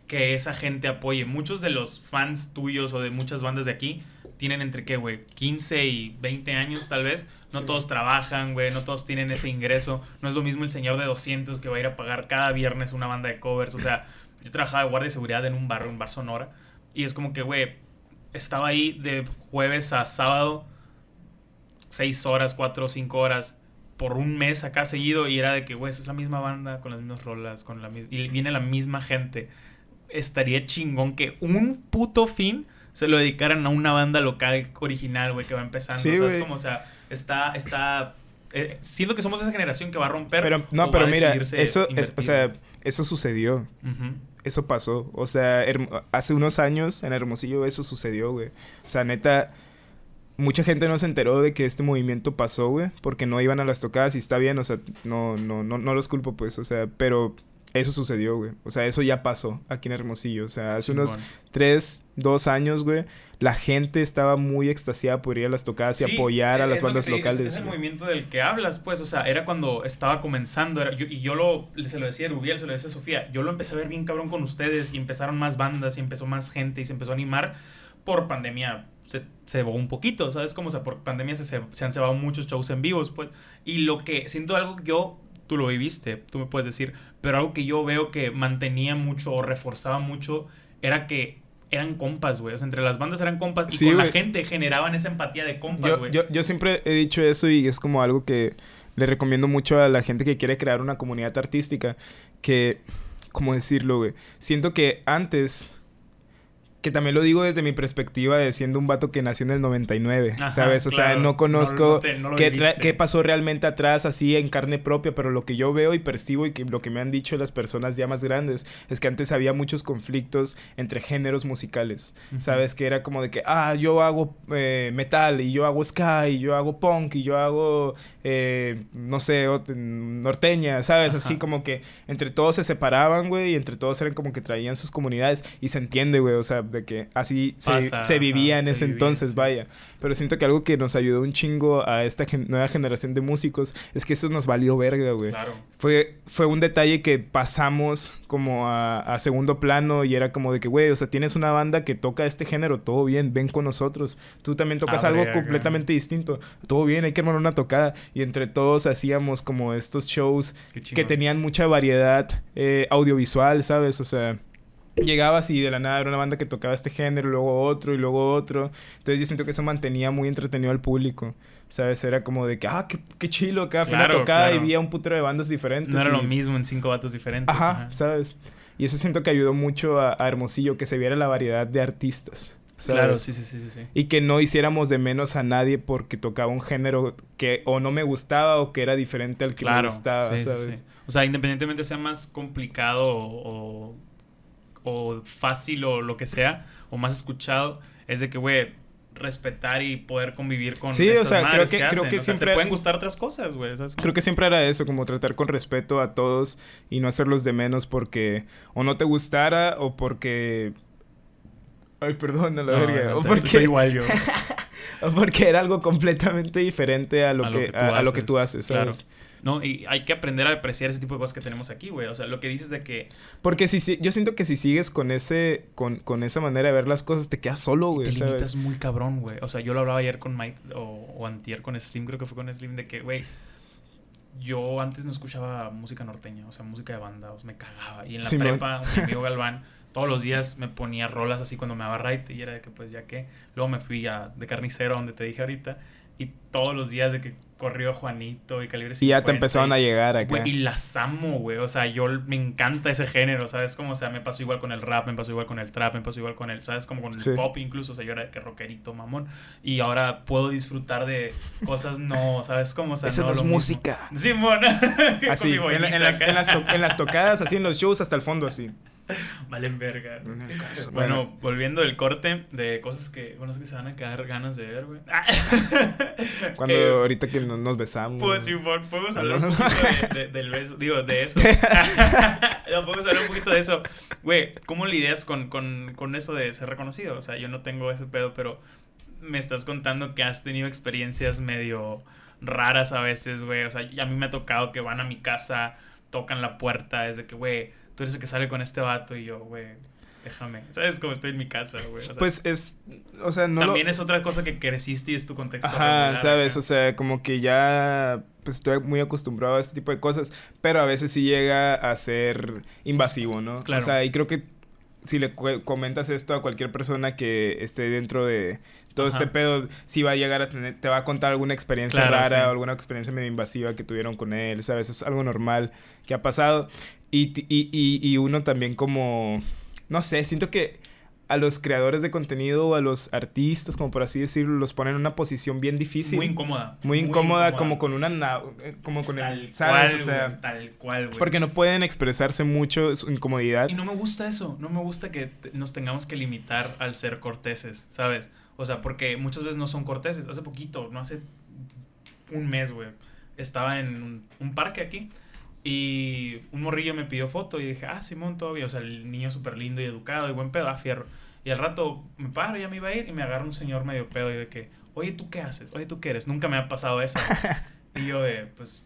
que esa gente apoye. Muchos de los fans tuyos o de muchas bandas de aquí tienen entre qué, güey, 15 y 20 años tal vez. No Sí. todos trabajan, güey, no todos tienen ese ingreso. No es lo mismo el señor de 200 que va a ir a pagar cada viernes una banda de covers. O sea, yo trabajaba de guardia de seguridad en un bar, un bar Sonora. Y es como que, güey, estaba ahí de jueves a sábado, 6 horas, 4 o 5 horas por un mes acá seguido y era de que, güey, es la misma banda con las mismas rolas, con la y viene la misma gente. Estaría chingón que un puto fin se lo dedicaran a una banda local original, güey, que va empezando. Sí, o sea, es güey. como, o sea, está, está, eh, siento que somos esa generación que va a romper. Pero, no, pero mira, eso, es, o sea, eso sucedió. Eso pasó. O sea, hace unos años en Hermosillo eso sucedió, güey. O sea, neta, mucha gente no se enteró de que este movimiento pasó, güey, porque no iban a las tocadas y está bien, o sea, no, no, no, no los culpo, pues, o sea, pero eso sucedió, güey. O sea, eso ya pasó aquí en Hermosillo. O sea, hace unos tres, dos años, güey, la gente estaba muy extasiada por ir a las tocadas y apoyar a las bandas es- locales. Es, el movimiento del que hablas, pues, o sea, era cuando estaba comenzando, era- yo- y yo lo, se lo decía a Rubiel, se lo decía a Sofía, yo lo empecé a ver bien cabrón con ustedes, y empezaron más bandas, y empezó más gente, y se empezó a animar, por pandemia se cebó un poquito, ¿sabes? Como, o sea, por pandemia se, han cebado muchos shows en vivos, pues, y lo que, siento algo que yo, tú lo viviste, tú me puedes decir, pero algo que yo veo que mantenía mucho o reforzaba mucho, era que eran compas, güey. O sea, entre las bandas eran compas y Sí, con la gente generaban esa empatía de compas, Yo, güey. yo, yo siempre he dicho eso y es como algo que le recomiendo mucho a la gente que quiere crear una comunidad artística. Que, ¿cómo decirlo, güey? Siento que antes, que también lo digo desde mi perspectiva de siendo un vato que nació en el 99, Ajá, ¿sabes? O sea, no conozco No- no te- no lo qué, qué pasó realmente atrás así en carne propia, pero lo que yo veo y percibo y que lo que me han dicho las personas ya más grandes es que antes había muchos conflictos entre géneros musicales. ¿sabes? Que era como de que, ah, yo hago eh, metal y yo hago ska y yo hago punk y yo hago, eh, no sé, norteña, ¿sabes? Así como que entre todos se separaban, güey, y entre todos eran como que traían sus comunidades y se entiende, güey, o sea, de que así se, Pasa, se vivía ajá, en se ese vivía, entonces, sí. vaya. Pero siento que algo que nos ayudó un chingo a esta gen- nueva generación de músicos es que eso nos valió verga, güey. Claro. Fue, fue un detalle que pasamos como a, a segundo plano y era como de que, güey, o sea, tienes una banda que toca este género, todo bien, ven con nosotros. Tú también tocas Abre algo acá. completamente distinto, todo bien, hay que armar una tocada. Y entre todos hacíamos como estos shows que tenían mucha variedad eh, audiovisual, ¿sabes? O sea, llegabas y de la nada era una banda que tocaba este género, luego otro y luego otro. Entonces yo siento que eso mantenía muy entretenido al público. ¿Sabes? Era como de que, ah, qué, qué chilo, cada fue una Claro, tocada claro. y vi a un putero de bandas diferentes. No era y- lo mismo en cinco vatos diferentes. Ajá, ¿sabes? Y eso siento que ayudó mucho a, a Hermosillo, que se viera la variedad de artistas. ¿sabes? Claro, sí, sí, sí, sí. Y que no hiciéramos de menos a nadie porque tocaba un género que o no me gustaba o que era diferente al que me Claro, gustaba, sí, sí, ¿sabes? sí. O sea, independientemente sea más complicado o, o fácil o lo que sea, o más escuchado, es de que, güey, respetar y poder convivir con Sí, o sea, creo madres que- creo que O sea, siempre- te pueden gustar otras cosas, güey. ¿sabes? Creo que siempre era eso, como tratar con respeto a todos y no hacerlos de menos porque o no te gustara o porque... Ay, perdón, a la No, verga. no, o, te- porque, estoy igual yo. o porque era algo completamente diferente a lo, A lo que, que tú a, a lo que tú haces, claro. No, y hay que aprender a apreciar ese tipo de cosas que tenemos aquí, güey. O sea, lo que dices de que Porque si, si yo siento que si sigues con ese con, con esa manera de ver las cosas te quedas solo, güey, te limitas ¿sabes? muy cabrón, güey. O sea, yo lo hablaba ayer con Mike o, o antier con Slim, creo que fue con Slim, de que, güey, yo antes no escuchaba música norteña, o sea, música de banda, o sea, me cagaba. Y en la Simón. prepa, mi amigo Galván, todos los días me ponía rolas así cuando me daba right y era de que, pues, ya que. Luego me fui a de carnicero, donde te dije ahorita, y todos los días de que corrió Juanito y Calibre Y ya 50 te empezaron a llegar acá. Y las amo, güey. O sea, yo me encanta ese género, ¿sabes? Como, o sea, me pasó igual con el rap, me pasó igual con el trap, me pasó igual con el, ¿sabes? Como con el Sí. pop incluso. O sea, yo era que rockerito, mamón. Y ahora puedo disfrutar de cosas no, ¿sabes? Como, o sea, Eso no lo es música. Simón. Con Así, en, las, en, las to- en las tocadas, así en los shows hasta el fondo, así. Valen verga. Caso. Bueno, volviendo del corte de cosas que, bueno, es que se van a quedar ganas de ver, güey. Cuando Eh, ahorita que no- nos besamos. Pues sí, po- podemos hablar un poquito de- de- del beso, digo, de eso. no, podemos hablar un poquito de eso. Güey, ¿cómo lidias con, con, con eso de ser reconocido? O sea, yo no tengo ese pedo, pero me estás contando que has tenido experiencias medio raras a veces, güey. O sea, a mí me ha tocado que van a mi casa, tocan la puerta, es de que, güey, tú eres el que sale con este vato y yo, güey, déjame. ¿Sabes cómo estoy en mi casa, güey? O sea, Pues es, o sea, no también lo... es otra cosa que creciste y es tu contexto. Ajá, regular sabes, o sea, como que ya pues estoy muy acostumbrado a este tipo de cosas, pero a veces sí llega a ser invasivo, ¿no? Claro. O sea, y creo que si le comentas esto a cualquier persona que esté dentro de todo Ajá. este pedo, sí va a llegar a tener, te va a contar alguna experiencia Claro, rara sí. o alguna experiencia medio invasiva que tuvieron con él, ¿sabes? Es algo normal que ha pasado. Y, y, y, y uno también como, no sé, siento que a los creadores de contenido o a los artistas, como por así decirlo, los ponen en una posición bien difícil. Muy incómoda. Muy incómoda, como con una na- eh, como con Tal el, ¿sabes? cual, o sea, tal cual, güey. porque no pueden expresarse mucho su incomodidad. Y no me gusta eso, no me gusta que nos tengamos que limitar al ser corteses, ¿sabes? O sea, porque muchas veces no son corteses. Hace poquito, no hace un mes, güey, estaba en un, un parque aquí y un morrillo me pidió foto y dije, ah, Simón, todavía, o sea, el niño súper lindo y educado y buen pedo, ah, fierro. Y al rato me paro, ya me iba a ir y me agarra un señor medio pedo y de que, oye, ¿tú qué haces? Oye, ¿tú qué eres? Nunca me ha pasado eso. y yo de, pues,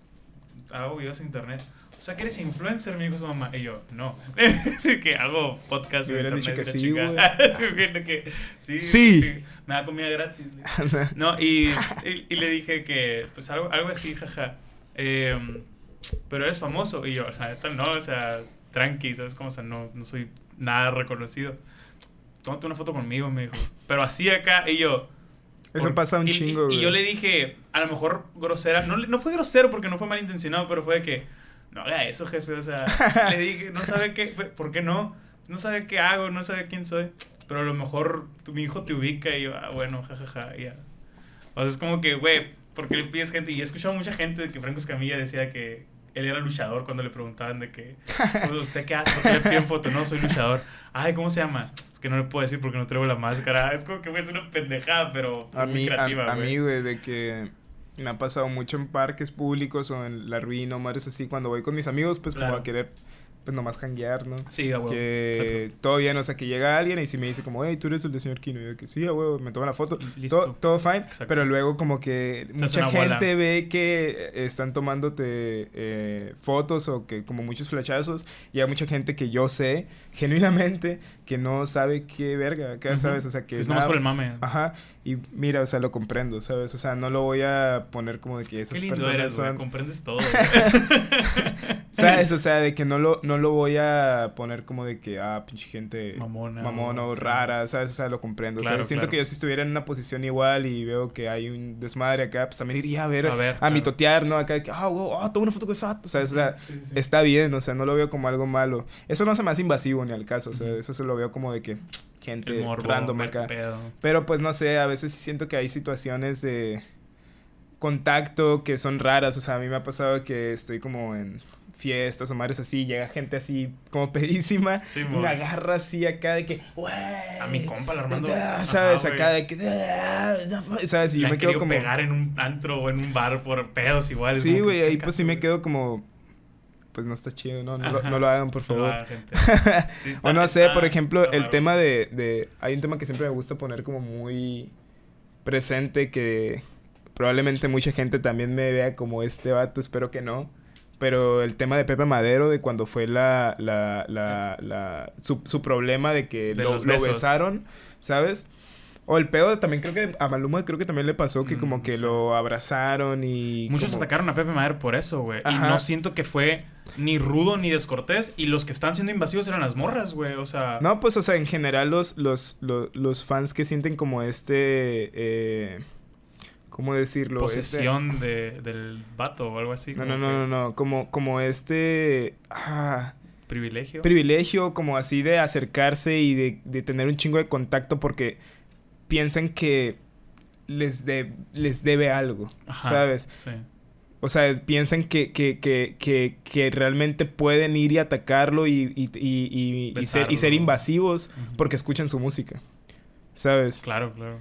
hago videos en internet. O sea, que eres influencer, me dijo su mamá. Y yo, no. Así que hago podcast Me internet. dicho que sí, chingada. Sí, que sí, Sí. Me da comida gratis. No, y, y, y le dije que, pues algo, algo así, jaja. Em, pero eres famoso. Y yo, la neta, no, o sea, tranqui, ¿sabes cómo? O sea, no, no soy nada reconocido. Tómate una foto conmigo, me dijo. Pero así acá, y yo. Eso por- pasa un y- chingo, y, y yo le dije, a lo mejor grosera. No, no fue grosero porque no fue malintencionado, pero fue de que, no haga eso, jefe. O sea, le dije, no sabe qué, ¿por qué no? No sabe qué hago, no sabe quién soy. Pero a lo mejor tu, mi hijo te ubica y yo, ah, bueno, jajaja, ya. O sea, es como que, güey, ¿por qué le pides gente? Y he escuchado mucha gente de que Franco Escamilla decía que él era luchador cuando le preguntaban de que, "Pues, ¿usted qué hace? ¿Por qué le piden foto? No, soy luchador. Ay, ¿cómo se llama? Es que no le puedo decir porque no traigo la máscara. Es como que, güey, es una pendejada, pero A muy mí, a, creativa, a güey. mí, güey, de que me ha pasado mucho en parques públicos o en la ruina o madres así, cuando voy con mis amigos, pues como Claro. a querer, pues nomás janguear, ¿no? Sí, a huevo. que todo bien, o sea, que llega alguien y si me dice como, hey, tú eres el de señor Kino, y yo que sí, a huevo, me toma la foto, Listo. todo, todo fine, Exacto. pero luego como que mucha una bola. gente ve que están tomándote eh, fotos o que como muchos flashazos y hay mucha gente que yo sé genuinamente que no sabe qué verga, acá, Ujú. ¿sabes? O sea, que es nomás por el mame. Ajá, y mira, o sea, lo comprendo, ¿sabes? O sea, no lo voy a poner como de que esas Qué lindo personas eres, son... Comprendes todo. ¿Sabes? O sea, de que no lo, no lo voy a poner como de que, ah, pinche gente Mamona, mamona o rara, ¿sabes? O sea, lo comprendo. o sea, siento claro. que yo si estuviera en una posición igual y veo que hay un desmadre acá, pues también iría a ver, A a, ver, claro. mitotear, ¿no? Acá, de que, ah, wow, ah, toma una foto con vato", ¿sabes? O sea, Sí, sí, sí. está bien, o sea, no lo veo como algo malo. Eso no se me hace invasivo ni al caso, o sea, eso se lo veo como de que gente morbo, random acá. pedo. Pero pues no sé, a veces siento que hay situaciones de contacto que son raras. O sea, a mí me ha pasado que estoy como en fiestas o madres así, llega gente así como pedísima Sí, me agarra así acá de que, "Güey". A mi compa, el Armando. ¿Sabes? acá de que, "Ah, no fu-", ¿sabes? Y yo me quedo como... pegar en un antro o en un bar por pedos igual. Sí, güey, ¿qué ahí pues sí me quedo como... Pues no está chido, ¿no? No, lo, Ajá. no lo hagan, por favor. va, gente. Sí está- o no sé, está- por ejemplo, el tema de, de... Hay un tema que siempre me gusta poner como muy presente que probablemente mucha gente también me vea como este vato, espero que no. Pero el tema de Pepe Madero, de cuando fue la... la, la, la- su, su problema de que De lo, besaron, ¿sabes? O el pedo también creo que a Maluma creo que también le pasó que Mm, como que sí. lo abrazaron y... Muchos como- atacaron a Pepe Madero por eso, güey. Y no siento que fue ni rudo ni descortés. Y los que están siendo invasivos eran las morras, güey. O sea. No, pues, o sea, en general los, los, los, los fans que sienten como este... Eh, ¿Cómo decirlo? Este- posesión de, del vato o algo así. no, no, no, que no, no. Como, como este... Ah, Privilegio. privilegio, como así de acercarse y de, de tener un chingo de contacto porque piensan que les, de, les debe algo, Ajá, ¿sabes? Sí. O sea, piensan que, que, que, que, que realmente pueden ir y atacarlo y, y, y, y- ser, y ser invasivos porque escuchan su música. ¿Sabes? Claro, claro.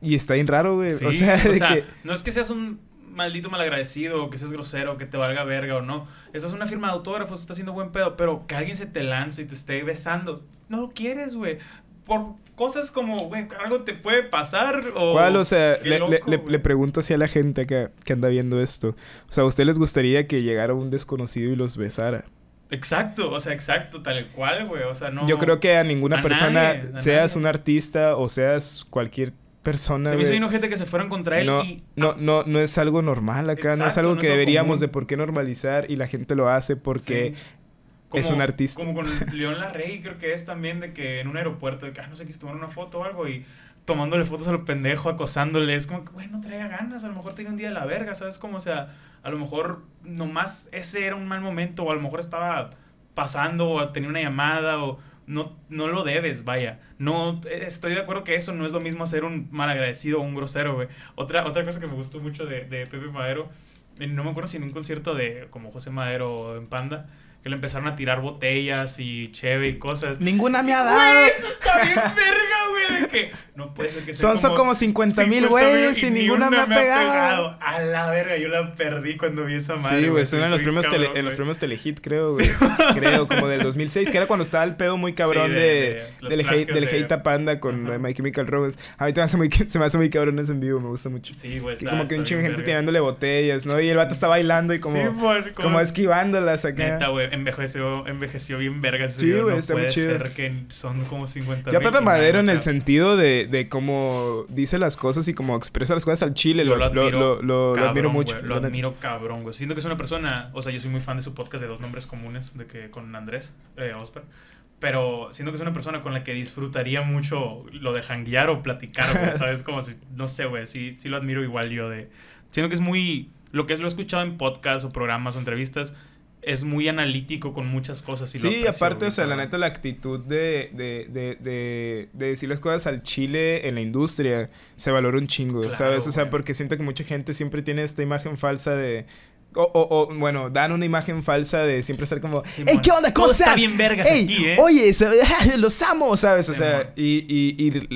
Y está bien raro, güey. Sí, o sea, de que... no es que seas un maldito malagradecido o que seas grosero, que te valga verga o no. Esa es una firma de autógrafos, está haciendo buen pedo, pero que alguien se te lance y te esté besando, no lo quieres, güey. Por cosas como, güey, algo te puede pasar o... ¿Cuál? O sea, le, loco, le- le- pregunto así a la gente que, que anda viendo esto. O sea, ¿a usted les gustaría que llegara un desconocido y los besara? Exacto, o sea, exacto, tal cual, güey. O sea, no... Yo creo que a ninguna a persona, nadie, a seas nadie. un artista o seas cualquier persona, Se me hizo bien ojete que se fueron contra él no, y... no, no, no es algo normal acá, no es algo no que es algo deberíamos común. de por qué normalizar y la gente lo hace porque... Sí. es un artista. Como con León Larrey, creo que es también de que en un aeropuerto, de que, ah, no sé, que tomaron una foto o algo y tomándole fotos a lo pendejo, acosándole. Es como que, güey, no traía ganas, a lo mejor tenía un día de la verga, ¿sabes? Como, o sea, a lo mejor nomás ese era un mal momento o a lo mejor estaba pasando o tenía una llamada o no, no lo debes, vaya. No, eh, estoy de acuerdo que eso no es lo mismo hacer un malagradecido o un grosero, güey. Otra, otra cosa que me gustó mucho de, de Pepe Madero, eh, no me acuerdo si en un concierto de como José Madero en Panda, que le empezaron a tirar botellas y cheve y cosas. Ninguna me ha Güey, dado. eso está bien verga, güey, de que no puede ser que sea Son, son como 50 mil güeyes y ninguna me ha pegado. A la verga, yo la perdí cuando vi esa madre. Sí, güey, son en los, premios tele- en los güey. premios Telehit, creo, güey. Creo, como del 2006, que era cuando estaba el pedo muy cabrón Sí, de, de- de los del, hate, del de- hate a Panda con Ajá. eh, My Chemical Romance. A mí me, hace muy, se me hace muy cabrón ese en vivo, me gusta mucho. Sí, güey, como que un chingo de gente tirándole botellas, ¿no? Y el vato está bailando y como, Sí, por- como esquivándolas acá. Neta, güey, envejeció, envejeció bien verga ese Sí, video, güey, no está muy puede chido. ser que son como 50 Yo a mil Pepe Madero en el sentido de, de cómo dice las cosas y cómo expresa las cosas al chile, Yo lo, lo, lo, lo- lo cabrón, admiro mucho. güey, lo admiro cabrón, güey. Siento que es una persona, o sea, yo soy muy fan de su podcast de dos nombres comunes, de que con Andrés eh, Osper. Pero siento que es una persona con la que disfrutaría mucho lo de janguear o platicar, güey, ¿sabes? Como si, no sé, güey, sí, sí lo admiro igual yo de... Siento que es muy... Lo que es, lo he escuchado en podcasts o programas o entrevistas, es muy analítico con muchas cosas. Y lo Sí, aprecio, aparte, o sea, la neta, la actitud de, de, de, de, de decir las cosas al chile en la industria se valora un chingo, Claro, ¿sabes? O sea, güey. porque siento que mucha gente siempre tiene esta imagen falsa de... O, o, o, bueno, dan una imagen falsa de siempre estar como... ¡Ey, qué onda! ¿Cómo Todo está bien vergas ¡Ey, aquí, ¿eh? oye! ¡Los amo! ¿Sabes? O sea, y, y, y,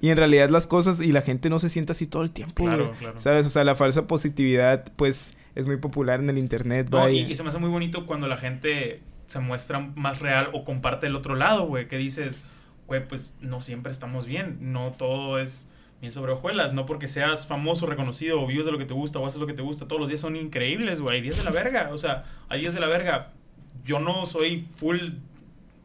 y en realidad las cosas... Y la gente no se siente así todo el tiempo, Claro, güey. claro. ¿Sabes? O sea, la falsa positividad, pues, es muy popular en el internet, No, y, y se me hace muy bonito cuando la gente se muestra más real o comparte el otro lado, güey. Que dices, güey, pues no siempre estamos bien. No todo es bien sobre hojuelas. No porque seas famoso, reconocido o vives de lo que te gusta o haces lo que te gusta. Todos los días son increíbles, güey. Hay días de la verga. O sea, hay días de la verga. Yo no soy full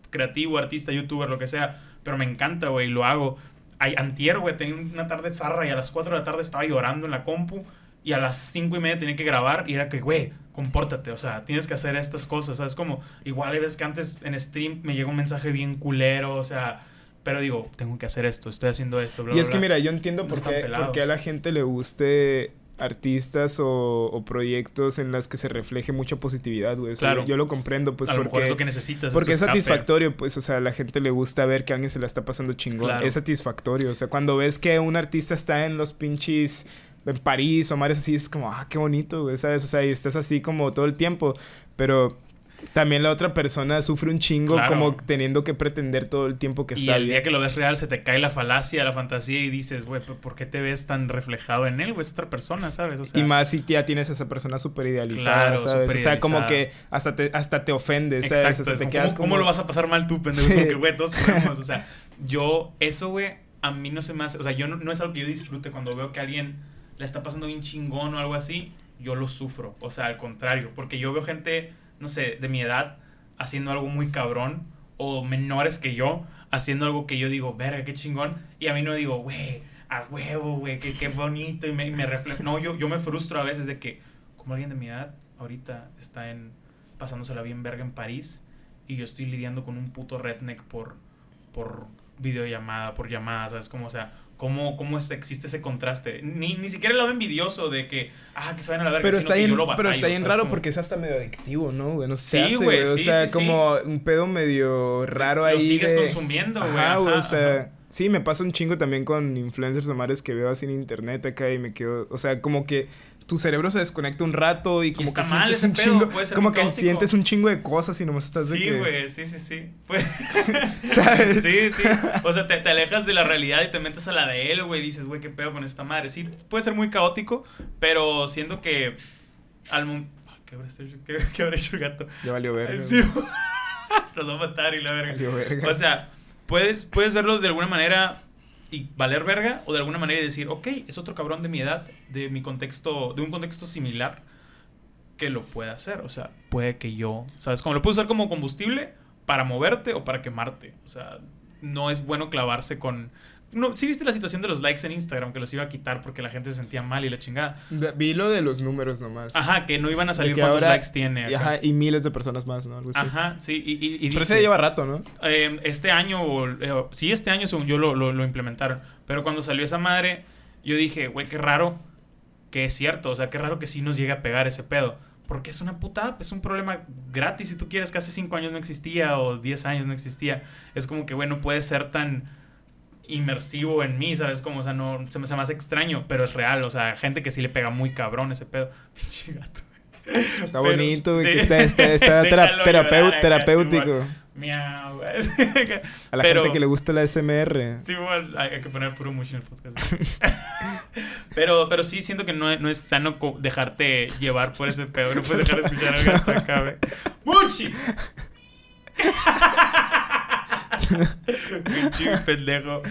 creativo, artista, youtuber, lo que sea. Pero me encanta, güey. Lo hago. Ay, antier, güey, tenía una tarde zarra y a las 4 de la tarde estaba llorando en la compu. Y a las cinco y media tenía que grabar y era que, güey, compórtate, o sea, tienes que hacer estas cosas, ¿sabes? Como, igual hay veces que antes en stream me llega un mensaje bien culero, o sea, pero digo, tengo que hacer esto, estoy haciendo esto, bla, Y es que mira, yo entiendo por qué, por qué a la gente le guste artistas o, proyectos en las que se refleje mucha positividad, güey. claro. Yo lo comprendo, pues, porque... es lo que necesitas. Porque es, satisfactorio, pues, o sea, a la gente le gusta ver que alguien se la está pasando chingón. Es satisfactorio, o sea, cuando ves que un artista está en los pinches... En París o mares así, es como, ah, qué bonito, güey, ¿sabes? O sea, y estás así como todo el tiempo. Pero también la otra persona sufre un chingo como teniendo que pretender todo el tiempo que está Y el día que lo ves real se te cae la falacia, la fantasía y dices, güey, ¿por qué te ves tan reflejado en él? Güey, es otra persona, ¿sabes? y más si ya tienes a esa persona súper idealizada, ¿sabes? o sea, como que hasta te, hasta te ofendes, ¿sabes? te ¿cómo, quedas ¿cómo, lo vas a pasar mal tú, pendejo? Es como que, güey, todos podemos, o sea, yo, eso, güey, a mí no se me hace, o sea, yo no, no es algo que yo disfrute cuando veo que alguien le está pasando bien chingón o algo así, yo lo sufro, o sea, al contrario, porque yo veo gente, no sé, de mi edad haciendo algo muy cabrón o menores que yo haciendo algo que yo digo, verga, qué chingón. Y a mí no digo, güey, a huevo, güey, qué, bonito. Y me, me reflejo. No, yo, yo me frustro a veces de que, como alguien de mi edad, ahorita está en pasándosela bien verga en París y yo estoy lidiando con un puto redneck por, por videollamada, por llamada, ¿sabes? Como, o sea, cómo, cómo existe ese contraste. Ni, ni siquiera el lado envidioso de que, ah, que se vayan a la verga, pero está bien, Pero está bien raro porque es hasta medio adictivo, ¿no? Güey? No sí, güey. O sea, como un pedo medio raro ahí. Lo sigues consumiendo, güey. Ajá, o sea. Sí, me pasa un chingo también con influencers o mares que veo así en internet acá y me quedo, o sea, como que tu cerebro se desconecta un rato y como que sientes un chingo, como que sientes un chingo de cosas y nomás estás de Sí, güey, sí, sí, sí. Pues, ¿Sabes? Sí, sí. O sea, te, te, alejas de la realidad y te metes a la de él, güey, dices, güey, qué pedo con esta madre. Sí, puede ser muy caótico, pero siento que al ¿Qué habrá, hecho, ¿Qué, ¿Qué habrá hecho el gato? Ya valió verga. Sí. Nos va a matar y la verga. Valió verga. O sea, puedes, puedes verlo de alguna manera y valer verga o de alguna manera decir, ok, es otro cabrón de mi edad, de mi contexto, de un contexto similar que lo puede hacer. O sea, puede que yo, ¿sabes? Como lo puedo usar como combustible para moverte o para quemarte. O sea, no es bueno clavarse con no, ¿Sí viste la situación de los likes en Instagram que los iba a quitar porque la gente se sentía mal y la chingada? Vi lo de los números nomás. Ajá, que no iban a salir cuántos likes tiene. Y, ajá, y miles de personas más, ¿no? Ajá, sí. Y, y, pero se lleva rato, ¿no? Em, este año, eh, sí, este año según yo lo, lo, implementaron. Pero cuando salió esa madre, yo dije, güey, qué raro que es cierto. O sea, qué raro que sí nos llegue a pegar ese pedo. Porque es una putada, es un problema gratis si tú quieres, que hace 5 años no existía o 10 años no existía. Es como que, bueno, puede ser tan inmersivo en mí, ¿sabes? Como, o sea, no, se me hace más extraño, pero es real, o sea, gente que sí le pega muy cabrón ese pedo. Pinche gato. Está bonito, güey, que está, está, está terapéutico. Miau, A la gente que le gusta la SMR. Sí, bueno, hay, que poner puro mucho en el podcast. pero, pero sí siento que no, no es sano dejarte llevar por ese pedo. No puedes dejar de escuchar al gato acá, güey. ¡Muchi! Pendejo.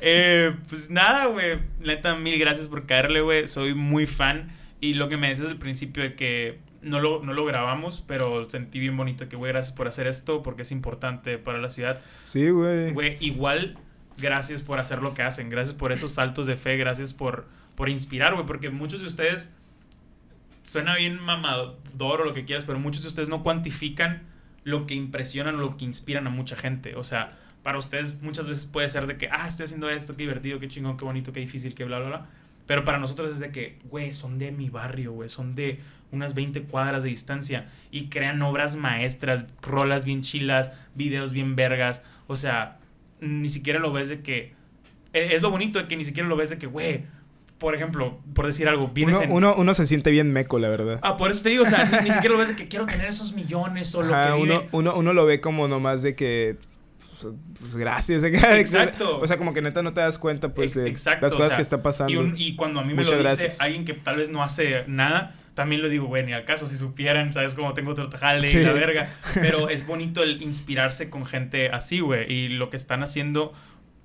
Eh, pues nada, güey. Neta, mil gracias por caerle, güey. Soy muy fan. Y lo que me dices al principio de que no lo, no lo grabamos, pero sentí bien bonito que, güey, gracias por hacer esto porque es importante para la ciudad. Sí, güey. Güey, igual, gracias por hacer lo que hacen. Gracias por esos saltos de fe. Gracias por, por inspirar, güey. Porque muchos de ustedes, suena bien mamador o lo que quieras, pero muchos de ustedes no cuantifican lo que impresionan o lo que inspiran a mucha gente. O sea, para ustedes muchas veces puede ser de que, ah, estoy haciendo esto, qué divertido, qué chingón, qué bonito, qué difícil, qué bla, bla, bla. Pero para nosotros es de que, güey, son de mi barrio, güey, son de unas 20 cuadras de distancia y crean obras maestras, rolas bien chilas, videos bien vergas. O sea, ni siquiera lo ves de que... E, es lo bonito de que ni siquiera lo ves de que, güey, por ejemplo, por decir algo, vienes uno, uno, uno, se siente bien meco, la verdad. Ah, por eso te digo, o sea, ni, siquiera lo ves de que quiero tener esos millones o lo que uno, uno, uno lo ve como nomás de que... Pues, pues gracias. Exacto. O sea, como que neta no te das cuenta, pues, de las cosas que está pasando. Y, cuando a mí me lo dice alguien que tal vez no hace nada, también lo digo, güey, ni al caso, si supieran, ¿sabes? cómo tengo otro tajale y la verga. Pero es bonito el inspirarse con gente así, güey. Y lo que están haciendo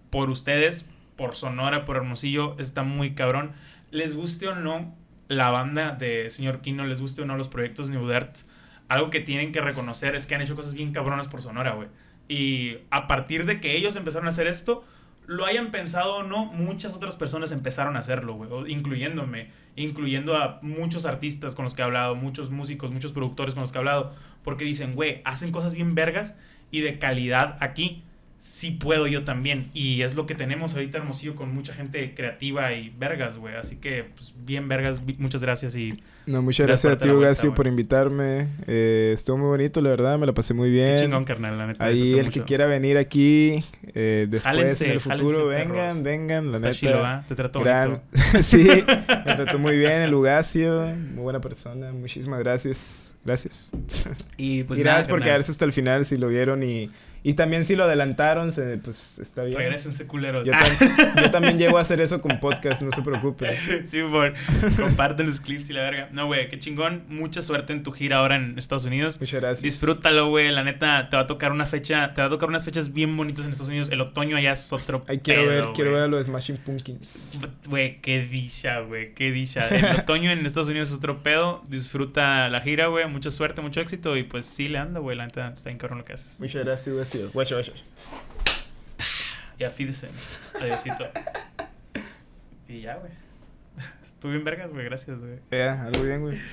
por ustedes, por Sonora, por Hermosillo, está muy cabrón. Les guste o no la banda de Señor Kino, les guste o no los proyectos New Dirt, algo que tienen que reconocer es que han hecho cosas bien cabronas por Sonora, güey. Y a partir de que ellos empezaron a hacer esto, lo hayan pensado o no, muchas otras personas empezaron a hacerlo, güey, incluyéndome, incluyendo a muchos artistas con los que he hablado, muchos músicos, muchos productores con los que he hablado, porque dicen, güey, hacen cosas bien vergas y de calidad aquí, sí puedo yo también. Y es lo que tenemos ahorita Hermosillo con mucha gente creativa y vergas, güey. Así que, pues, bien vergas, muchas gracias y No, muchas Gracias gracias por a ti, güey. por invitarme. Eh, estuvo muy bonito, la verdad, me la pasé muy qué bien. chingón, carnal, la neta. Ahí el que quiera venir aquí eh, después Jálense, en el futuro, vengan, perros. vengan, la Está neta. chilo, ¿ah? Te trato gran... bonito. sí, me trató muy bien el Ugacio, muy buena persona, muchísimas gracias, gracias. Y pues y nada, gracias por carnal. quedarse hasta el final si lo vieron y, y también si lo adelantaron, se, pues está bien. Regrésense culeros. Yo, tam- yo también llego a hacer eso con podcast, no se preocupen. sí, por comparten los clips y la verga. No, güey, qué chingón. Mucha suerte en tu gira ahora en Estados Unidos. Muchas gracias. Disfrútalo, güey. La neta, te va a tocar una fecha, te va a tocar unas fechas bien bonitas en Estados Unidos. El otoño allá es otro Ahí quiero pedo, ver, quiero güey. ver a los Smashing Pumpkins. Güey, qué dicha, güey, qué dicha. El otoño en Estados Unidos es otro pedo. Disfruta la gira, güey. Mucha suerte, mucho éxito. Y pues sí, le anda, güey. La neta, está bien cabrón lo que haces. Muchas gracias, Ugacio. Guacho, guacho. Y afídese. Adiosito. Y ya, güey. Estuve bien vergas, güey. Gracias, güey. Ya, algo bien, güey.